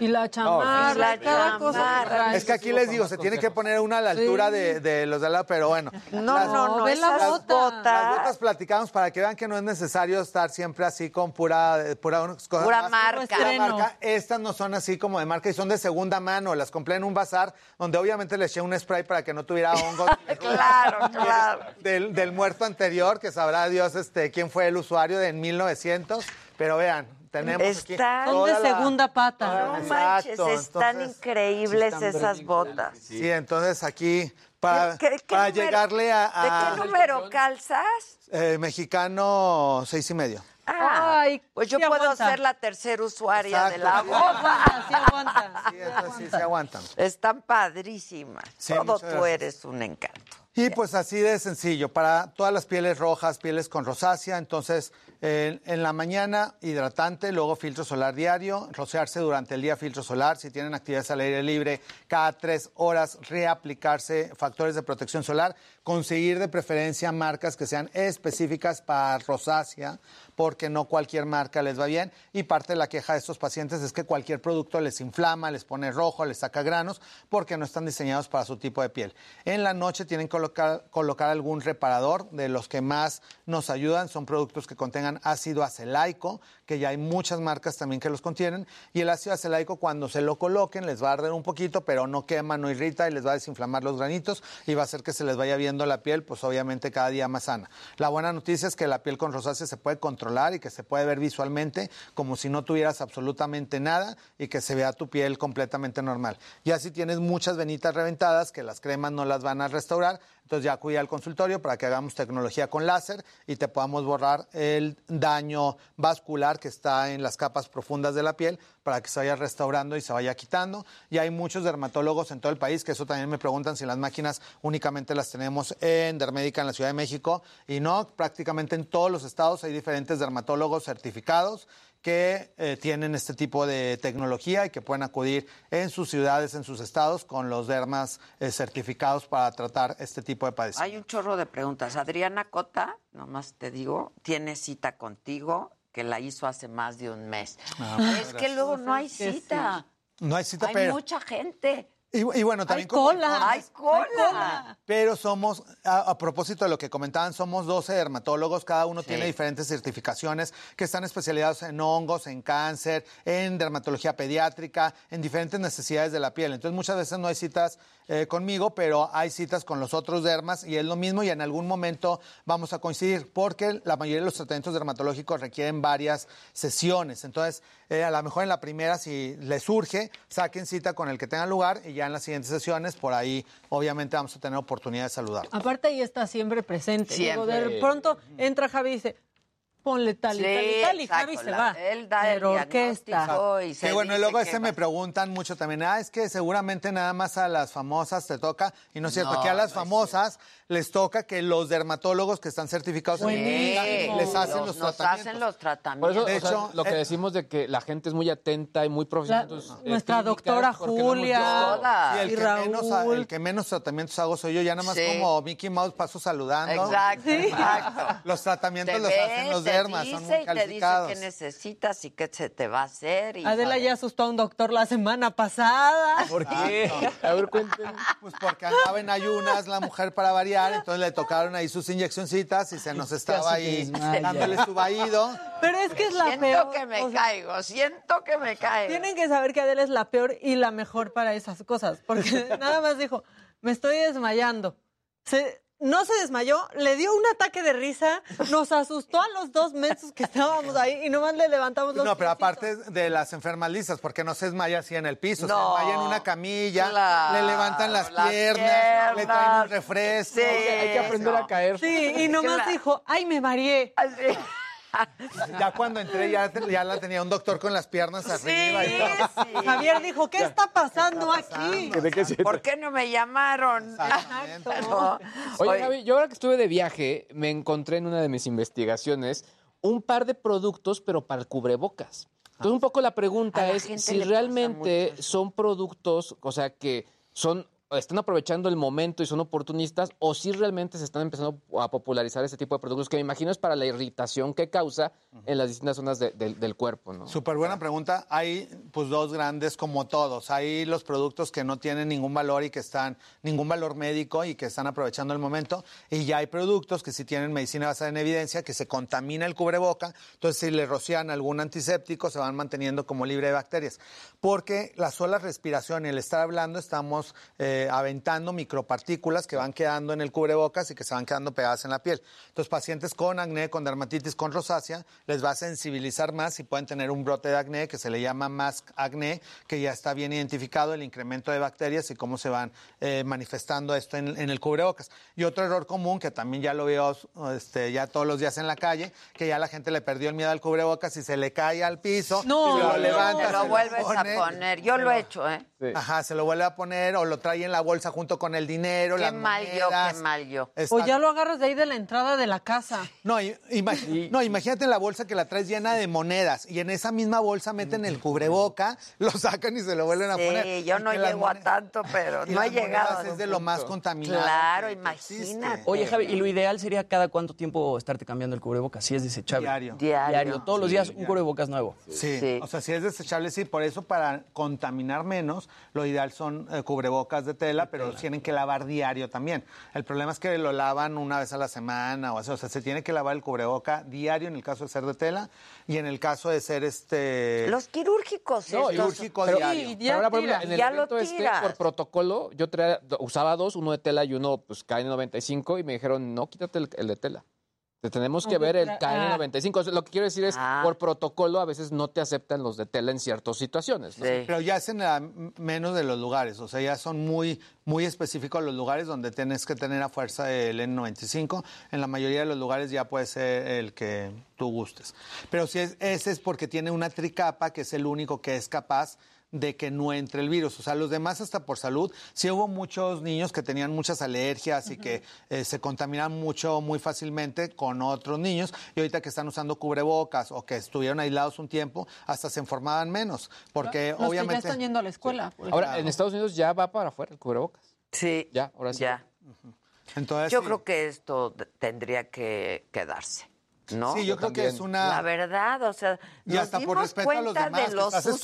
Y la chamarra, la cosa. chamarra. Es que aquí les digo, se tiene que poner una a la altura de, de los de al lado, pero bueno. No, no, no, esas bota. botas. Las botas platicamos para que vean que no es necesario estar siempre así con pura, pura cosas Pura más- marca. pura Estreno. marca. Estas no son así como de marca y son de segunda mano. Las compré en un bazar donde obviamente le eché un spray para que no tuviera hongos. claro, claro. Del, del muerto anterior, que sabrá Dios este, quién fue el usuario de en 1900. Pero vean, tenemos aquí Están- Son de la- segunda pata. No Exacto, manches, están entonces- increíbles Sí, están esas botas. Sí, entonces aquí para, ¿Qué- qué para número- llegarle a, a- ¿De qué número calzas? eh, mexicano seis y medio. Ah, Ay, pues yo sí puedo aguanta. ser la tercera usuaria de la Exacto. boda. Sí aguanta. Sí, entonces sí se aguantan. Están padrísimas. Sí, Todo tú eres un encanto. Y pues así de sencillo, para todas las pieles rojas, pieles con rosácea, entonces en la mañana hidratante, luego filtro solar diario, rociarse durante el día filtro solar, si tienen actividades al aire libre, cada tres horas reaplicarse factores de protección solar, conseguir de preferencia marcas que sean específicas para rosácea, porque no cualquier marca les va bien y parte de la queja de estos pacientes es que cualquier producto les inflama, les pone rojo, les saca granos, porque no están diseñados para su tipo de piel. En la noche tienen que colocar, algún reparador, de los que más nos ayudan son productos que contengan ácido acelaico, que ya hay muchas marcas también que los contienen, y el ácido acelaico cuando se lo coloquen les va a arder un poquito, pero no quema, no irrita y les va a desinflamar los granitos y va a hacer que se les vaya viendo la piel, pues obviamente cada día más sana. La buena noticia es que la piel con rosácea se puede controlar y que se puede ver visualmente como si no tuvieras absolutamente nada y que se vea tu piel completamente normal. Ya si tienes muchas venitas reventadas, que las cremas no las van a restaurar, Entonces ya acudí al consultorio para que hagamos tecnología con láser y te podamos borrar el daño vascular que está en las capas profundas de la piel para que se vaya restaurando y se vaya quitando. Y hay muchos dermatólogos en todo el país, que eso también me preguntan si las máquinas únicamente las tenemos en Dermédica en la Ciudad de México. Y no, prácticamente en todos los estados hay diferentes dermatólogos certificados que eh, tienen este tipo de tecnología y que pueden acudir en sus ciudades, en sus estados, con los dermas eh, certificados para tratar este tipo de padecimientos. Hay un chorro de preguntas. Adriana Cota, nomás te digo, tiene cita contigo, que la hizo hace más de un mes. Ah, es que luego no hay cita. No hay cita, hay pero... mucha gente. Y, y bueno, también Hay cola, hay cola. Pero somos, a, a propósito de lo que comentaban, somos 12 dermatólogos, cada uno Sí. tiene diferentes certificaciones que están especializados en hongos, en cáncer, en dermatología pediátrica, en diferentes necesidades de la piel. Entonces muchas veces no hay citas eh, conmigo, pero hay citas con los otros dermas y es lo mismo y en algún momento vamos a coincidir porque la mayoría de los tratamientos dermatológicos requieren varias sesiones. Entonces, eh, a lo mejor en la primera, si les surge, saquen cita con el que tenga lugar y ya en las siguientes sesiones, por ahí obviamente vamos a tener oportunidad de saludar. Aparte ella está siempre presente. Digo, Siempre. de pronto entra Javi y dice, ponle tal y Sí, tal y tal, y Javi se la- va. él da el Pero orquesta. y se Que bueno, y luego ese me preguntan mucho también, ah, es que seguramente nada más a las famosas te toca, y no es cierto, No, que a las no es famosas les toca que los dermatólogos que están certificados en clínica les hacen los, nos tratamientos. hacen los Por eso, De o sea, hecho, lo que eh, decimos de que la gente es muy atenta y muy profesional. entonces, nuestra doctora Julia. Sí, el, Y que menos, Raúl. el que menos tratamientos hago soy yo, ya nada más Sí. como Mickey Mouse paso saludando. Exacto, exacto. Los tratamientos Te los hacen los te dermas, dice son muy y te dice qué necesitas y qué se te va a hacer. Y Adela ya asustó a un doctor la semana pasada. ¿Por qué? A ver, cuenten. Pues porque andaba en ayunas la mujer para variar, entonces le tocaron ahí sus inyeccioncitas y se nos estaba ahí dándole su vaído. Pero es que es la siento peor. que me o sea, caigo, siento que me caigo. Tienen que saber que Adela es la peor y la mejor para esas cosas. Porque nada más dijo, me estoy desmayando. Se, no se desmayó, le dio un ataque de risa, nos asustó a los dos meses que estábamos ahí y nomás le levantamos los No, pero piecitos. aparte de las enfermas lisas, porque no se desmaya así en el piso, No. se desmaya en una camilla, le levantan las, las piernas, le traen un refresco. Sí, Hay que aprender a caer. Sí, y nomás Claro. dijo, ay, me mareé. Así. Ya cuando entré ya, ya la tenía un doctor con las piernas arriba. y todo. sí. Javier dijo, ¿qué está pasando aquí? ¿De qué se ¿Por qué no me llamaron? No. Oye, Javi, yo ahora que estuve de viaje, me encontré en una de mis investigaciones un par de productos, pero para el cubrebocas. Entonces, un poco la pregunta es si realmente son productos, o sea, que son están aprovechando el momento y son oportunistas, o si realmente se están empezando a popularizar este tipo de productos, que me imagino es para la irritación que causa en las distintas zonas de- del- del cuerpo, ¿no? Súper buena pregunta. Hay pues dos grandes como todos. Hay los productos que no tienen ningún valor y que están, ningún valor médico y que están aprovechando el momento. Y ya hay productos que sí tienen medicina basada en evidencia, que se contamina el cubreboca. Entonces, si le rocian algún antiséptico, se van manteniendo como libre de bacterias. Porque la sola respiración y el estar hablando, estamos eh, aventando micropartículas que van quedando en el cubrebocas y que se van quedando pegadas en la piel. Entonces, pacientes con acné, con dermatitis, con rosácea, les va a sensibilizar más y pueden tener un brote de acné que se le llama mask acné, que ya está bien identificado el incremento de bacterias y cómo se van eh, manifestando esto en, en el cubrebocas. Y otro error común que también ya lo veo este, ya todos los días en la calle, que ya la gente le perdió el miedo al cubrebocas y se le cae al piso No, y lo no, levanta. te lo vuelves pone. a poner. Yo lo he hecho, ¿eh? Ajá, se lo vuelve a poner o lo trae en la bolsa junto con el dinero, Qué las mal yo, monedas. qué mal yo. O ya lo agarras de ahí de la entrada de la casa. No, imag- no, imagínate la bolsa que la traes llena de monedas y en esa misma bolsa meten el cubreboca, lo sacan y se lo vuelven a poner. Sí, yo no llego a tanto, pero y no he llegado. Es de lo más contaminado. Claro, imagínate. Oye, Javi, y lo ideal sería cada cuánto tiempo estarte cambiando el cubrebocas, si es desechable. Diario. Diario. Todos los días un cubrebocas nuevo. Sí. Sí. o sea, si es desechable, sí. Por eso, para contaminar menos, lo ideal son eh, cubrebocas de tela, pero tienen que lavar diario también. El problema es que lo lavan una vez a la semana o así. O sea, se tiene que lavar el cubreboca diario en el caso de ser de tela y en el caso de ser este... Los quirúrgicos, No, quirúrgico Pero, diario. ya pero ahora, por ejemplo, tira, en el ya lo evento este, por protocolo, yo traía- usaba dos, uno de tela y uno, pues, KN95, y me dijeron, no, quítate el, el de tela. Tenemos que ver el KN95. Lo que quiero decir es, por protocolo, a veces no te aceptan los de tela en ciertas situaciones. ¿no? Pero ya es en la- menos de los lugares, o sea, ya son muy, muy específicos los lugares donde tienes que tener a fuerza el N95. En la mayoría de los lugares ya puede ser el que tú gustes. Pero si es, ese es porque tiene una tricapa que es el único que es capaz de que no entre el virus. O sea, los demás hasta por salud. Sí hubo muchos niños que tenían muchas alergias y que eh, se contaminan mucho muy fácilmente con otros niños y ahorita que están usando cubrebocas o que estuvieron aislados un tiempo, hasta se informaban menos. Porque Los que ya obviamente... están yendo a la escuela. Ahora, ejemplo. en Estados Unidos ya va para afuera el cubrebocas. Sí. Ya, ahora sí. Ya. Entonces, Yo sí. creo que esto tendría que quedarse. ¿No? Sí, yo creo que es una- La verdad, o sea, Y nos hasta por dimos respeto a los demás, de que los estás que y que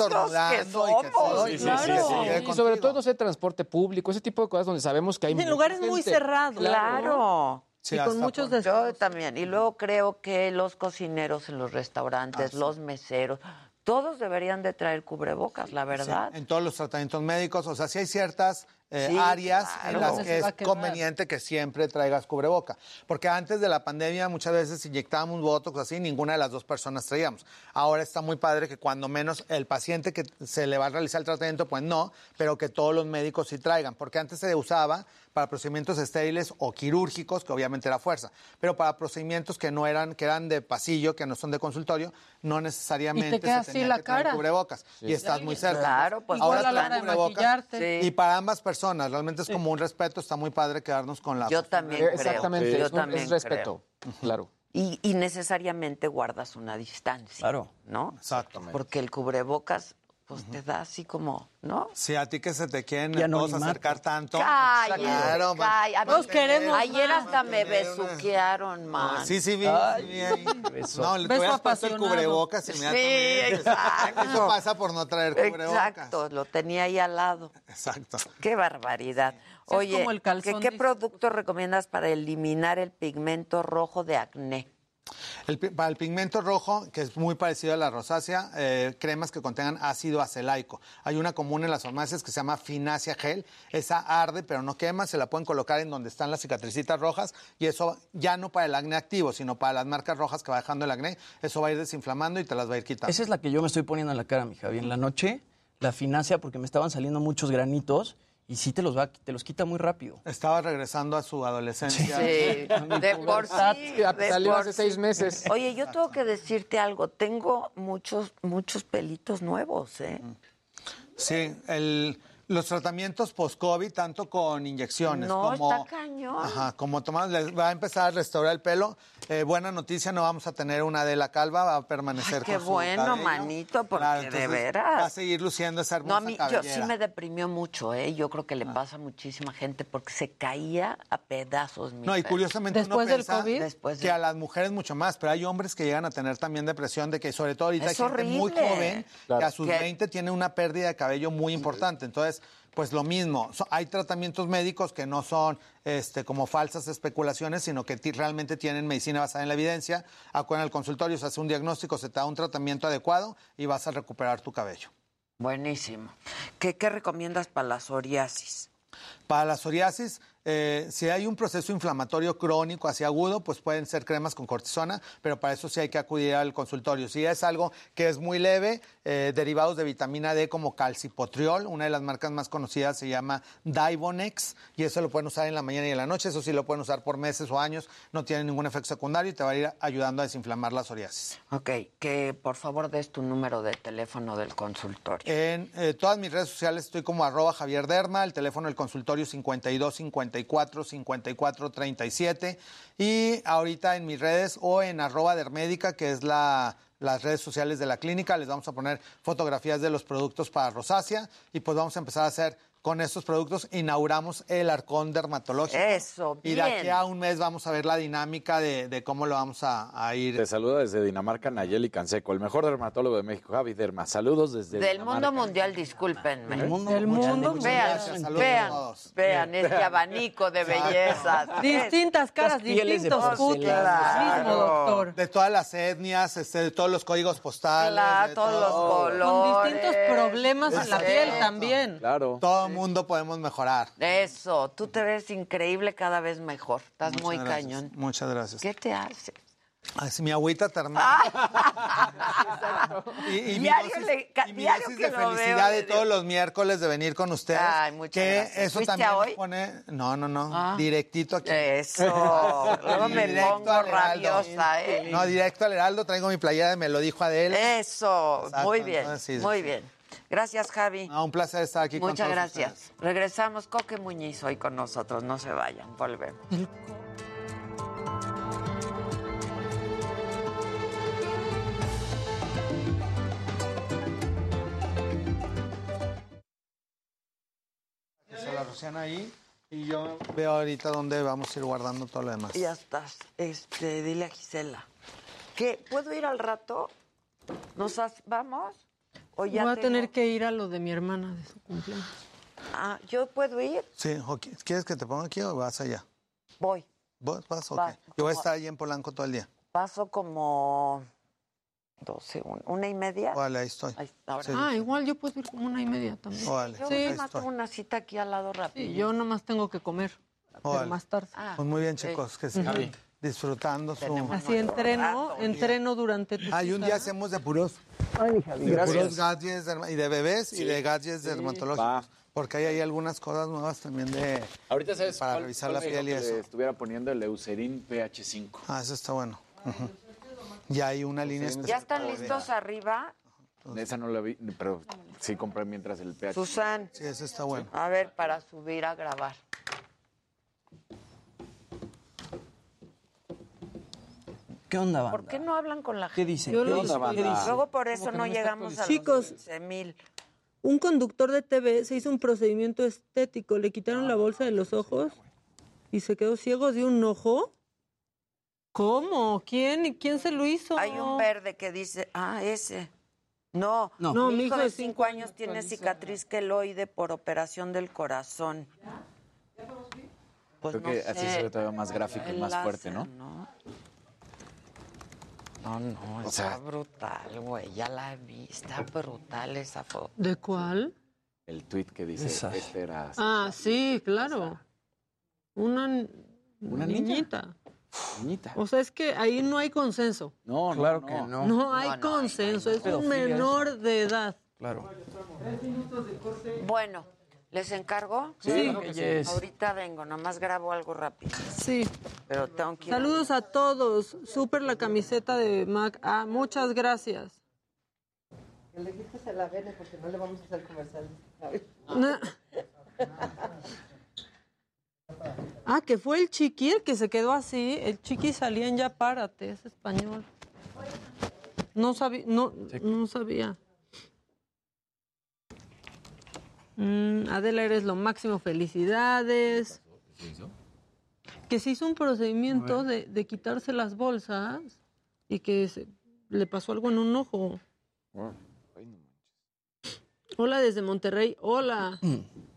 somos. todo, y claro. sí, sí, sí, Y sobre todo, no sé, transporte público, ese tipo de cosas donde sabemos que hay En lugares muy cerrados. Claro. Sí, y con muchos por- Yo también. Y luego creo que los cocineros en los restaurantes, los meseros, todos deberían de traer cubrebocas, la verdad. Sí, en todos los tratamientos médicos, o sea, sí hay ciertas eh, Sí, áreas claro. en las ¿Dónde que es conveniente que siempre traigas cubreboca. Porque antes de la pandemia muchas veces inyectábamos botox así, ninguna de las dos personas traíamos. Ahora está muy padre que cuando menos el paciente que se le va a realizar el tratamiento, pues no, pero que todos los médicos sí traigan. Porque antes se usaba para procedimientos estériles o quirúrgicos, que obviamente era fuerza, pero para procedimientos que no eran, que eran de pasillo, que no son de consultorio, no necesariamente queda se así la que cara. cubrebocas. Sí. Y estás muy cerca. Claro, pues, ahora la de cubrebocas. Sí. Y para ambas personas, realmente es como un respeto, está muy padre quedarnos con la... Yo también creo. Exactamente, Yo es, también es respeto. Claro. Y, y necesariamente guardas una distancia. Claro. ¿No? Exactamente. Porque el cubrebocas, pues te da así como, ¿no? Si a ti que se te quieren Y todos acercar tanto... Cállate, Claro, man. cállate. A mí- Todos queremos Ayer hasta me besuquearon, man. Sí, sí, vi. Ay, sí vi ahí. beso. No, le hubieras puesto el cubrebocas Sí, inmediatamente. exacto. Eso pasa por no traer cubrebocas. Exacto, lo tenía ahí al lado. Exacto. Qué barbaridad. Oye, como el calzón, ¿qué, qué producto recomiendas para eliminar el pigmento rojo de acné? El para el pigmento rojo, que es muy parecido a la rosácea, eh, cremas que contengan ácido acelaico. Hay una común en las farmacias que se llama Finacia Gel. Esa arde, pero no quema. Se la pueden colocar en donde están las cicatricitas rojas. Y eso ya no para el acné activo, sino para las marcas rojas que va dejando el acné. Eso va a ir desinflamando y te las va a ir quitando. Esa es la que yo me estoy poniendo en la cara, mi Javi. En la noche, la financia, porque me estaban saliendo muchos granitos y sí te los, va, te los quita muy rápido. Estaba regresando a su adolescencia. Sí, de por sí. Salió hace seis meses. Oye, yo tengo que decirte algo. Tengo muchos, muchos pelitos nuevos, ¿eh? Sí, el, los tratamientos post-COVID, tanto con inyecciones No, como... está cañón. Ajá, como tomar, les va a empezar a restaurar el pelo. Eh, buena noticia, no vamos a tener una de la calva, va a permanecer Ay, qué con bueno, cabello. manito, porque Claro, de veras. Va a seguir luciendo esa No, hermosa a mí, yo sí me deprimió mucho, ¿eh? Yo creo que le pasa a muchísima gente porque se caía a pedazos. mi No, y curiosamente uno Después del piensa COVID. Después que de- a las mujeres mucho más, pero hay hombres que llegan a tener también depresión, de que sobre todo ahorita Es hay gente muy joven que a sus Que- 20 tiene una pérdida de cabello muy importante. Entonces, pues lo mismo, So- hay tratamientos médicos que no son este, como falsas especulaciones, sino que realmente tienen medicina basada en la evidencia. Acuérdate al consultorio, se hace un diagnóstico, se te da un tratamiento adecuado y vas a recuperar tu cabello. Buenísimo. ¿Qué, qué recomiendas para la psoriasis? Para la psoriasis, eh, si hay un proceso inflamatorio crónico hacia agudo, pues pueden ser cremas con cortisona, pero para eso sí hay que acudir al consultorio. Si es algo que es muy leve, eh, derivados de vitamina D como calcipotriol, una de las marcas más conocidas se llama Divonex, y eso lo pueden usar en la mañana y en la noche, eso sí lo pueden usar por meses o años, no tiene ningún efecto secundario y te va a ir ayudando a desinflamar la psoriasis. Ok, que por favor des tu número de teléfono del consultorio. En eh, todas mis redes sociales estoy como arroba Javier Derma, el teléfono del consultorio 52 54 54 37 y ahorita en mis redes o en arroba Dermédica, que es la, las redes sociales de la clínica, les vamos a poner fotografías de los productos para rosácea. Y pues vamos a empezar a hacer con estos productos, inauguramos el arcón dermatológico. Eso, Y de aquí bien. a un mes vamos a ver la dinámica de, de cómo lo vamos a, a ir. Te saluda desde Dinamarca Nayeli Canseco, el mejor dermatólogo de México, Javi Derma. Saludos desde Del Dinamarca. mundo mundial, discúlpenme. Del mundo Del mundial. mundo Muchas Vean, gracias, saludos a vean, todos. vean este abanico de bellezas. Distintas caras, distintos cutis. Claro. Mismo doctor. De todas las etnias, este, de todos los códigos postales. Claro, de todos los colores. Con distintos problemas en la piel también. Claro. Todo mundo podemos mejorar. Eso, tú te ves increíble cada vez mejor. Estás Muchas muy gracias, cañón. Muchas gracias. ¿Qué te haces? Así, mi agüita termal. y, y mi Diario dosis, le- y mi diario dosis que de felicidad veo, de todos los miércoles de venir con ustedes. Ay, muchas que gracias. eso ¿Fuiste también hoy? pone... No, no, no. Ah. Directito aquí. Eso. Luego me Directo pongo al rabiosa, ¿eh? No, directo al Heraldo. Traigo mi playera de Me lo dijo Adele. Eso. Exacto, muy bien. entonces, sí, muy bien. Gracias, Javi. No, un placer estar aquí con Muchas todos gracias. ustedes. Regresamos. Coque Muñiz hoy con nosotros. No se vayan. Volvemos. Se la rocian ahí y yo veo ahorita dónde vamos a ir guardando todo lo demás. Ya estás. Este, dile a Gisela. ¿Qué? ¿Puedo ir al rato? ¿Nos has- vamos? ¿O ya Voy a tengo- tener que ir a lo de mi hermana de su cumpleaños. Ah, ¿yo puedo ir? Sí, ¿quieres que te ponga aquí o vas allá? Voy. ¿Vos vas o? Yo voy a estar ahí en Polanco todo el día. Paso como 12, un- una y media. Vale, ahí estoy. Ahí está, ahora. Sí. Ah, igual yo puedo ir como una y media también. Órale, Yo ahí nomás tengo una cita aquí al lado rápido. Sí, yo nomás tengo que comer, pero más tarde. Ah, Pues muy bien, chicos, que sigan disfrutando su... Así entreno, entreno durante tu Hay un cita. día hacemos de de puros gadgets derma- y de bebés y de gadgets Sí, dermatológicos. va. Porque ahí hay algunas cosas nuevas también de... Ahorita sabes Para cuál- revisar cuál la me dijo piel y eso. estuviera poniendo el Eucerin PH5. Ah, eso está bueno. Ujú. Y hay una línea Eucerin ¿Ya especial. están listos arriba? Esa no la vi, pero sí compré mientras el PH. Susan. Sí, eso está bueno. A ver, para subir a grabar. ¿Qué onda, banda? ¿Por qué no hablan con la ¿Qué gente? Yo ¿Qué lo- dice? ¿qué ¿Qué dice? dice? Luego por eso no no llegamos a actualizando. los Chicos. 15 mil. Un conductor de TV se hizo un procedimiento estético, le quitaron la bolsa de los ojos y se quedó ciego de un ojo. ¿Cómo? ¿Quién? ¿Y quién se lo hizo? Hay un verde que dice, ah, ese. No, No. No, mi hijo de 5 años tiene cicatriz queloide por operación del corazón. Pues Creo no que así sé. se ve todavía más gráfico y más fuerte, láser, ¿no? No, no, O está sea- brutal, güey. Ya la vi, está brutal esa foto. ¿De cuál? El tweet que dice, Esa. este era... Ah, sí, claro. Una, Una niñita. Niñita. O sea, es que ahí no hay consenso. No, Claro no, que no. no. No hay no, consenso, es un menor de edad. Claro. Bueno, ¿les encargo? Sí. Ahorita vengo, nomás grabo algo rápido. Sí. Pero tengo que ir Saludos a todos. Súper la camiseta de Mac. Ah, muchas gracias. Que le quites a la vene porque no le vamos a hacer comercial. Ah, que fue el chiqui el que se quedó así. El chiqui salía en Ya Párate, es español. No sabía, no, no sabía. Mm, Adela, eres lo máximo, felicidades. Que se hizo un procedimiento de, de quitarse las bolsas y que se- le pasó algo en un ojo. Hola desde Monterrey, hola.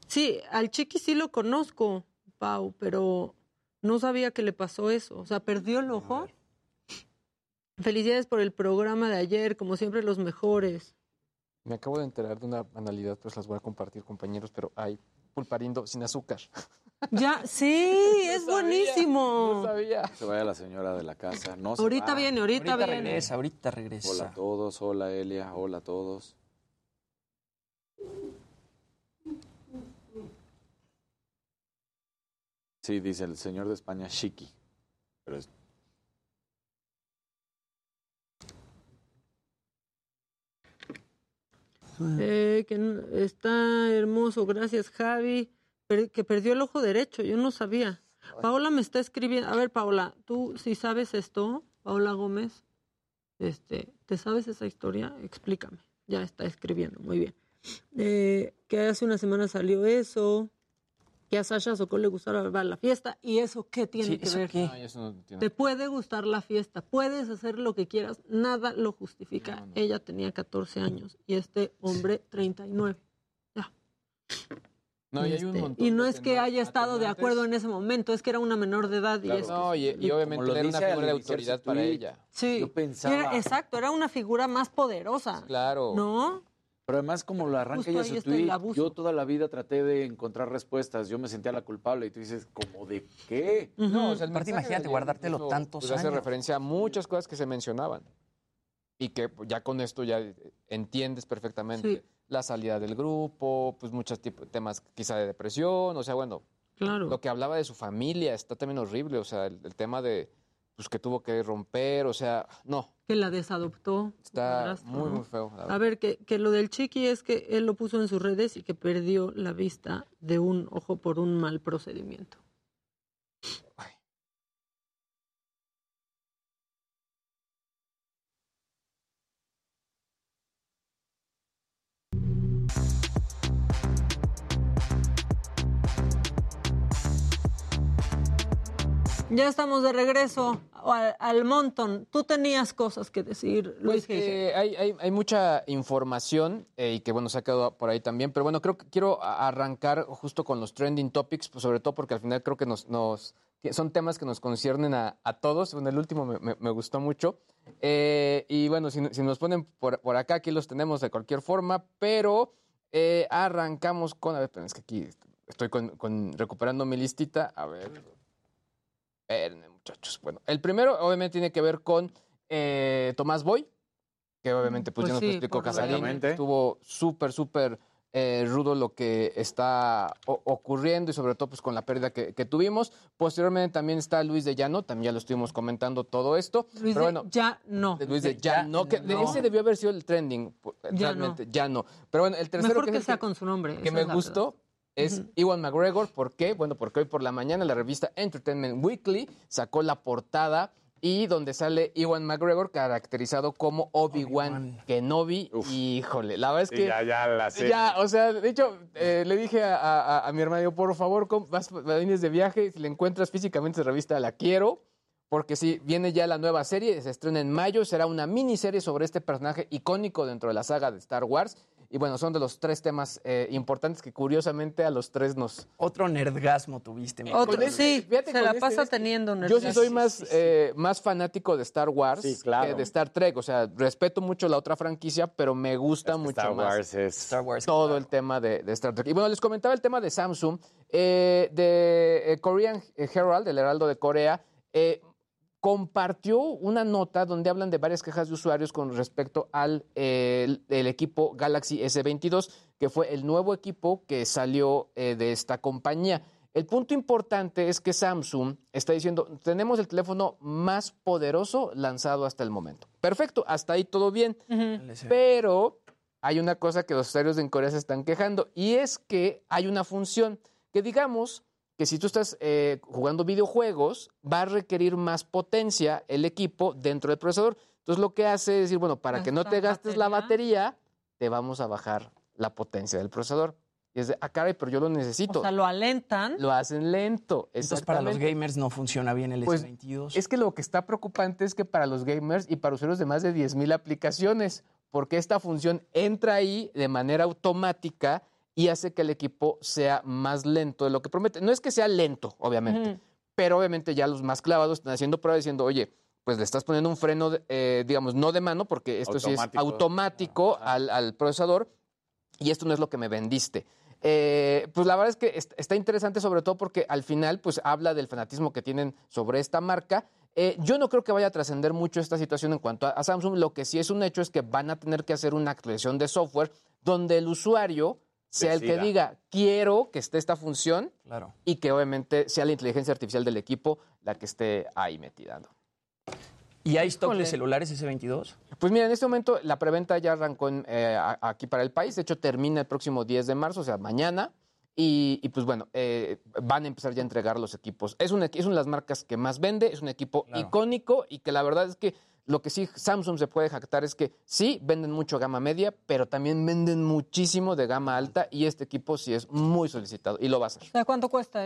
Sí, al chiqui sí lo conozco, Pau, pero no sabía que le pasó eso. O sea, perdió el ojo. Felicidades por el programa de ayer, como siempre los mejores. Me acabo de enterar de una banalidad, pues las voy a compartir, compañeros, pero hay pulparindo sin azúcar. Ya, sí, es buenísimo. sabía. Se vaya la señora de la casa. No se Ahorita va. viene, ahorita, Ahorita viene. regresa, ahorita regresa. Hola a todos, hola Elia, hola a todos. Sí, dice el señor de España, Shiki. Pero es- Eh, que está hermoso, gracias Javi. Per- que perdió el ojo derecho, yo no sabía. Paola me está escribiendo. A ver, Paola, tú si sabes esto, Paola Gómez, este, ¿te sabes esa historia? Explícame. Ya está escribiendo, muy bien. Eh, que hace una semana salió eso, que a Sasha Sokol le gustaba la fiesta, y eso qué tiene Sí, que ¿eso ver. qué? Ay, eso no entiendo. Te puede gustar la fiesta, puedes hacer lo que quieras, nada lo justifica. Ella tenía 14 años y este hombre 39. Ya. No, y hay un Este, montón y no es que haya estado de acuerdo en ese momento, es que era una menor de edad. Y Claro. es- No, y, y obviamente era una figura de autoridad para ella. Sí, Yo pensaba- era- exacto, era una figura más poderosa. Claro. ¿No? Pero además, como lo arranca ella su tweet, yo toda la vida traté de encontrar respuestas. Yo me sentía la culpable y tú dices, ¿como de qué? No, o sea, el Aparte, imagínate guardártelo incluso, tantos pues, hace años. referencia a muchas cosas que se mencionaban. Y que pues, ya con esto ya entiendes perfectamente Sí. la salida del grupo, pues muchos tipos, temas quizá de depresión, o sea, bueno, Claro. lo que hablaba de su familia está también horrible, o sea, el, el tema de pues que tuvo que romper, o sea, no, Que la desadoptó. está muy, muy feo. A ver, que, que lo del chiqui es que él lo puso en sus redes y que perdió la vista de un ojo por un mal procedimiento. Ya estamos de regreso al, al montón. Tú tenías cosas que decir, Luis Pues, eh, hay, hay- hay mucha información eh, y que bueno, se ha quedado por ahí también, pero bueno, creo que quiero arrancar justo con los trending topics, pues, sobre todo porque al final creo que nos, son temas que nos conciernen a, a todos. Bueno, el último me, me- me gustó mucho. Eh, y bueno, si, si nos ponen por, por acá, aquí los tenemos de cualquier forma, pero eh, arrancamos con, a ver, es que aquí estoy con, con- recuperando mi listita, a ver. Espérenme, muchachos. Bueno, el primero obviamente tiene que ver con eh, Tomás Boy, que obviamente pues, Pues ya nos sí, lo explicó de- Casarín. Estuvo súper, súper eh, rudo lo que está ocurriendo y sobre todo pues con la pérdida que, que tuvimos. Posteriormente también está Luis de Llano, también ya lo estuvimos comentando todo esto. Luis pero de- bueno, ya no. de Luis de de Llano, que de no. ese debió haber sido el trending, Ya realmente, ya no. Pero bueno, el tercero Mejor que, que es el sea con su nombre. que me la es Ujú. Iwan McGregor. ¿Por qué? Bueno, porque hoy por la mañana la revista Entertainment Weekly sacó la portada y donde sale Iwan McGregor caracterizado como Obi-Wan Kenobi. Híjole, la verdad es que... ya, ya la sé. Ya, o sea, de hecho, eh, le dije a, a- a mi hermano, por favor, vas, vienes de viaje, si la encuentras físicamente esa revista, la quiero. Porque sí, viene ya la nueva serie, se estrena en mayo, será una miniserie sobre este personaje icónico dentro de la saga de Star Wars. Y bueno, son de los tres temas eh, importantes que curiosamente a los tres nos... Otro nerdgasmo tuviste. mi Otro, este- sí, fíjate, se la este pasa teniendo. Yo sí soy más, eh, más fanático de Star Wars Sí, claro. que de Star Trek. O sea, respeto mucho la otra franquicia, pero me gusta Es que mucho Star más Wars es... Star Wars. todo el tema de, de Star Trek. Y bueno, les comentaba el tema de Samsung, eh, de eh, Korean Herald, del Heraldo de Corea, eh, compartió una nota donde hablan de varias quejas de usuarios con respecto al eh, el, el equipo Galaxy S22, que fue el nuevo equipo que salió eh, de esta compañía. El punto importante es que Samsung está diciendo, tenemos el teléfono más poderoso lanzado hasta el momento. Perfecto, hasta ahí todo bien. Pero hay una cosa que los usuarios en Corea se están quejando y es que hay una función que digamos que si tú estás eh, jugando videojuegos va a requerir más potencia el equipo dentro del procesador. Entonces lo que hace es decir, bueno, para que no te ¿Gasta gastes la batería? te vamos a bajar la potencia del procesador. Y es de, ah, caray, pero yo lo necesito. O sea, lo alentan. lo hacen lento. Entonces para los gamers no funciona bien el Pues, S22. Es que lo que está preocupante es que para los gamers y para usuarios de más de 10.000 aplicaciones, porque esta función entra ahí de manera automática y hace que el equipo sea más lento de lo que promete. No es que sea lento, obviamente, pero obviamente ya los más clavados están haciendo pruebas diciendo, oye, pues le estás poniendo un freno, eh, digamos, no de mano, porque esto sí es Automático. al, al procesador y esto no es lo que me vendiste. Eh, pues la verdad es que est- está interesante sobre todo porque al final pues habla del fanatismo que tienen sobre esta marca. Eh, yo no creo que vaya a trascender mucho esta situación en cuanto a, a Samsung. Lo que sí es un hecho es que van a tener que hacer una actualización de software donde el usuario sea el que diga, quiero que esté esta función Claro. y que obviamente sea la inteligencia artificial del equipo la que esté ahí metida. ¿no? ¿Y hay stock Híjole. de celulares S22? Pues mira, en este momento la preventa ya arrancó en, eh, aquí para el país. De hecho, termina el próximo 10 de marzo, o sea, mañana. Y, y, pues bueno, eh, van a empezar ya a entregar los equipos. Es una, es una de las marcas que más vende, es un equipo Claro. icónico y que la verdad es que lo que sí Samsung se puede jactar es que sí venden mucho gama media, pero también venden muchísimo de gama alta y este equipo sí es muy solicitado y lo va a hacer. ¿Cuánto cuesta?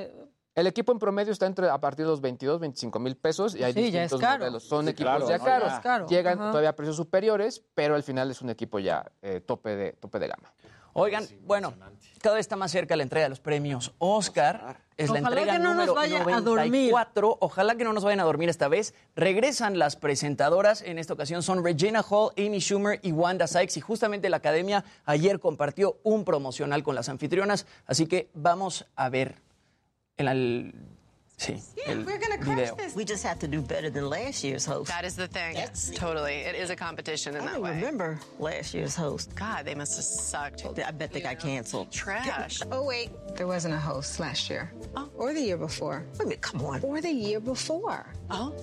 El equipo en promedio está entre a partir de los 22, 25 mil pesos y hay Sí, ya es distintos caro. modelos. Son Sí, equipos claro, ya ¿no? caros. Ya. Llegan Ajá. todavía a precios superiores, pero al final es un equipo ya eh, tope, de, tope de gama. Oigan, bueno, cada vez está más cerca la entrega de los premios Oscar. Es la Ojalá entrega que no nos número vaya a 94. Ojalá que no nos vayan a dormir esta vez. Regresan las presentadoras. En esta ocasión son Regina Hall, Amy Schumer y Wanda Sykes. Y justamente la academia ayer compartió un promocional con las anfitrionas. Así que vamos a ver el, el- sí, el video. We just have to do better than last year's host. That is the thing. Totally. It is a competition in I that don't remember last year's host. God, they must have sucked. I bet they got canceled. Trash. Oh, wait. There wasn't a host last year. Oh. Or the year before. Wait a minute, come on. Or the year before. Oh.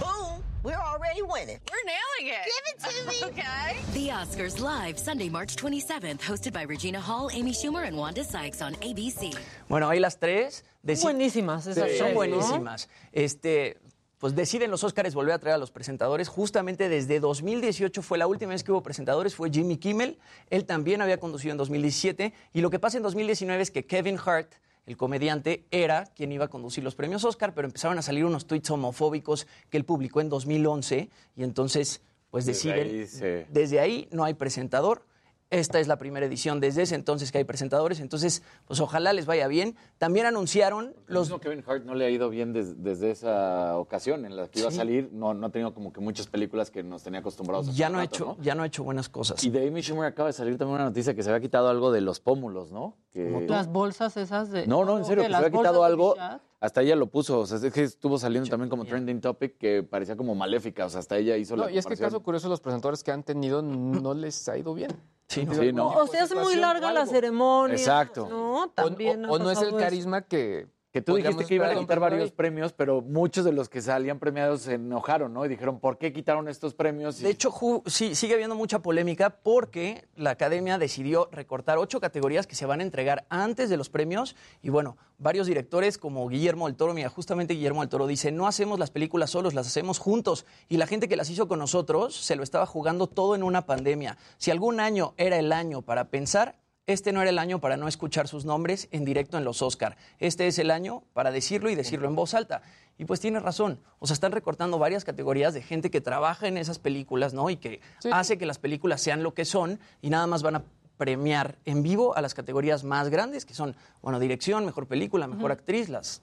Boom. We're already winning. We're nailing it. Give it to me. okay. The Oscars live Sunday, March 27th, hosted by Regina Hall, Amy Schumer, and Wanda Sykes on ABC. Bueno, ahí las tres. deci- Buenísimas esas Sí, tres, Son ¿no? buenísimas. Este, pues deciden los Óscares volver a traer a los presentadores. Justamente desde 2018 fue la última vez que hubo presentadores, fue Jimmy Kimmel. Él también había conducido en 2017. Y lo que pasa en 2019 es que Kevin Hart, el comediante, era quien iba a conducir los premios Oscar, pero empezaron a salir unos tweets homofóbicos que él publicó en 2011. Y entonces, pues Desde deciden. ahí se- Desde ahí no hay presentador. Esta es la primera edición desde ese entonces que hay presentadores. Entonces, pues ojalá les vaya bien. También anunciaron Los... los. Kevin Hart no le ha ido bien des- desde esa ocasión en la que iba Sí. a salir. No, no ha tenido como que muchas películas que nos tenía acostumbrados. a Ya no, ha hecho, ya no ha hecho buenas cosas. Y de Amy Schumer acaba de salir también una noticia que se había quitado algo de los pómulos, ¿no? Que... Las bolsas esas de... No, no, en serio, que se había quitado algo. Hasta ella lo puso, o sea, es que estuvo saliendo también como trending topic que parecía como maléfica, o sea, hasta ella hizo No, la y es que caso curioso, los presentadores que han tenido no les ha ido bien. Sí, no. Sí, O tipo se de hace muy larga la ceremonia. Exacto. No, O, también o- no es el carisma que... Que tú dijiste que iban a quitar varios premios, pero muchos de los que salían premiados se enojaron, ¿no? Y dijeron, ¿por qué quitaron estos premios? Y- De hecho, sí, sigue habiendo mucha polémica porque la academia decidió recortar ocho categorías que se van a entregar antes de los premios. Y bueno, varios directores como Guillermo del Toro, mira, justamente Guillermo del Toro dice, no hacemos las películas solos, las hacemos juntos. Y la gente que las hizo con nosotros se lo estaba jugando todo en una pandemia. Si algún año era el año para pensar, este no era el año para no escuchar sus nombres en directo en los Oscar. Este es el año para decirlo y decirlo en voz alta. Y pues tiene razón. O sea, están recortando varias categorías de gente que trabaja en esas películas, ¿no? Y que hace que las películas sean lo que son y nada más van a premiar en vivo a las categorías más grandes, que son, bueno, dirección, mejor película, mejor actriz, las,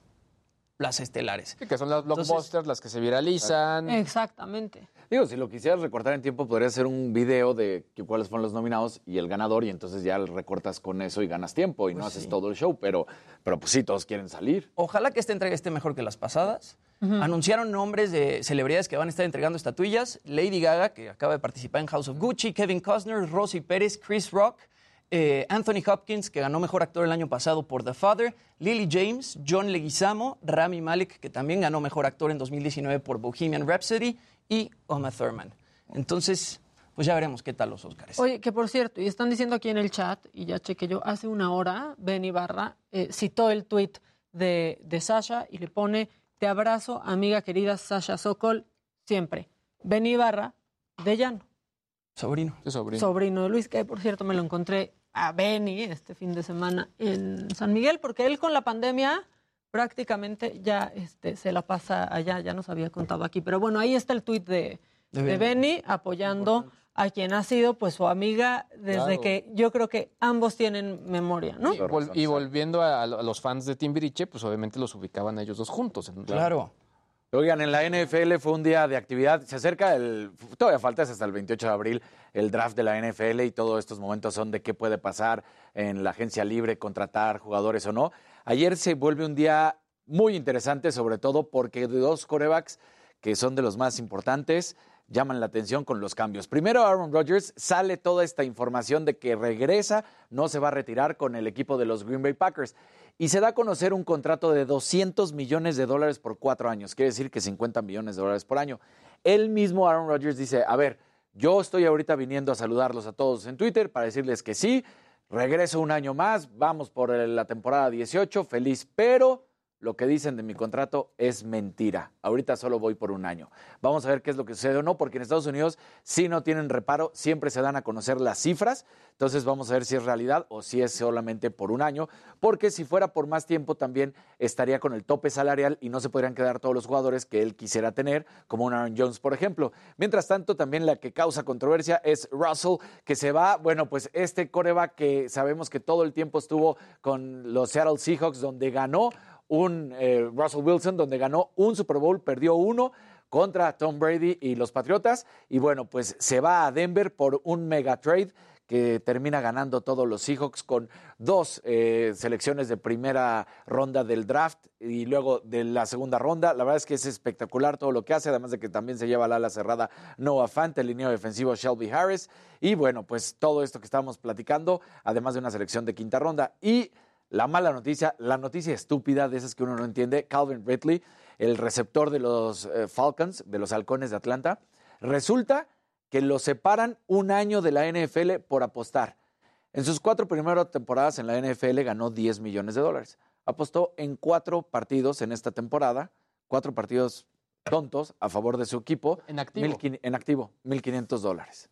las estelares. Sí, que son las blockbusters, las que se viralizan. Exactamente. Digo, si lo quisieras recortar en tiempo, podría ser un video de que- cuáles fueron los nominados y el ganador, y entonces ya recortas con eso y ganas tiempo y no haces todo el show, pero, pero pues sí, todos quieren salir. Ojalá que esta entrega esté mejor que las pasadas. Anunciaron nombres de celebridades que van a estar entregando estatuillas. Lady Gaga, que acaba de participar en House of Gucci, Kevin Costner, Rosie Pérez, Chris Rock, eh, Anthony Hopkins, que ganó Mejor Actor el año pasado por The Father, Lily James, John Leguizamo, Rami Malek, que también ganó Mejor Actor en 2019 por Bohemian Rhapsody, y Uma Thurman. Entonces, pues ya veremos qué tal los Oscars. Oye, que por cierto, y están diciendo aquí en el chat, y ya chequé yo, hace una hora, Ben Ibarra eh, citó el tuit de, de Sasha y le pone, te abrazo, amiga querida Sasha Sokol, siempre. Ben Ibarra, de Llano, Sobrino. sobrino. sobrino de Luis, que por cierto me lo encontré a Benny este fin de semana en San Miguel, porque él con la pandemia prácticamente ya este, se la pasa allá, ya nos había contado aquí. Pero bueno, ahí está el tuit de, De de Benny. Apoyando a quien ha sido pues su amiga desde Claro. que yo creo que ambos tienen memoria, ¿no? Y, vol- y volviendo a, a los fans de Timbiriche, pues obviamente los ubicaban ellos dos juntos. en- Oigan, en la NFL fue un día de actividad. Se acerca el. Todavía falta es hasta el 28 de abril el draft de la NFL y todos estos momentos son de qué puede pasar en la agencia libre, contratar jugadores o no. Ayer se vuelve un día muy interesante, sobre todo porque dos corebacks que son de los más importantes llaman la atención con los cambios. Primero, Aaron Rodgers sale toda esta información de que regresa, no se va a retirar con el equipo de los Green Bay Packers. Y se da a conocer un contrato de 200 millones de dólares por cuatro años, quiere decir que 50 millones de dólares por año. Él mismo, Aaron Rodgers, dice, a ver, yo estoy ahorita viniendo a saludarlos a todos en Twitter para decirles que sí, regreso un año más, vamos por la temporada 18, feliz, pero lo que dicen de mi contrato es mentira. Ahorita solo voy por un año. Vamos a ver qué es lo que sucede o no, porque en Estados Unidos si no tienen reparo, siempre se dan a conocer las cifras. Entonces vamos a ver si es realidad o si es solamente por un año, porque si fuera por más tiempo también estaría con el tope salarial y no se podrían quedar todos los jugadores que él quisiera tener, como un Aaron Jones, por ejemplo. Mientras tanto, también la que causa controversia es Russell, que se va, bueno, pues este coreback que sabemos que todo el tiempo estuvo con los Seattle Seahawks, donde ganó un eh, Russell Wilson, donde ganó un Super Bowl, perdió uno contra Tom Brady y los Patriotas. Y bueno, pues se va a Denver por un mega trade que termina ganando todos los Seahawks con dos eh, selecciones de primera ronda del draft y luego de la segunda ronda. La verdad es que es espectacular todo lo que hace, además de que también se lleva la ala cerrada Noah Fant, el lineo defensivo Shelby Harris. Y bueno, pues todo esto que estábamos platicando, además de una selección de quinta ronda. Y la mala noticia, la noticia estúpida de esas que uno no entiende, Calvin Ridley, el receptor de los eh, Falcons, de los halcones de Atlanta, resulta que lo separan un año de la NFL por apostar. En sus cuatro primeras temporadas en la NFL ganó 10 millones de dólares. Apostó en cuatro partidos en esta temporada, cuatro partidos tontos a favor de su equipo. En activo. Mil en activo, 1.500 dólares.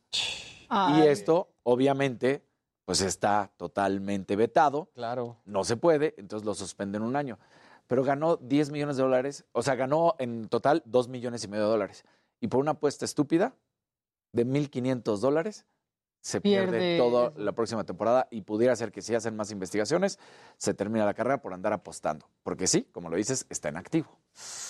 Ay. Y esto, obviamente, pues está totalmente vetado. Claro. No se puede, entonces lo suspenden un año. Pero ganó 10 millones de dólares, o sea, ganó en total 2 millones y medio de dólares. Y por una apuesta estúpida de 1.500 dólares, se pierde, Pierde toda la próxima temporada y pudiera ser que si hacen más investigaciones, se termina la carrera por andar apostando. Porque sí, como lo dices, está en activo.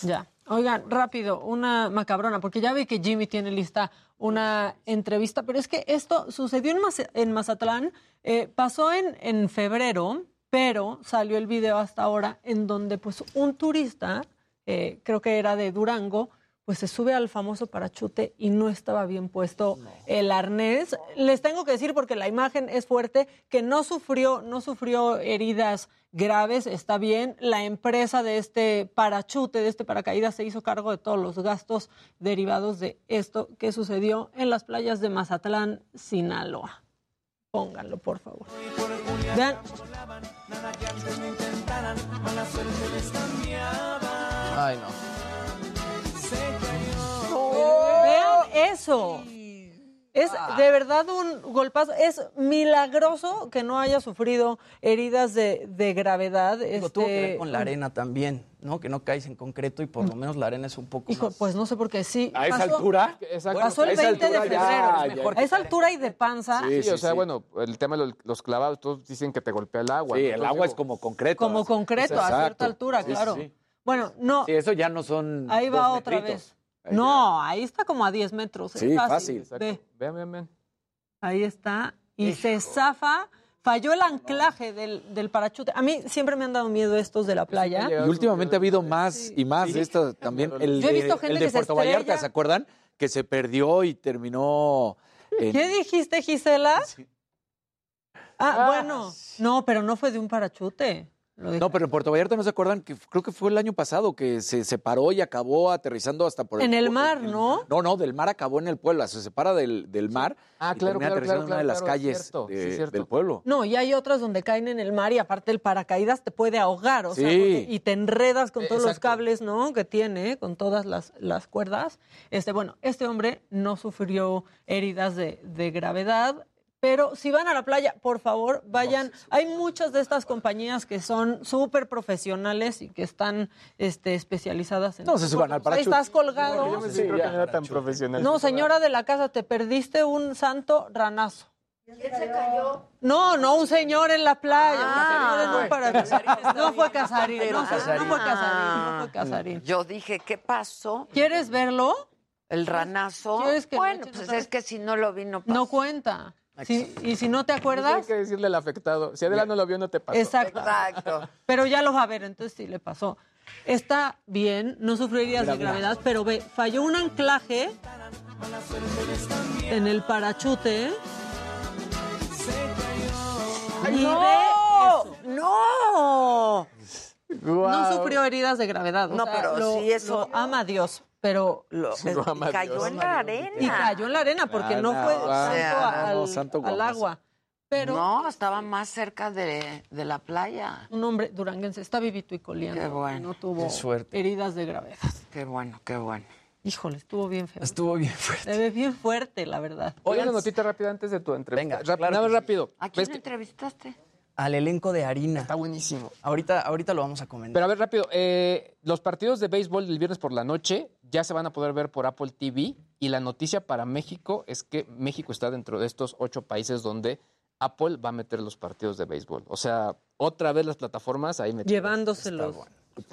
Ya. Oigan, rápido, una macabrona, porque ya vi que Jimmy tiene lista una entrevista, pero es que esto sucedió en Mazatlán, eh, pasó en, en febrero, pero salió el video hasta ahora en donde pues un turista, eh, creo que era de Durango, pues se sube al famoso parachute y no estaba bien puesto el arnés. Les tengo que decir porque la imagen es fuerte que no sufrió no sufrió heridas graves, está bien. La empresa de este parachute, de este paracaídas se hizo cargo de todos los gastos derivados de esto que sucedió en las playas de Mazatlán, Sinaloa. Pónganlo, por favor. Vean, Ay, no. Eso. Es de verdad un golpazo. Es milagroso que no haya sufrido heridas de, de gravedad. Digo, tuvo que ver este, con la arena también, ¿no? Que no caes en concreto y por lo menos la arena es un poco Hijo, más- pues no sé por qué sí. ¿A esa pasó- altura? Exacto. Pasó el a esa 20 de ya, febrero. ya. A esa altura y de panza. Sí, Sí, o sea, sí. bueno, el tema de los, clavados, todos dicen que te golpea el agua. Sí, ¿no? el Entonces, agua es como concreto. Como así. concreto, a Exacto. cierta altura, claro. sí. Bueno, no, Sí, eso ya no son. ahí va dos otra metritos. vez. Ahí No, ahí está como a 10 metros. Sí, fácil. Ve, Vean, vean, vean. ahí está. Y se zafa. Falló el anclaje del, del parachute. A mí siempre me han dado miedo estos de la playa. Y últimamente ha habido más y más de esto también. El Yo he de, visto gente el de que se Puerto Vallarta. ¿se acuerdan? Que se perdió y terminó. en- ¿Qué dijiste, Gisela? Ah, bueno. No, pero no fue de un parachute. No, pero en Puerto Vallarta no se acuerdan que creo que fue el año pasado que se separó y acabó aterrizando hasta por En el mar, ¿no? No, no, del mar acabó en el pueblo, se separa del, del mar Ah, y claro, termina claro, aterrizando claro, en una de las calles cierto, sí, de- es cierto. del pueblo. No, y hay otras donde caen en el mar y aparte el paracaídas te puede ahogar, o sea, Sí. porque- y te enredas con Eh, todos los cables, ¿no? Que tiene, con todas las, las cuerdas. Este, bueno, este hombre no sufrió heridas de, de gravedad. Pero si van a la playa, por favor, vayan. Hay muchas de estas compañías que son súper profesionales y que están este, especializadas en... No se suban al Ahí parachute. estás colgado. Yo me creo que no era tan profesional. No, señora de la casa, te perdiste un santo ranazo. ¿Quién se cayó? No, no, un señor en la playa. Ah. un señor en un paracaídas. No fue Casarín, no, fue- no Casarín. fue Casarín, no fue Casarín. Yo dije, ¿qué pasó? ¿Quieres verlo? El ranazo. ¿Quieres que lo bueno, pues es que si no lo vi, no pasó. No cuenta. Sí, y si no te Hay acuerdas, que decirle al afectado. Si Adela no lo vio, no te pasó. exacto. Exacto. Pero ya lo va a ver, entonces sí le pasó. Está bien, no sufrió heridas de gravedad, pero ve, falló un anclaje en el parachute. Y ¡No! ve eso. ¡No! No sufrió heridas de gravedad. o No, sea, pero lo- sí eso- lo ama Dios, pero Lo- cayó Dios. en la arena. y cayó en la arena porque no fue Claro, santo al, no, santo al guamazo. agua. Pero No, estaba más cerca de, de la playa. un hombre duranguense está vivito y coleando. Qué bueno. No tuvo suerte. heridas de gravedad. Qué bueno, qué bueno. Híjole, estuvo bien feo. Estuvo bien fuerte. Se ve bien fuerte, la verdad. Oigan, una notita rápida antes de tu entrevista. Venga, Rap- claro nada que más sí. rápido. ¿A quién ¿Ves que- entrevistaste? Al elenco de Harina. Está buenísimo. Ahorita, ahorita lo vamos a comentar. Pero a ver, rápido. eh, los partidos de béisbol del viernes por la noche ya se van a poder ver por Apple TV. Y la noticia para México es que México está dentro de estos ocho países donde Apple va a meter los partidos de béisbol. O sea, otra vez las plataformas ahí metidas. Llevándoselos.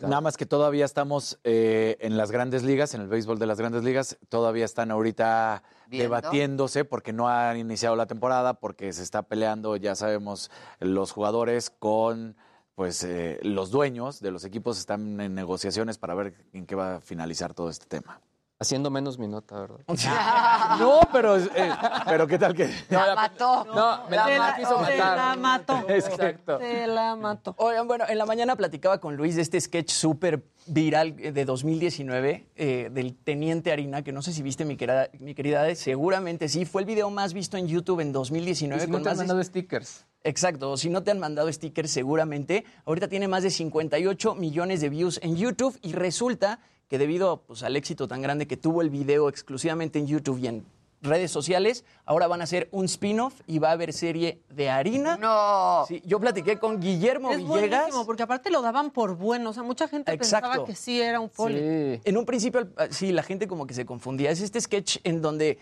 Nada más que todavía estamos eh, en las grandes ligas, en el béisbol de las grandes ligas, todavía están ahorita Viendo. debatiéndose porque no han iniciado la temporada, porque se está peleando, ya sabemos, los jugadores con pues eh, los dueños de los equipos están en negociaciones para ver en qué va a finalizar todo este tema. Haciendo menos mi nota, ¿verdad? No, pero, eh, pero ¿qué tal que...? La mató. No, me la, la- quiso matar. la mató. Exacto. Se la mató. Oigan, bueno, en la mañana platicaba con Luis de este sketch súper viral eh, de 2019 eh, del Teniente Harina, que no sé si viste, mi querida, mi querida seguramente sí. Fue el video más visto en YouTube en 2019. Y si con no te han mandado stickers. Exacto, si no te han mandado stickers seguramente. Ahorita tiene más de 58 millones de views en YouTube y resulta que debido pues, al éxito tan grande que tuvo el video exclusivamente en YouTube y en redes sociales, ahora van a hacer un spin-off y va a haber serie de harina. No. Sí, yo platiqué con Guillermo Es Villegas. buenísimo, porque aparte lo daban por bueno. O sea, mucha gente Exacto. pensaba que sí era un poli. En un principio, sí, la gente como que se confundía. Es este sketch en donde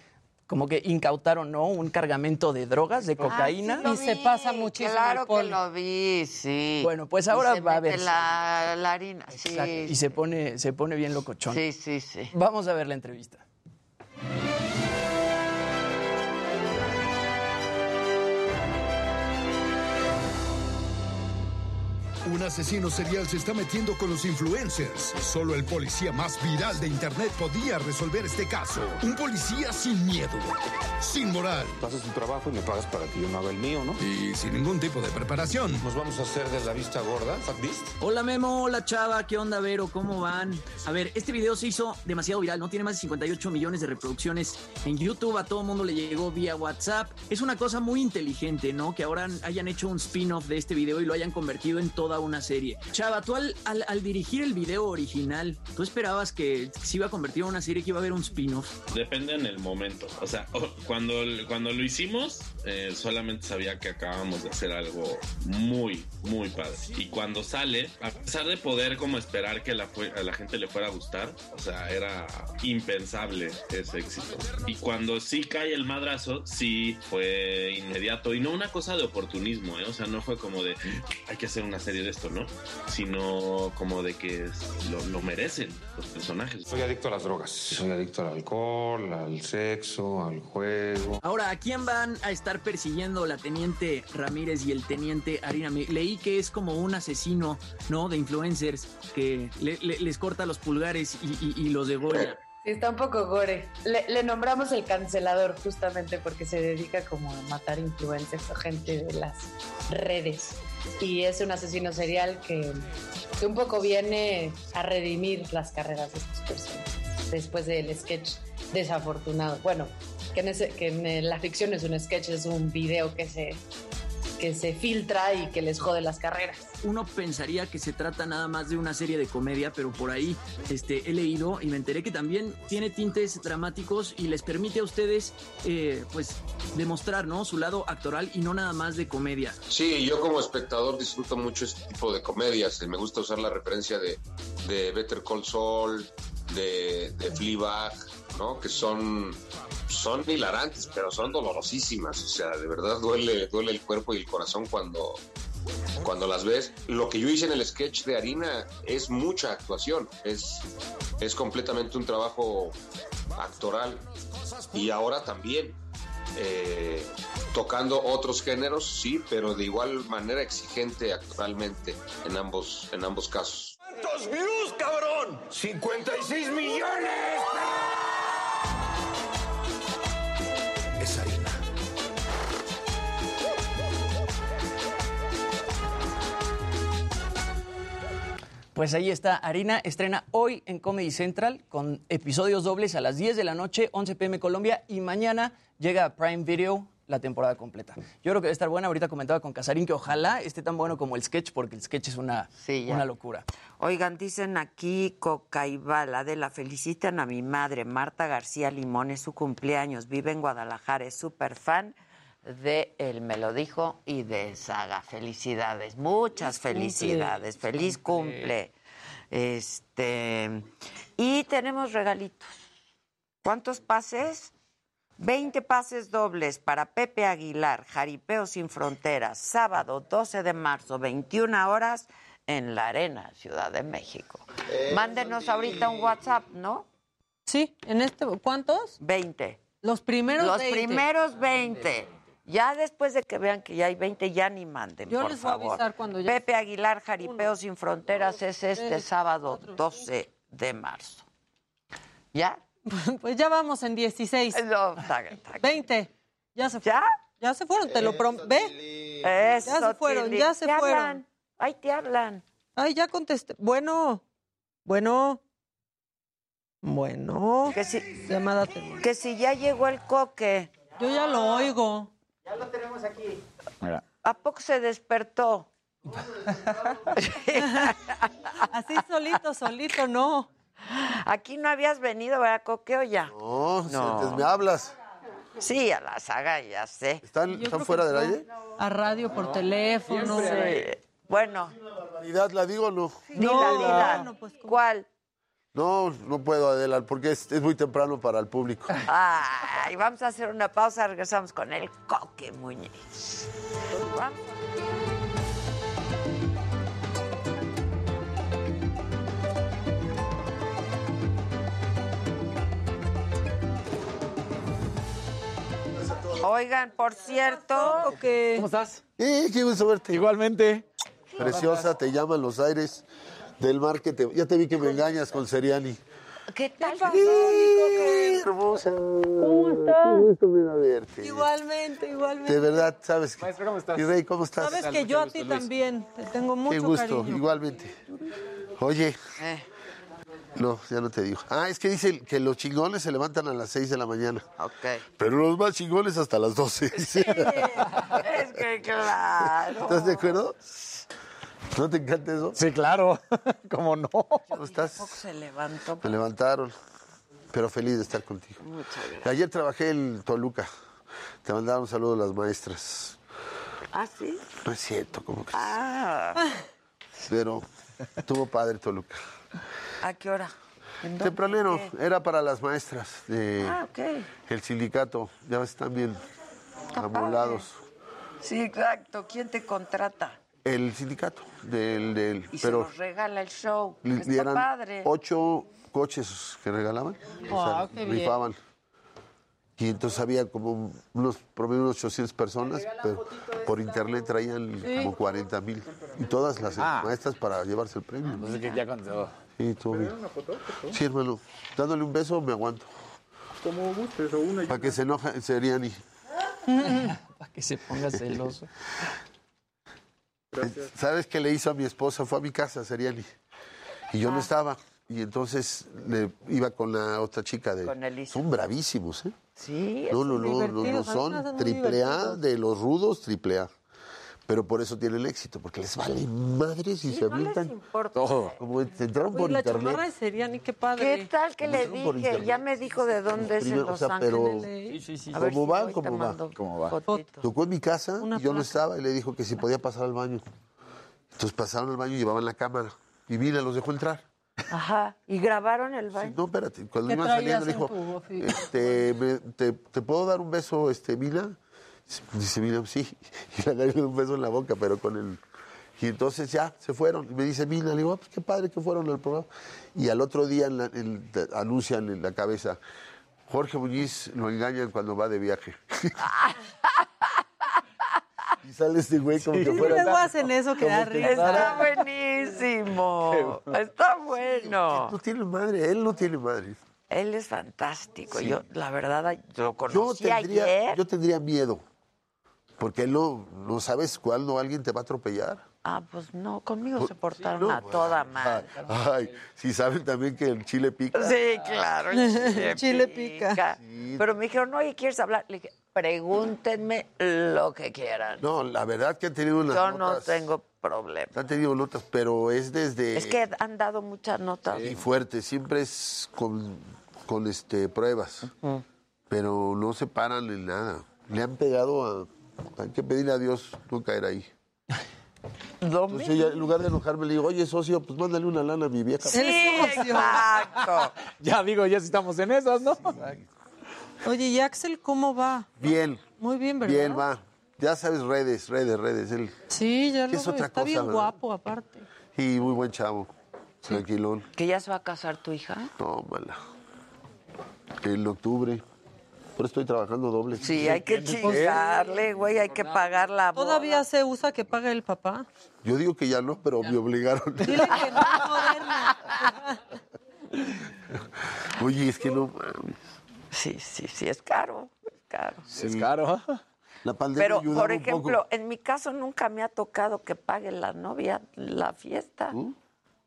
como que incautaron, ¿no? Un cargamento de drogas, de cocaína. Y se pasa muchísimo Claro que lo vi, sí. Bueno, pues Y ahora se va a haber la, la harina. Sí, Y se pone, se pone bien locochón. sí, sí, sí. Vamos a ver la entrevista. Un asesino serial se está metiendo con los influencers. Solo el policía más viral de Internet podía resolver este caso. Un policía sin miedo, sin moral. Haces tu trabajo y me pagas para que yo no haga el mío, ¿no? Y sin ningún tipo de preparación. Nos vamos a hacer de la vista gorda, Fat Beast. Hola Memo, hola Chava, ¿qué onda Vero? ¿Cómo van? A ver, este video se hizo demasiado viral, ¿no? Tiene más de 58 millones de reproducciones en YouTube, a todo el mundo le llegó vía WhatsApp. Es una cosa muy inteligente, ¿no? Que ahora hayan hecho un spin-off de este video y lo hayan convertido en toda una serie. Chava, tú al, al- al dirigir el video original, ¿tú esperabas que se iba a convertir en una serie que iba a haber un spin-off? Depende en el momento. O sea, cuando, cuando lo hicimos, eh, solamente sabía que acabábamos de hacer algo muy, muy padre. Y cuando sale, a pesar de poder como esperar que la a la gente le fuera a gustar, o sea, era impensable ese éxito. Y cuando sí cae el madrazo, sí fue inmediato. Y no una cosa de oportunismo, ¿eh? O sea, no fue como de, hay que hacer una serie de esto, ¿no? Sino como de que lo, lo merecen los personajes. Soy adicto a las drogas. Soy adicto al alcohol, al sexo, al juego. Ahora, ¿a quién van a estar persiguiendo la teniente Ramírez y el teniente Harina? Leí que es como un asesino, ¿no? De influencers que le- le- les corta los pulgares y, y- y los degolla. Está un poco gore. Le, le nombramos el cancelador justamente porque se dedica como a matar influencers o gente de las redes. Y es un asesino serial que, que un poco viene a redimir las carreras de estas personas después del sketch desafortunado. Bueno, que en, ese- que en la ficción es un sketch, es un video que se, que se filtra y que les jode las carreras. Uno pensaría que se trata nada más de una serie de comedia, pero por ahí este, he leído y me enteré que también tiene tintes dramáticos y les permite a ustedes eh, pues demostrar ¿no? su lado actoral y no nada más de comedia. Sí, yo como espectador disfruto mucho este tipo de comedias. Me gusta usar la referencia de, de Better Call Saul, de, de Fleabag, ¿no? Que son, son hilarantes, pero son dolorosísimas. O sea, de verdad duele, duele el cuerpo y el corazón cuando, cuando las ves. Lo que yo hice en el sketch de Harina es mucha actuación, es, es completamente un trabajo actoral. Y ahora también, eh, tocando otros géneros, sí, pero de igual manera exigente actoralmente en ambos, en ambos casos. ¿Cuántos views, cabrón? ¡56 millones! Es harina. Pues ahí está, Harina estrena hoy en Comedy Central con episodios dobles a las 10 de la noche, 11 pm Colombia, y mañana llega a Prime Video la temporada completa. Yo creo que debe estar buena. Ahorita comentaba con Casarín que ojalá esté tan bueno como el sketch, porque el sketch es una, Sí, una locura. Oigan, dicen aquí Cocaibala de la felicitan a mi madre, Marta García Limón, es su cumpleaños, vive en Guadalajara, es súper fan de El Me lo dijo y de Saga. Felicidades, muchas felicidades, feliz cumple. Este, y tenemos regalitos. ¿Cuántos pases? 20 pases dobles para Pepe Aguilar, Jaripeo sin Fronteras, sábado 12 de marzo, 21 horas, en la Arena, Ciudad de México. Mándenos ahorita un WhatsApp, ¿no? Sí, en este, ¿cuántos? 20. Los primeros Los 20. primeros 20. Ya después de que vean que ya hay 20, ya ni manden, Yo por les voy a favor. avisar cuando ya Pepe Aguilar, Jaripeo sin Fronteras, es este tres, sábado 12 de marzo. ¿Ya? Pues ya vamos en 16. No, está- está- 20. Ya se fueron. ¿Ya? se fueron, te lo prometo. ¿Ve? Eso, ya se fueron, Tili. ya se Te fueron. hablan. Ay, te hablan. Ay, ya contesté. Bueno, bueno. Bueno. Que si, Llamada que si ya llegó el coque. Yo ya lo oigo. Ya lo tenemos aquí. Mira. ¿A poco se despertó? Así solito, solito, no. Aquí no habías venido, ¿verdad, Coque, o ya? No, si No. antes me hablas. Sí, a la saga, ya sé. ¿Están, fuera del aire? A radio por teléfono. Sí. Bueno, ¿Realidad la digo o no? dila, No, dila. bueno, pues, ¿cómo? ¿Cuál? No, no puedo, Adela, porque es, es muy temprano para el público. Ay, vamos a hacer una pausa, regresamos con el Coque Muñiz. Vamos. Oigan, por cierto, que ¿Cómo estás? Eh, qué gusto verte. Igualmente. Preciosa, te llaman los aires del mar que te... Ya te vi que me engañas con Seriani. ¿qué tal? ¡Eh, hermosa! ¿Cómo estás? Qué gusto verte. Igualmente, igualmente. De verdad, ¿sabes? que- Maestro, ¿cómo estás? Mi rey, ¿cómo estás? Sabes que yo a ti también te tengo mucho Qué gusto, cariño. igualmente. Oye, Eh, no, ya no te digo. Ah, es que dice que los chingones se levantan a las 6 de la mañana. ok. Pero los más chingones hasta las 12. Es que claro. ¿Estás de acuerdo? ¿No te encanta eso? Sí, claro. ¿Cómo no? ¿Cómo estás? Tampoco se levantó. Me levantaron, pero feliz de estar contigo. Muchas gracias. Ayer trabajé en Toluca. Te mandaron un saludo a las maestras. ¿Ah, sí? No es cierto, como que... Ah, Pero estuvo padre Toluca. ¿A qué hora? Tempranero, ¿Qué? era para las maestras de Ah, el sindicato. Ya ves, están bien amolados. Sí, exacto. ¿Quién te contrata? El sindicato del... del Y se pero nos regala el show. Está eran padre. ocho coches que regalaban. o sea, Ah, bien. rifaban. Y entonces había como unos, promedio unos 800 personas, pero por internet traían como 40 mil. Y todas las Ah. maestras para llevarse el premio. No sé qué ya contó. Sí, todo bien. Sí, hermano. Dándole un beso me aguanto. Como gustes, o una y Para que se enoje Seriani. Para que se ponga celoso. ¿Sabes qué le hizo a mi esposa? Fue a mi casa, Seriani. Y Ah. yo no estaba. Y entonces le iba con la otra chica de... Con Elisa. Son bravísimos, ¿eh? Sí, No, no, no, no, no, son triple A de los rudos, triple A. Pero por eso tienen éxito, porque les vale madres y Sí, se no les avientan importa. todo. Como te entraron por la internet. de Seriani, qué padre. ¿Qué tal que le dije? Ya me dijo de dónde es en Primero, o Los sea, pero-. Sí, sí, ¿Cómo si ¿Cómo va? ¿Cómo va? Tocó en mi casa Una y yo no estaba y le dijo que si podía pasar al baño. Entonces pasaron al baño y llevaban la cámara. Y Mila los dejó entrar. Ajá. ¿Y grabaron el Sí, baño? no, espérate. Cuando ¿Qué iban saliendo le en dijo, este, me- te, ¿te puedo dar un beso, este, Mila? Dice Mila, sí. Y le agarré un beso en la boca, pero con el... Y entonces ya, se fueron. Y me dice Mila, le digo, ah, pues qué padre que fueron al programa. Y al otro día en la- en- te- anuncian en la cabeza, Jorge Muñiz lo engañan cuando va de viaje. y sale este güey como que Sí, fuera... luego hacen eso que da que risa. Está buenísimo. Está bueno. No tiene madre, él no tiene madre. Él es fantástico. Yo, la verdad, lo Yo conocí tendría, ayer. yo tendría miedo, porque él no, no sabes cuándo alguien te va a atropellar. Ah, pues no, conmigo se portaron no, a pues, toda madre. Ay, si saben también que el chile pica. Sí, claro, el chile, Chile pica. Pero me dijeron, oye, ¿quieres hablar? Le dije, pregúntenme lo que quieran. No, la verdad que han tenido unas Yo no tengo problema. Han tenido notas, pero es desde. Es que han dado muchas notas. Y fuerte, siempre es con, con este, pruebas. Pero no se paran en nada. Le han pegado a. Hay que pedirle a Dios no caer ahí. Entonces ella, en lugar de enojarme, le digo, oye, socio, pues mándale una lana a mi vieja. Sí, exacto. Ya digo, ya si estamos en esas, ¿no? Oye, ¿y Axel cómo va? Bien. Muy bien, ¿verdad? Bien, va. Ya sabes, redes, redes, redes. Él, Sí, ya lo Es otra está cosa, bien ¿verdad? guapo aparte. y muy buen chavo. Tranquilón. ¿Que ya se va a casar tu hija? No, mala. En octubre. Por eso estoy trabajando doble. Sí, hay que chingarle, güey, hay que pagar la boda. ¿Todavía se usa que pague el papá? Yo digo que ya no, pero me obligaron. Dile que no. Oye, es que no mames. Sí, sí, sí, es caro, es caro. Sí. Es caro. La pandemia Pero, por un ejemplo, poco. en mi caso nunca me ha tocado que pague la novia la fiesta.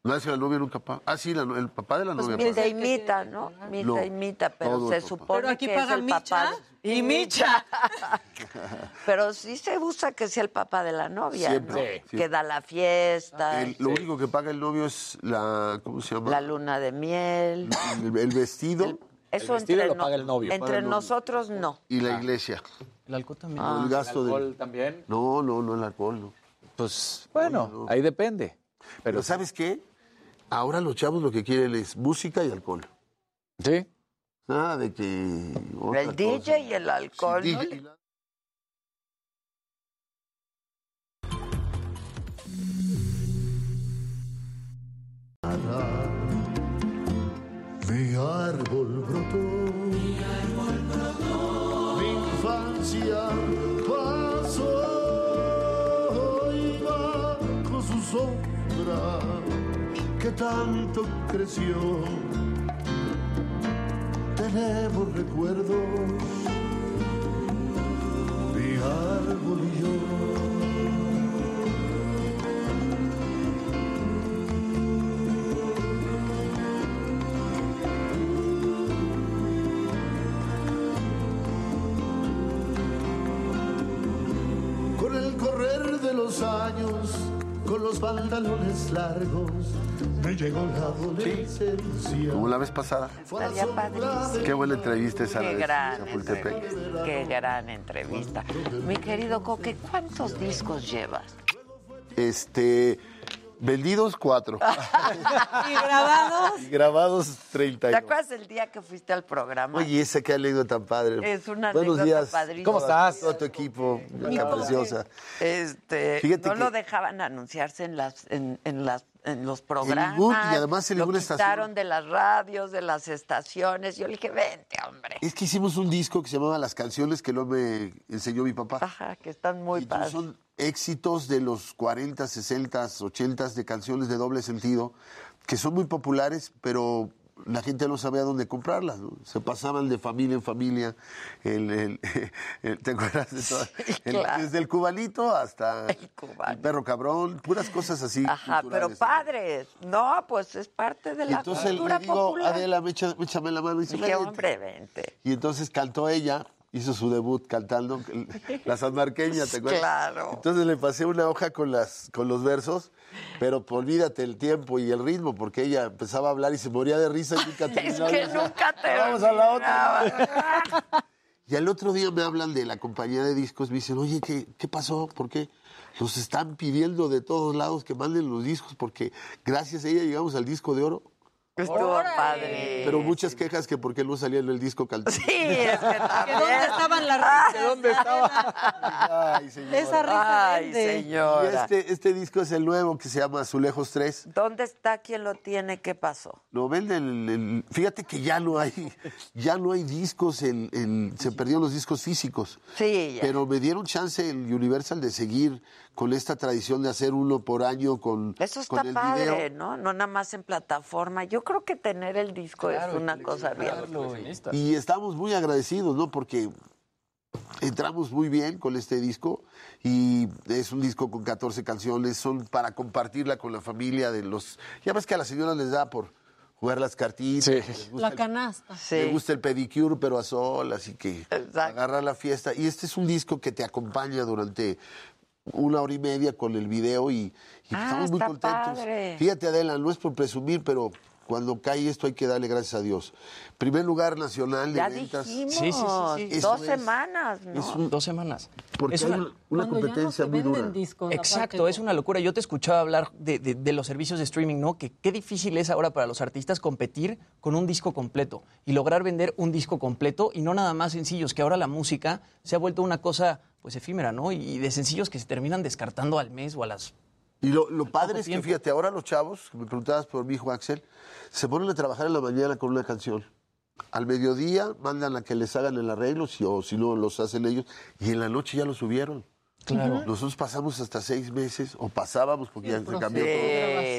Es que la novia nunca paga. Ah, sí, la no- el papá de la Pues novia Mita paga. imita, ¿no? Mita No, imita, pero se el papá. supone Pero aquí que es paga el papá. De- y Micha. Pero sí se usa que sea el papá de la novia, Siempre, ¿no? sí. Que da la fiesta, El- lo único que paga el novio es la. ¿Cómo se llama? la luna de miel. El, el vestido Eso vestido entre, lo no- paga el novio. Entre el novio. nosotros no. y la iglesia. El alcohol también. Ah. el gasto ¿Alcohol también? No, no, no, el alcohol, no. Pues bueno, ahí depende. Pero ¿sabes qué? Ahora los chavos lo que quieren es música y alcohol. Sí. Nada de que. otra El DJ cosa. y el alcohol. Sí, ¿no? DJ y la- Mi árbol Tenemos recuerdos, mi árbol y yo. Con el correr de los años, con los pantalones largos, me llegó la adolescencia. Como la vez pasada. Estaría padrísimo. Qué buena entrevista esa Qué de gran entrevista. Qué gran entrevista. Mi querido Coque, ¿cuántos discos llevas? Este. Vendidos cuatro. ¿Y grabados? y grabados treinta. ¿Te acuerdas el día que fuiste al programa? Oye, esa que anécdota tan padre. Es una Buenos anécdota días. padrísima. ¿Cómo estás? Todo tu equipo, la preciosa. Este, Fíjate no que- lo dejaban anunciarse en las en, en las en los programas. ningún- y además en lo ninguna estación. quitaron de las radios, de las estaciones. Yo le dije, vente, hombre. Es que hicimos un disco que se llamaba Las canciones que luego me enseñó mi papá. Ajá, que están muy padres. Son éxitos de los 40, 60, 80 de canciones de doble sentido que son muy populares, pero la gente no sabía dónde comprarlas. ¿no? Se pasaban de familia en familia. El, el- el- ¿Te acuerdas de todo? Claro. Desde el cubanito hasta el, perro cabrón, puras cosas así. Ajá, pero padres. No, pues es parte de Y la entonces le cultura digo, popular. Adela, échame la mano. Y dice, "Vente". hombre, vente. Y entonces cantó ella, hizo su debut cantando la sanmarqueña, ¿te acuerdas? Claro. Entonces le pasé una hoja con las con los versos, pero olvídate el tiempo y el ritmo, porque ella empezaba a hablar y se moría de risa y nunca Es que nunca te Vamos a la otra. Y al otro día me hablan de la compañía de discos, me dicen, oye, ¿qué, qué pasó? ¿Por qué? Los están pidiendo de todos lados que manden los discos, porque gracias a ella llegamos al disco de oro. Estuvo padre. Pero muchas quejas que por qué no salía en el disco cantando. Sí, es que también. ¿Dónde estaban las risas? ¿De dónde Ay, señora. Esa risa Ay, vende. Y señora. este, este disco es el nuevo que se llama Azulejos 3. ¿Dónde está quien lo tiene? ¿Qué pasó? Lo venden, en- en- fíjate que ya no hay, ya no hay discos, en, en- se perdieron los discos físicos. Sí, ya. Pero me dieron chance el Universal de seguir con esta tradición de hacer uno por año con, Eso con está el padre, video. ¿no? No nada más en plataforma. Yo creo que tener el disco es una cosa bien. Y estamos muy agradecidos, ¿no? Porque entramos muy bien con este disco y es un disco con 14 canciones, son para compartirla con la familia de los... Ya ves que a las señoras les da por jugar las cartitas. les gusta La el- canasta. Le gusta el pedicure, pero a sol, así que agarrar la fiesta. Y este es un disco que te acompaña durante una hora y media con el video y, y Ah, estamos muy contentos. padre. Fíjate, Adela, no es por presumir, pero cuando cae esto hay que darle gracias a Dios. Primer lugar nacional de Ya ventas. dijimos. Eso Dos es. semanas, ¿no? Es un- Dos semanas. Porque Es una- competencia muy dura. Exacto, es una locura. Yo te escuchaba hablar de, de- de los servicios de streaming, ¿no? Que qué difícil es ahora para los artistas competir con un disco completo y lograr vender un disco completo y no nada más sencillos, que ahora la música se ha vuelto una cosa pues efímera, ¿no? Y de sencillos que se terminan descartando al mes o a las... Y lo, lo padre es que, tiempo. fíjate, ahora los chavos, que me preguntabas por mi hijo Axel, se ponen a trabajar en la mañana con una canción. Al mediodía mandan a que les hagan el arreglo, si, o si no los hacen ellos, y en la noche ya lo subieron. Claro. Nosotros pasamos hasta seis meses, o pasábamos, porque ya se cambió todo.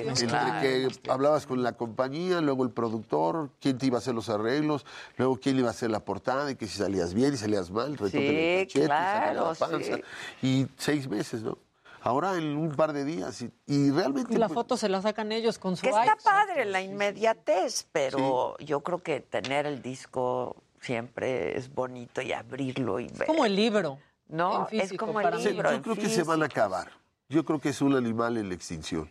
Entre que hablabas con la compañía, luego el productor, quién te iba a hacer los arreglos, luego quién iba a hacer la portada, y que si salías bien y salías mal, el Sí, cachete, claro, la panza. sí. Y seis meses, ¿no? Ahora en un par de días. Y, y realmente... Y la pues, foto se la sacan ellos con su Que está iPhone. padre la inmediatez, pero yo creo que tener el disco siempre es bonito y abrirlo y ver. Como el libro. No, en es como el libro. Yo creo que se van a acabar. Yo creo que es un animal en la extinción.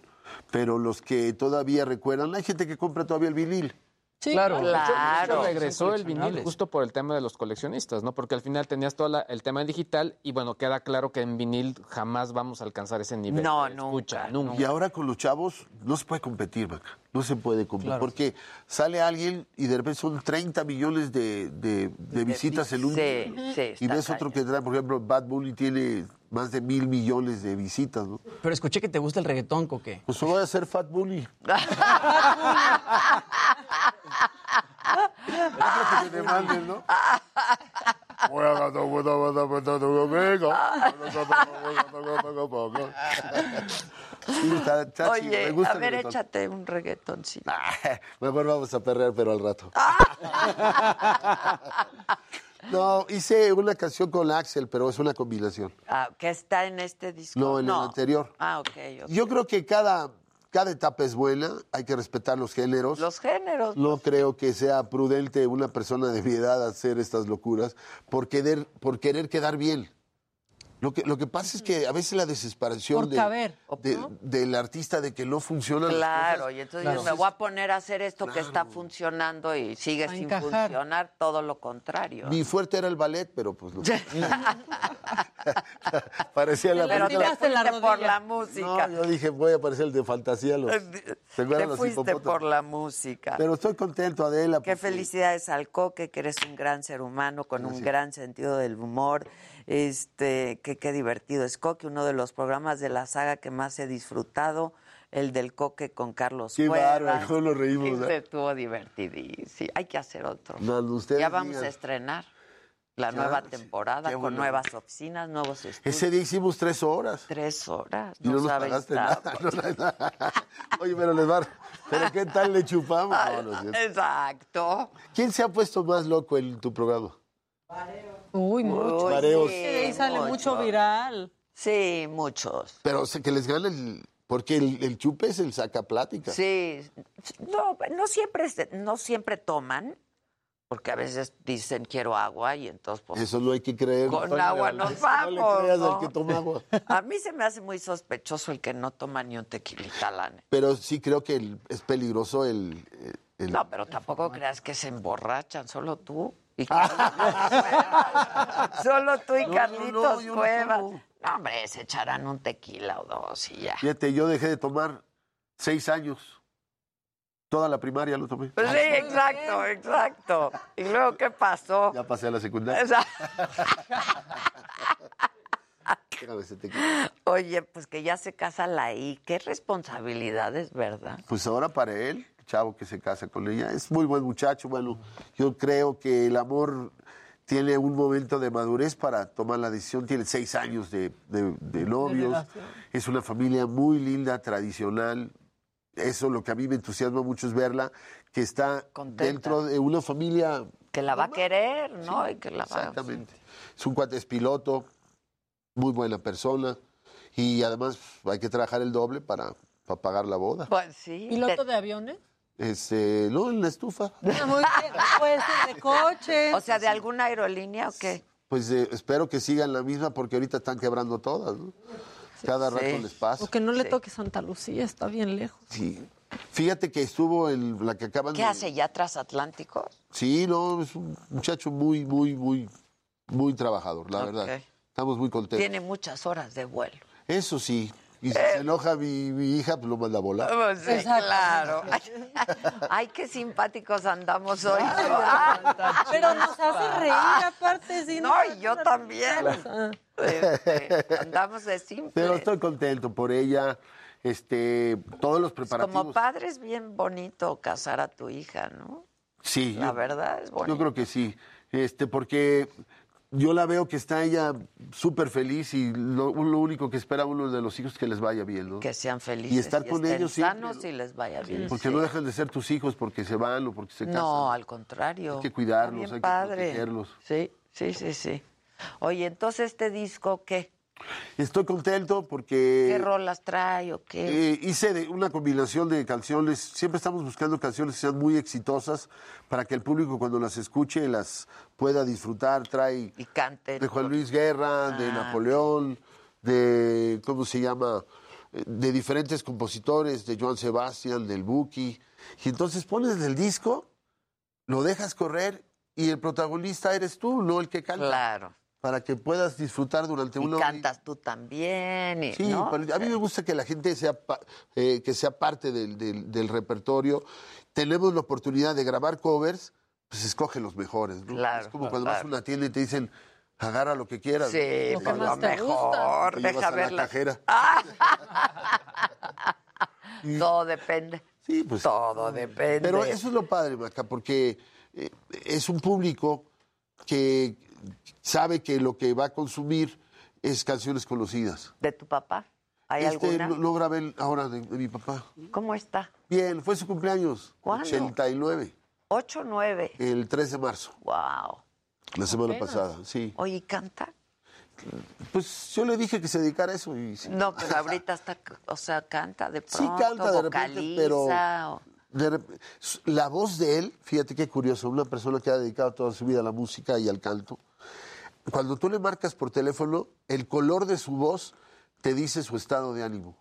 Pero los que todavía recuerdan, hay gente que compra todavía el vinil. Sí, claro. Claro. regresó el vinil justo por el tema de los coleccionistas, ¿no? Porque al final tenías todo la- el tema digital y bueno, queda claro que en vinil jamás vamos a alcanzar ese nivel. No, escucha, nunca, Y ahora con los chavos no se puede competir, Maca. No se puede. Claro. Porque sale alguien y de repente son 30 millones de, de- de visitas en un Sí, día. sí, Y ves otro que trae, por ejemplo, Bad Bunny tiene más de mil millones de visitas, ¿no? Pero escuché que te gusta el reggaetón, Coque. Pues voy a hacer Fat Bunny. Lo que me demanden, ¿no? Oye, a ver, échate un reggaetoncito. Mejor vamos a perrear, pero al rato. No, hice una canción con Axel, pero es una combinación. Ah, que está en este disco. No, en el anterior. Ah, ok. ok. Yo creo que cada, cada etapa es buena, hay que respetar los géneros. Los géneros. No creo que sea prudente una persona de mi edad hacer estas locuras por querer, por querer quedar bien. Lo que, lo que pasa es que a veces la desesperación Por de- caber, de- del artista de que no funcionan las Claro, cosas. y entonces Claro. me voy a poner a hacer esto que está funcionando y sigue A sin encajar. funcionar, todo lo contrario. Mi fuerte era el ballet, pero pues no. Parecía la Pero te película. la fuiste por la música. No, yo dije, voy a aparecer el de fantasía. Los, ¿Se acuerdan Te los fuiste por la música. Pero estoy contento, Adela. Qué porque- felicidades al Coque, que eres un gran ser humano con un gran sentido del humor. Este, que qué divertido es Coque, uno de los programas de la saga que más he disfrutado, el del Coque con Carlos Qué bárbaro, cómo nos reímos, Ese ¿eh? Estuvo divertidísimo. Hay que hacer otro. No, ya vamos digan. a estrenar la Ya, nueva temporada con nuevas oficinas, nuevos estudios. Ese día hicimos tres horas. Tres horas. Y no, nos sabes pagaste nada. no. Oye, pero les va. ¿Pero qué tal le chupamos? Exacto. ¿Quién se ha puesto más loco en tu programa? Uy, mucho. Uy, Mareos. sí, De ahí sale mucho viral. Sí, muchos. Pero o sea, que les gane el. Porque el, el chupe es el saca plática. Sí, no, no siempre, no siempre toman, porque a veces dicen quiero agua y entonces pues, Eso no hay que creer. con agua Valdés. nos vamos. No le creas ¿no? al que toma agua. A mí se me hace muy sospechoso el que no toma ni un tequilita. Pero sí creo que el- es peligroso el. el- No, pero tampoco creas que se emborrachan, solo tú y. Solo tú y No, Carlitos no, Cuevas. No, hombre, se echarán un tequila o dos y ya. Fíjate, yo dejé de tomar seis años. Toda la primaria lo tomé. Pues sí, exacto, exacto. ¿Y luego qué pasó? Ya pasé a la secundaria. Oye, pues que ya se casa la I. Qué responsabilidades, ¿verdad? Pues ahora para él, chavo que se casa con ella, es muy buen muchacho. Bueno, yo creo que el amor tiene un momento de madurez para tomar la decisión. Tiene seis años de, de- de novios. es una familia muy linda, tradicional. Eso lo que a mí me entusiasma mucho es verla, que está Contenta. dentro de una familia Que la va a querer, ¿no? Y que la va Exactamente. Es un cuate es piloto, muy buena persona y además hay que trabajar el doble para, para pagar la boda. Pues sí. ¿Piloto de aviones? Este, no, en la estufa. Ah, Muy bien, puede ser de coche. O sea, ¿de alguna aerolínea o qué? Pues eh, espero que sigan la misma porque ahorita están quebrando todas, ¿no? Cada rato les pasa. O que no le toque Santa Lucía, está bien lejos. Sí. Fíjate que estuvo en la que acaban ¿Qué de... hace ya transatlánticos? Sí, no, es un muchacho muy, muy, muy, muy trabajador, la verdad. Estamos muy contentos. Tiene muchas horas de vuelo. Eso sí. Y si se enoja mi, mi hija, pues lo manda a volar. Pues sí, Exacto. claro. Ay, qué simpáticos andamos hoy. Pero nos hace reír aparte. Sí, No, y yo también. Este, andamos de simple. Pero estoy contento por ella. Este, todos los preparativos. Como padre es bien bonito casar a tu hija, ¿no? Sí. La yo- verdad es bonito. Yo creo que sí. Este, porque yo la veo que está ella súper feliz y lo, lo único que espera uno de los hijos es que les vaya bien, ¿no? Que sean felices. Y estar con estén ellos siempre, sanos y les vaya bien. Porque sí. no dejan de ser tus hijos porque se van o porque se casan. No, al contrario. Hay que cuidarlos, hay que protegerlos. Sí, sí, sí, sí. Oye, entonces este disco, ¿qué? Estoy contento porque... ¿Qué rolas trae o qué? Eh, hice de- una combinación de canciones. Siempre estamos buscando canciones que sean muy exitosas para que el público cuando las escuche las pueda disfrutar. Trae y cante. de Juan Luis Guerra, de Ah. Napoleón, de ¿cómo se llama? Eh, De diferentes compositores, de Joan Sebastián, del Buki. Y entonces pones el disco, lo dejas correr y el protagonista eres tú, no el que canta. Claro. Para que puedas disfrutar durante Y una hora. cantas tú también. y- Sí, ¿no? pero a mí me gusta que la gente sea, pa- eh, que sea parte del, del- del repertorio. Tenemos la oportunidad de grabar covers, pues escoge los mejores. ¿no? Claro, es como cuando vas a una tienda y te dicen, agarra lo que quieras. Sí, ¿no? Lo lo mejor. Te llevas Deja a la cajera. Todo depende. Sí, pues. Todo depende. Pero eso es lo padre, Maca, porque eh, es un público que sabe que lo que va a consumir es canciones conocidas. ¿De tu papá? ¿Hay este alguna? Lo, lo grabé ahora de, de mi papá. ¿Cómo está? Bien, fue su cumpleaños. ¿Cuándo? 89, 8 9. el 3 de marzo, Wow. la semana Apenas. pasada, sí. Oye, ¿y canta? Pues yo le dije que se dedicara a eso y sí. No, pero ahorita está, o sea, canta de Sí pronto, canta de repente, pero o- de la voz de él, fíjate qué curioso, una persona que ha dedicado toda su vida a la música y al canto, cuando tú le marcas por teléfono, el color de su voz te dice su estado de ánimo.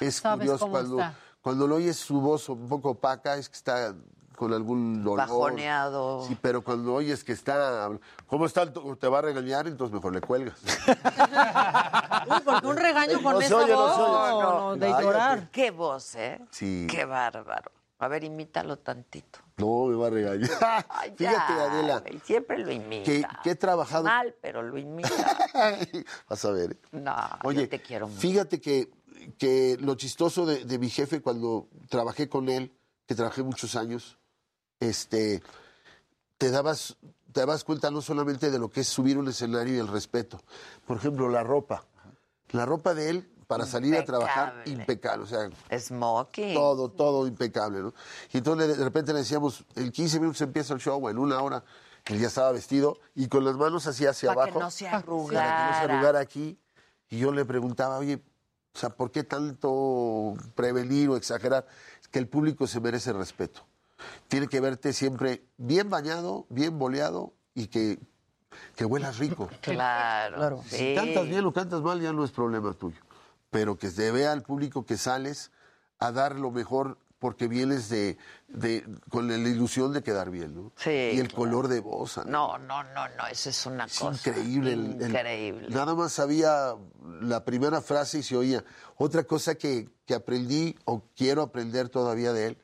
Es Sabes curioso cuando, está. cuando lo oyes su voz un poco opaca, es que está con algún dolor. Bajoneado. Sí, pero cuando oyes que está, ¿cómo está? Te va a regañar, entonces mejor le cuelgas. Uy, porque un regaño con No esa oye, no voz, no, no, de llorar. Qué voz, ¿eh? Sí. Qué bárbaro. A ver, imítalo tantito. No, me va a regañar. Ay, Fíjate, Adela, Siempre lo imita. que, que he trabajado... Mal, pero lo imita. Vas a ver. No, Oye, yo te quiero mucho. fíjate que, que lo chistoso de, de mi jefe cuando trabajé con él, que trabajé muchos años, este, te dabas, te dabas cuenta no solamente de lo que es subir un escenario y el respeto. Por ejemplo, la ropa. La ropa de él para salir a trabajar impecable, o sea, Smoking. todo, todo impecable, ¿no? Y entonces de repente le decíamos, en 15 minutos empieza el show, en una hora, él ya estaba vestido y con las manos así hacia Para que abajo. no se Para que no se arrugara. arrugara aquí. Y yo le preguntaba, oye, o sea, ¿por qué tanto prevenir o exagerar? Que el público se merece respeto. Tiene que verte siempre bien bañado, bien boleado y que, que huelas rico. Claro. Si sí. cantas bien o cantas mal, ya no es problema tuyo. Pero que se vea al público que sales a dar lo mejor porque vienes de, de- con la ilusión de quedar bien, ¿no? Sí, Y el claro. color de voz. Ana. No, no, no, no, eso es una Es cosa increíble. el- el- increíble. nada más sabía la primera frase y se oía. Otra cosa que, que aprendí o quiero aprender todavía de él,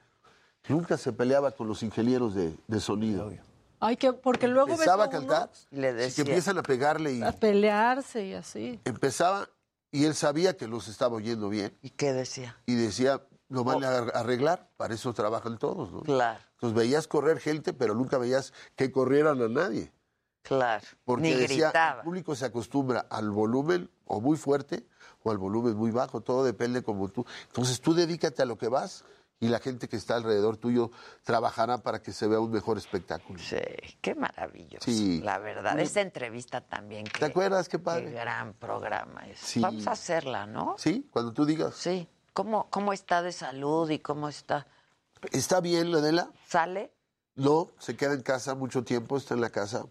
nunca se peleaba con los ingenieros de, de sonido. Ay, que, porque luego ves Empezaba a a uno cantar, Le y decía. que empiezan a pegarle y a pelearse y así. empezaba y él sabía que los estaba oyendo bien ¿Y qué decía? y decía, lo van a arreglar, para eso trabajan todos, ¿no? Claro, Entonces veías correr gente, pero nunca veías que corrieran a nadie. claro. Porque Ni decía, gritaba. el público se acostumbra al volumen o muy fuerte o al volumen muy bajo, todo depende como tú. Entonces tú dedícate a lo que vas y la gente que está alrededor tuyo trabajará para que se vea un mejor espectáculo. Sí, qué maravilloso. Sí. La verdad, Muy- esa entrevista también. ¿Te acuerdas? Qué padre. Qué gran programa es. Sí. Vamos a hacerla, ¿no? Sí, cuando tú digas. Sí. ¿Cómo, ¿Cómo está de salud y cómo está? Está bien, Adela. ¿Sale? No, se queda en casa mucho tiempo, está en la casa.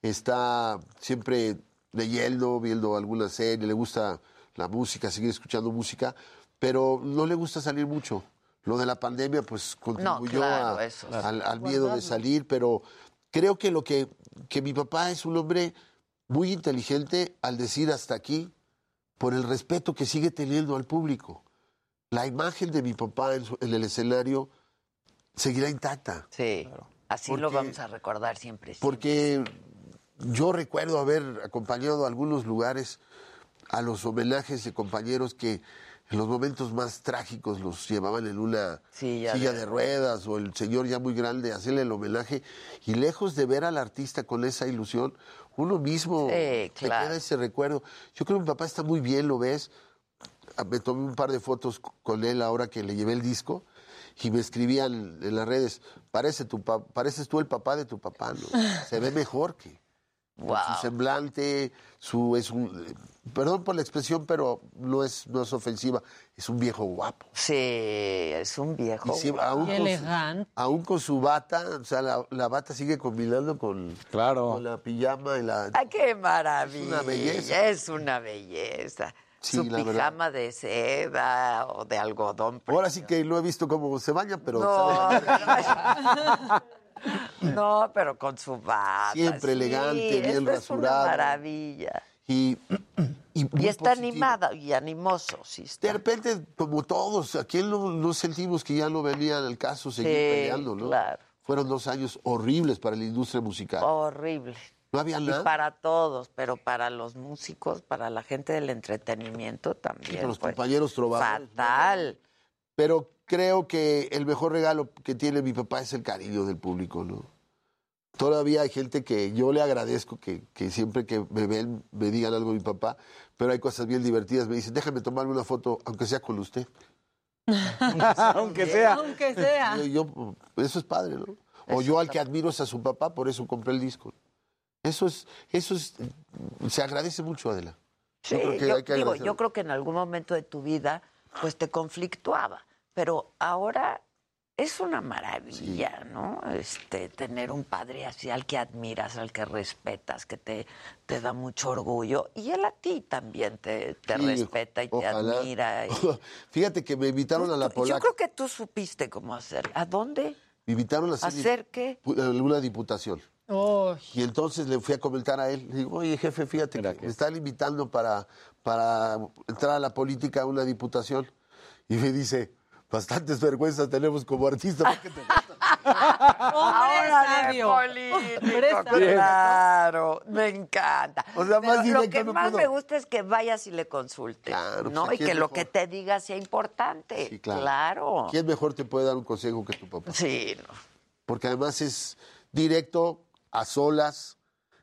Está siempre leyendo, viendo alguna serie, le gusta la música, seguir escuchando música, pero no le gusta salir mucho. Lo de la pandemia, pues, contribuyó claro, a- eso sí. al, al miedo de salir, pero creo que lo que, que mi papá es un hombre muy inteligente al decir hasta aquí, por el respeto que sigue teniendo al público. La imagen de mi papá en, su- en el escenario seguirá intacta. Sí, así lo vamos a recordar siempre. siempre. Porque yo recuerdo haber acompañado a algunos lugares a los homenajes de compañeros que en los momentos más trágicos los llevaban en una Silla silla, de de, ruedas o el señor ya muy grande hacerle el homenaje y lejos de ver al artista con esa ilusión, uno mismo Sí, te claro. queda ese recuerdo. Yo creo que mi papá está muy bien, lo ves. Ah, Me tomé un par de fotos con él ahora que le llevé el disco y me escribían en las redes, Parece tu pa- pareces tú el papá de tu papá, ¿no? Se ve mejor que su semblante, su es un perdón por la expresión, pero no es no es ofensiva, es un viejo guapo. Sí, es un viejo. Y sí, guapo. aún, con su, aún con su bata, o sea, la, la bata sigue combinando con, con la pijama y la... ¡Ay, qué maravilla! Es una belleza. Es una belleza. Sí, Su la verdad. pijama de seda o de algodón. Ahora sí que lo he visto cómo se baña, pero No, No, pero con su bata. Siempre sí, elegante, bien eso Es una maravilla. y, y, Y está animada y animoso, sí. De repente, como todos, ¿a quién no, no sentimos que ya no venía el caso seguir Sí, peleando, no? claro. Fueron dos años horribles para la industria musical. Horrible. No había Y nada. para todos, pero para los músicos, para la gente del entretenimiento también. para los fue compañeros trovadores. Fatal. Pero creo que el mejor regalo que tiene mi papá es el cariño del público, ¿no? Todavía hay gente que yo le agradezco que, que siempre que me ven me digan algo de mi papá, pero hay cosas bien divertidas. Me dicen, déjame tomarme una foto, aunque sea con usted. Aunque sea. Aunque sea. Yo, yo- eso es padre, ¿no? O yo al que admiro es a su papá, por eso compré el disco. Eso es, eso es, se agradece mucho, Adela. Sí, creo que yo, hay que digo, yo creo que en algún momento de tu vida, pues te conflictuaba, pero ahora es una maravilla, ¿no? Este, tener un padre así al que admiras, al que respetas, que te, te da mucho orgullo, y él a ti también te, te Sí, respeta y te admira. y- Fíjate que me invitaron a la Yo polaca. creo que tú supiste cómo hacer. ¿A dónde? Me invitaron a hacer, ¿Hacer qué? una diputación. Y entonces le fui a comentar a él, le digo, oye jefe, fíjate que me están invitando para, para entrar a la política a una diputación. Y me dice, bastantes vergüenzas tenemos como artista. ¿por qué te Ahora sabio. político, claro, me encanta. O sea, más Pero lo que no más puedo. me gusta es que vayas y le consultes, Claro, ¿no? pues, y que es lo mejor. que te diga sea importante. Sí, claro. claro. ¿Quién mejor te puede dar un consejo que tu papá? Sí, no. Porque además es directo, a solas.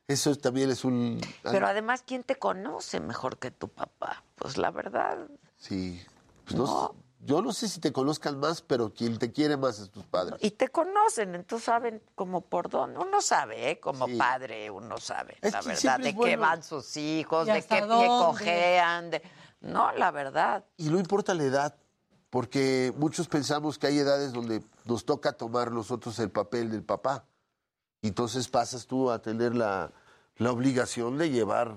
Eso también es un... Pero además, ¿quién te conoce mejor que tu papá? Pues la verdad. Sí. Pues no No. Yo no sé si te conozcan más, pero quien te quiere más es tus padres. Y te conocen, entonces saben como por dónde. Uno sabe, ¿eh? Como Sí. padre, uno sabe, Es la verdad, de qué van sus hijos, ¿Y de qué pie dónde? cojean. De... No, la verdad. Y no importa la edad, porque muchos pensamos que hay edades donde nos toca tomar nosotros el papel del papá. Y entonces pasas tú a tener la, la obligación de llevar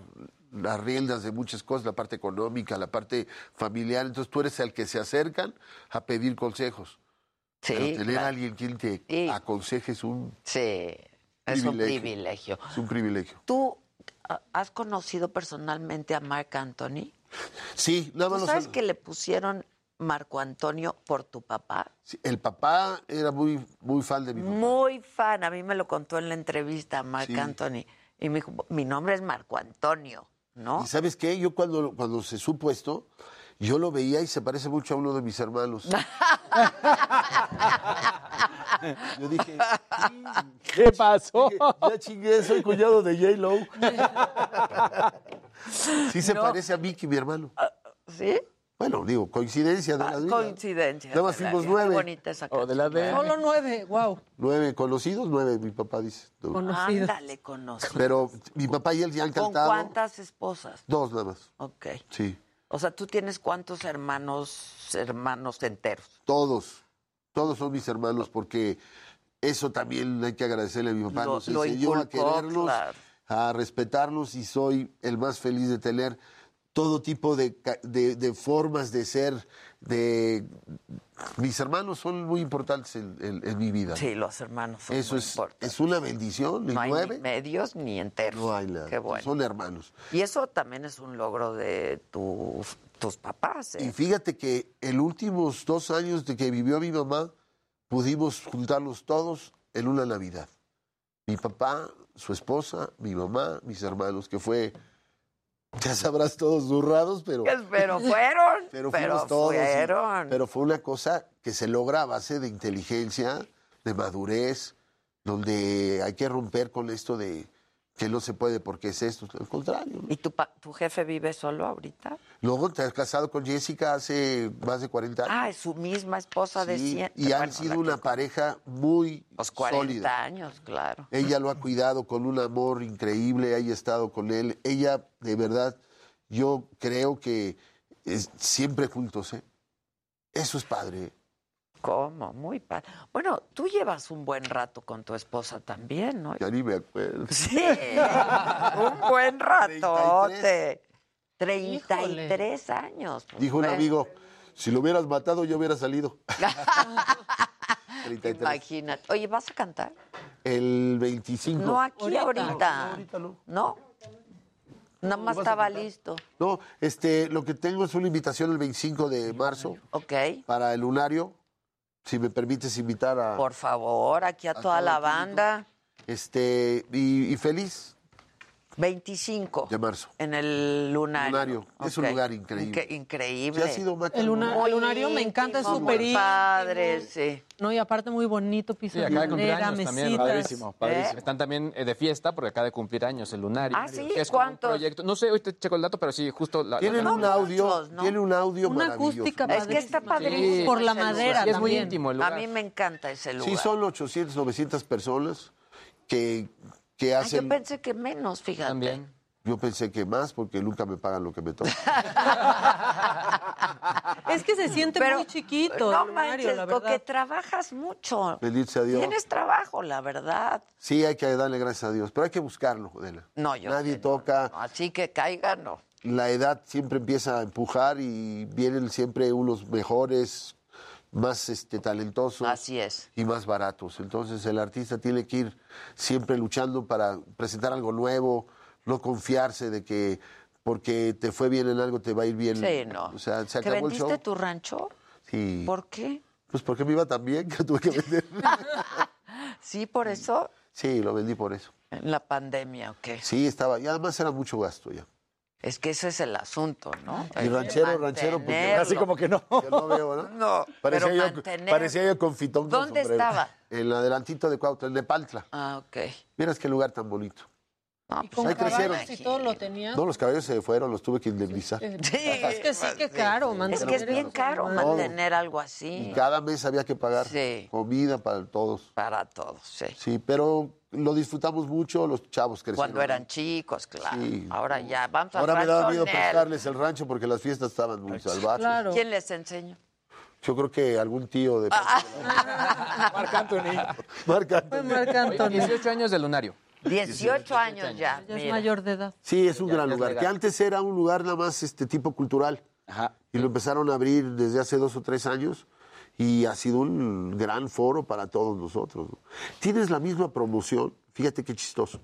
las riendas de muchas cosas, la parte económica, la parte familiar. Entonces tú eres el que se acercan a pedir consejos. Sí, Pero tener claro. a alguien quien te Sí. aconseje es un Sí, es un privilegio. Es un privilegio. ¿Tú has conocido personalmente a Marc Anthony? Sí, nada más ¿Tú sabes que le pusieron Marco Antonio por tu papá? Sí, El papá era muy, muy fan de mi papá. Muy fan, a mí me lo contó en la entrevista Marc Sí. Anthony. Y me dijo, mi nombre es Marco Antonio, ¿no? ¿Y sabes qué? Yo cuando, cuando se supo esto, yo lo veía y se parece mucho a uno de mis hermanos. yo dije, ¿Qué pasó? ya chingué, soy cuñado de J-Lo. sí se No. parece a Mickey, mi hermano. ¿Sí? Bueno, digo, coincidencia de las vidas. Coincidencia. Nada más fuimos nueve. Qué bonita esa O de la de-. Solo nueve, wow. Nueve conocidos, nueve, mi papá dice. Conocidos. Ándale, conocido. Pero mi papá y él ya han ¿Con cantado. cuántas esposas? Dos nada más. Ok. Sí, O sea, tú tienes cuántos hermanos, hermanos enteros. todos. Todos son mis hermanos porque eso también hay que agradecerle a mi papá. Lo- Nos lo enseñó a inculcó, querernos, claro. a respetarnos y soy el más feliz de tener todo tipo de, de- de formas de ser. De... Mis hermanos son muy importantes en, en- en mi vida. Sí, los hermanos son Eso muy es, importantes. es una bendición. No hay nueve, ni medios ni enteros. no hay nada. Qué bueno. Son hermanos. Y eso también es un logro de tu- tus papás. ¿eh? Y fíjate que en los últimos dos años de que vivió mi mamá, pudimos juntarlos todos en una Navidad. Mi papá, su esposa, mi mamá, mis hermanos, que fue, ya sabrás, todos zurrados, pero... Pero fueron. Pero pero todos. y- fueron. pero fue una cosa que se logra a base de inteligencia, de madurez, donde hay que romper con esto de que no se puede porque es esto. Al contrario. ¿no? ¿Y tu, pa- tu jefe vive solo ahorita? Luego te has casado con Jessica hace más de 40 años. Ah, es su misma esposa de Sí, 100. y han Bueno, sido una que- pareja muy Los 40 sólida. años, claro. Ella lo ha cuidado con un amor increíble, haya estado con él. Ella, de verdad, yo creo que es- siempre juntos, ¿eh? Eso es padre. ¿Cómo? Muy padre. Bueno, tú llevas un buen rato con tu esposa también, ¿no? Ya ni me acuerdo. Sí, un buen ratote. 33 años. pues, Dijo un amigo, si lo hubieras matado, yo hubiera salido. 33. Imagínate. Oye, ¿vas a cantar? El 25. No aquí ahorita. No, ahorita no. ¿No? Nada más estaba listo. No, este, lo que tengo es una invitación el 25 de marzo. Ok. Para el lunario. Si me permites invitar a. Por favor, aquí a, A toda la banda. Este, y, y feliz 25 de marzo. en el lunario. Lunario. Es un lugar increíble. Inque- increíble. Sí, ha sido El, luna- Muy lunario me encanta, es súper padre, sí. No, y aparte muy bonito, piso Sí, de acaba de cumplir madera, años también, mesitas. padrísimo, padrísimo. Están también eh, de fiesta porque acaba de cumplir años el lunario. Ah, ¿sí? Es como un ¿Cuántos? proyecto. No sé, ahorita checo el dato, pero sí, justo la, Tienen la- un audio, ¿no? tiene un audio Una maravilloso. acústica Es que está padrísimo. Por la madera. Sí, es muy íntimo el A lugar. mí me encanta ese lugar. Sí, son 800, 900 personas que, que Ah, hacen. yo pensé que menos, fíjate. También. Yo pensé que más porque nunca me pagan lo que me toca. Es que se siente Pero, muy chiquito No manches, la porque trabajas mucho. Bendito sea Dios. Tienes trabajo, la verdad. Sí, hay que darle gracias a Dios, pero hay que buscarlo, Adela. No, yo Nadie sé, toca. no, Así que caiga, no. La edad siempre empieza a empujar y vienen siempre unos mejores, más este, talentosos. Así es. y más baratos. Entonces el artista tiene que ir siempre luchando para presentar algo nuevo, no confiarse de que porque te fue bien en algo te va a ir bien. Sí, no. O sea, se ¿Que acabó el vendiste show. tu rancho? Sí. ¿Por qué? Pues porque me iba tan bien que tuve que vender. Sí, por eso, sí, lo vendí por eso. en la pandemia, ¿o qué? Sí, estaba, y además era mucho gasto ya. Es que ese es el asunto, ¿no? Y ranchero, ranchero, porque así como que no. Yo no veo, ¿no? No, Parecía, pero yo, mantener- parecía yo con fitón. con ¿Dónde estaba? En el adelantito de Cuautla, en Nepantla. Ah, ok. Miras qué lugar tan bonito. No, Y pues con ahí crecieron. caballos y todo lo tenía. No, los caballos se fueron, los tuve que indemnizar. Eh, Es que sí, que caro. Es mantener que es bien caro mantener algo Y así. cada mes había que pagar Sí. comida para todos. Para todos, sí. Sí, pero lo disfrutamos mucho, los chavos crecieron. Cuando eran chicos, claro. Sí. Ahora ya, vamos a Ahora me daba miedo prestarles el rancho porque las fiestas estaban muy salvajes. Claro. ¿Quién les enseñó? Yo creo que algún tío de... Marc Anthony. Marc Anthony. Marc Anthony. 18 años del lunario. 18 años ya. Ya es mayor de edad. Sí, es un Ya- gran lugar. legal. Que antes era un lugar nada más este tipo cultural. Ajá. Y lo empezaron a abrir desde hace dos o tres años. Y ha sido un gran foro para todos nosotros. ¿no? Tienes la misma promoción. Fíjate qué chistoso.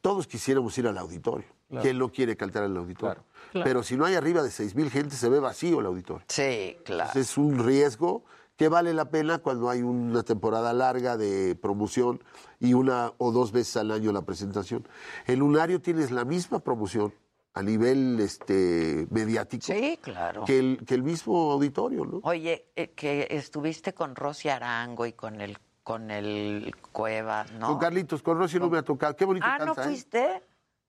Todos quisiéramos ir al auditorio. ¿Quién no quiere cantar en el auditorio? Claro. Pero si no hay arriba de seis mil gente, se ve vacío el auditorio. Sí, claro. Entonces, es un riesgo que vale la pena cuando hay una temporada larga de promoción y una o dos veces al año la presentación. El lunario tienes la misma promoción a nivel este, mediático Sí, claro. que, el, que el mismo auditorio, ¿no? Oye, eh, que estuviste con Rosy Arango y con el con el Cueva, ¿no? Con Carlitos, con Rosy no me ha tocado. Qué bonito ah, canta, ¿no ¿eh?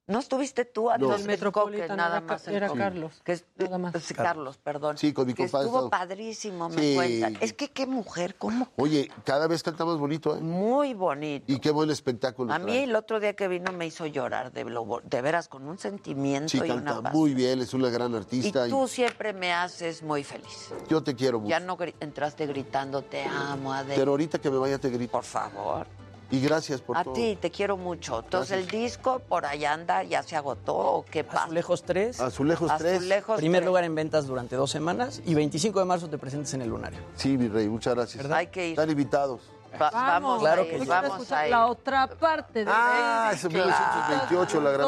¿No estuviste tú a No. Metropolitan, nada era más? era coque. Carlos, Que es- nada más. sí, Carlos, perdón. Sí, con mi que compadre estuvo padrísimo, me Sí. cuentan. Es que qué mujer, cómo Oye, cada vez canta más bonito, ¿eh? muy bonito. Y qué buen espectáculo. A mí trae. el otro día que vino me hizo llorar de, lo de veras con un sentimiento Sí, y una canta paz. muy bien, es una gran artista. y tú siempre me haces muy feliz. yo te quiero mucho. Ya no entraste gritando te amo, Adel. Pero ahorita que me vaya te grito. Por favor. Y gracias por A todo. ti te quiero mucho. Entonces el disco por allá anda, ya se agotó o qué pasa. Azulejos 3. Azulejos 3. Azulejos Primer 3. lugar en ventas durante dos semanas y 25 de marzo te presentes en el Lunario. Sí, mi rey, muchas gracias. Hay que ir. Están invitados. Va- vamos, Claro a ir, que sí. vamos a ir. la otra parte de Ah, ese 1928, la gran.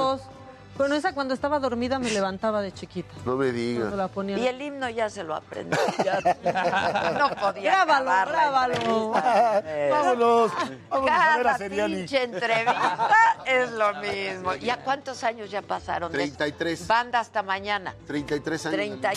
Bueno, esa cuando estaba dormida me levantaba de chiquita. No me digas. la ponía. Y el himno ya se lo aprendí. no podía Grábalo, grábalo. Vámonos. Vámonos a ver a Cada Seriani. pinche entrevista es lo mismo. ¿Ya cuántos años ya pasaron? de- 33. Banda hasta mañana. 33 años. 30.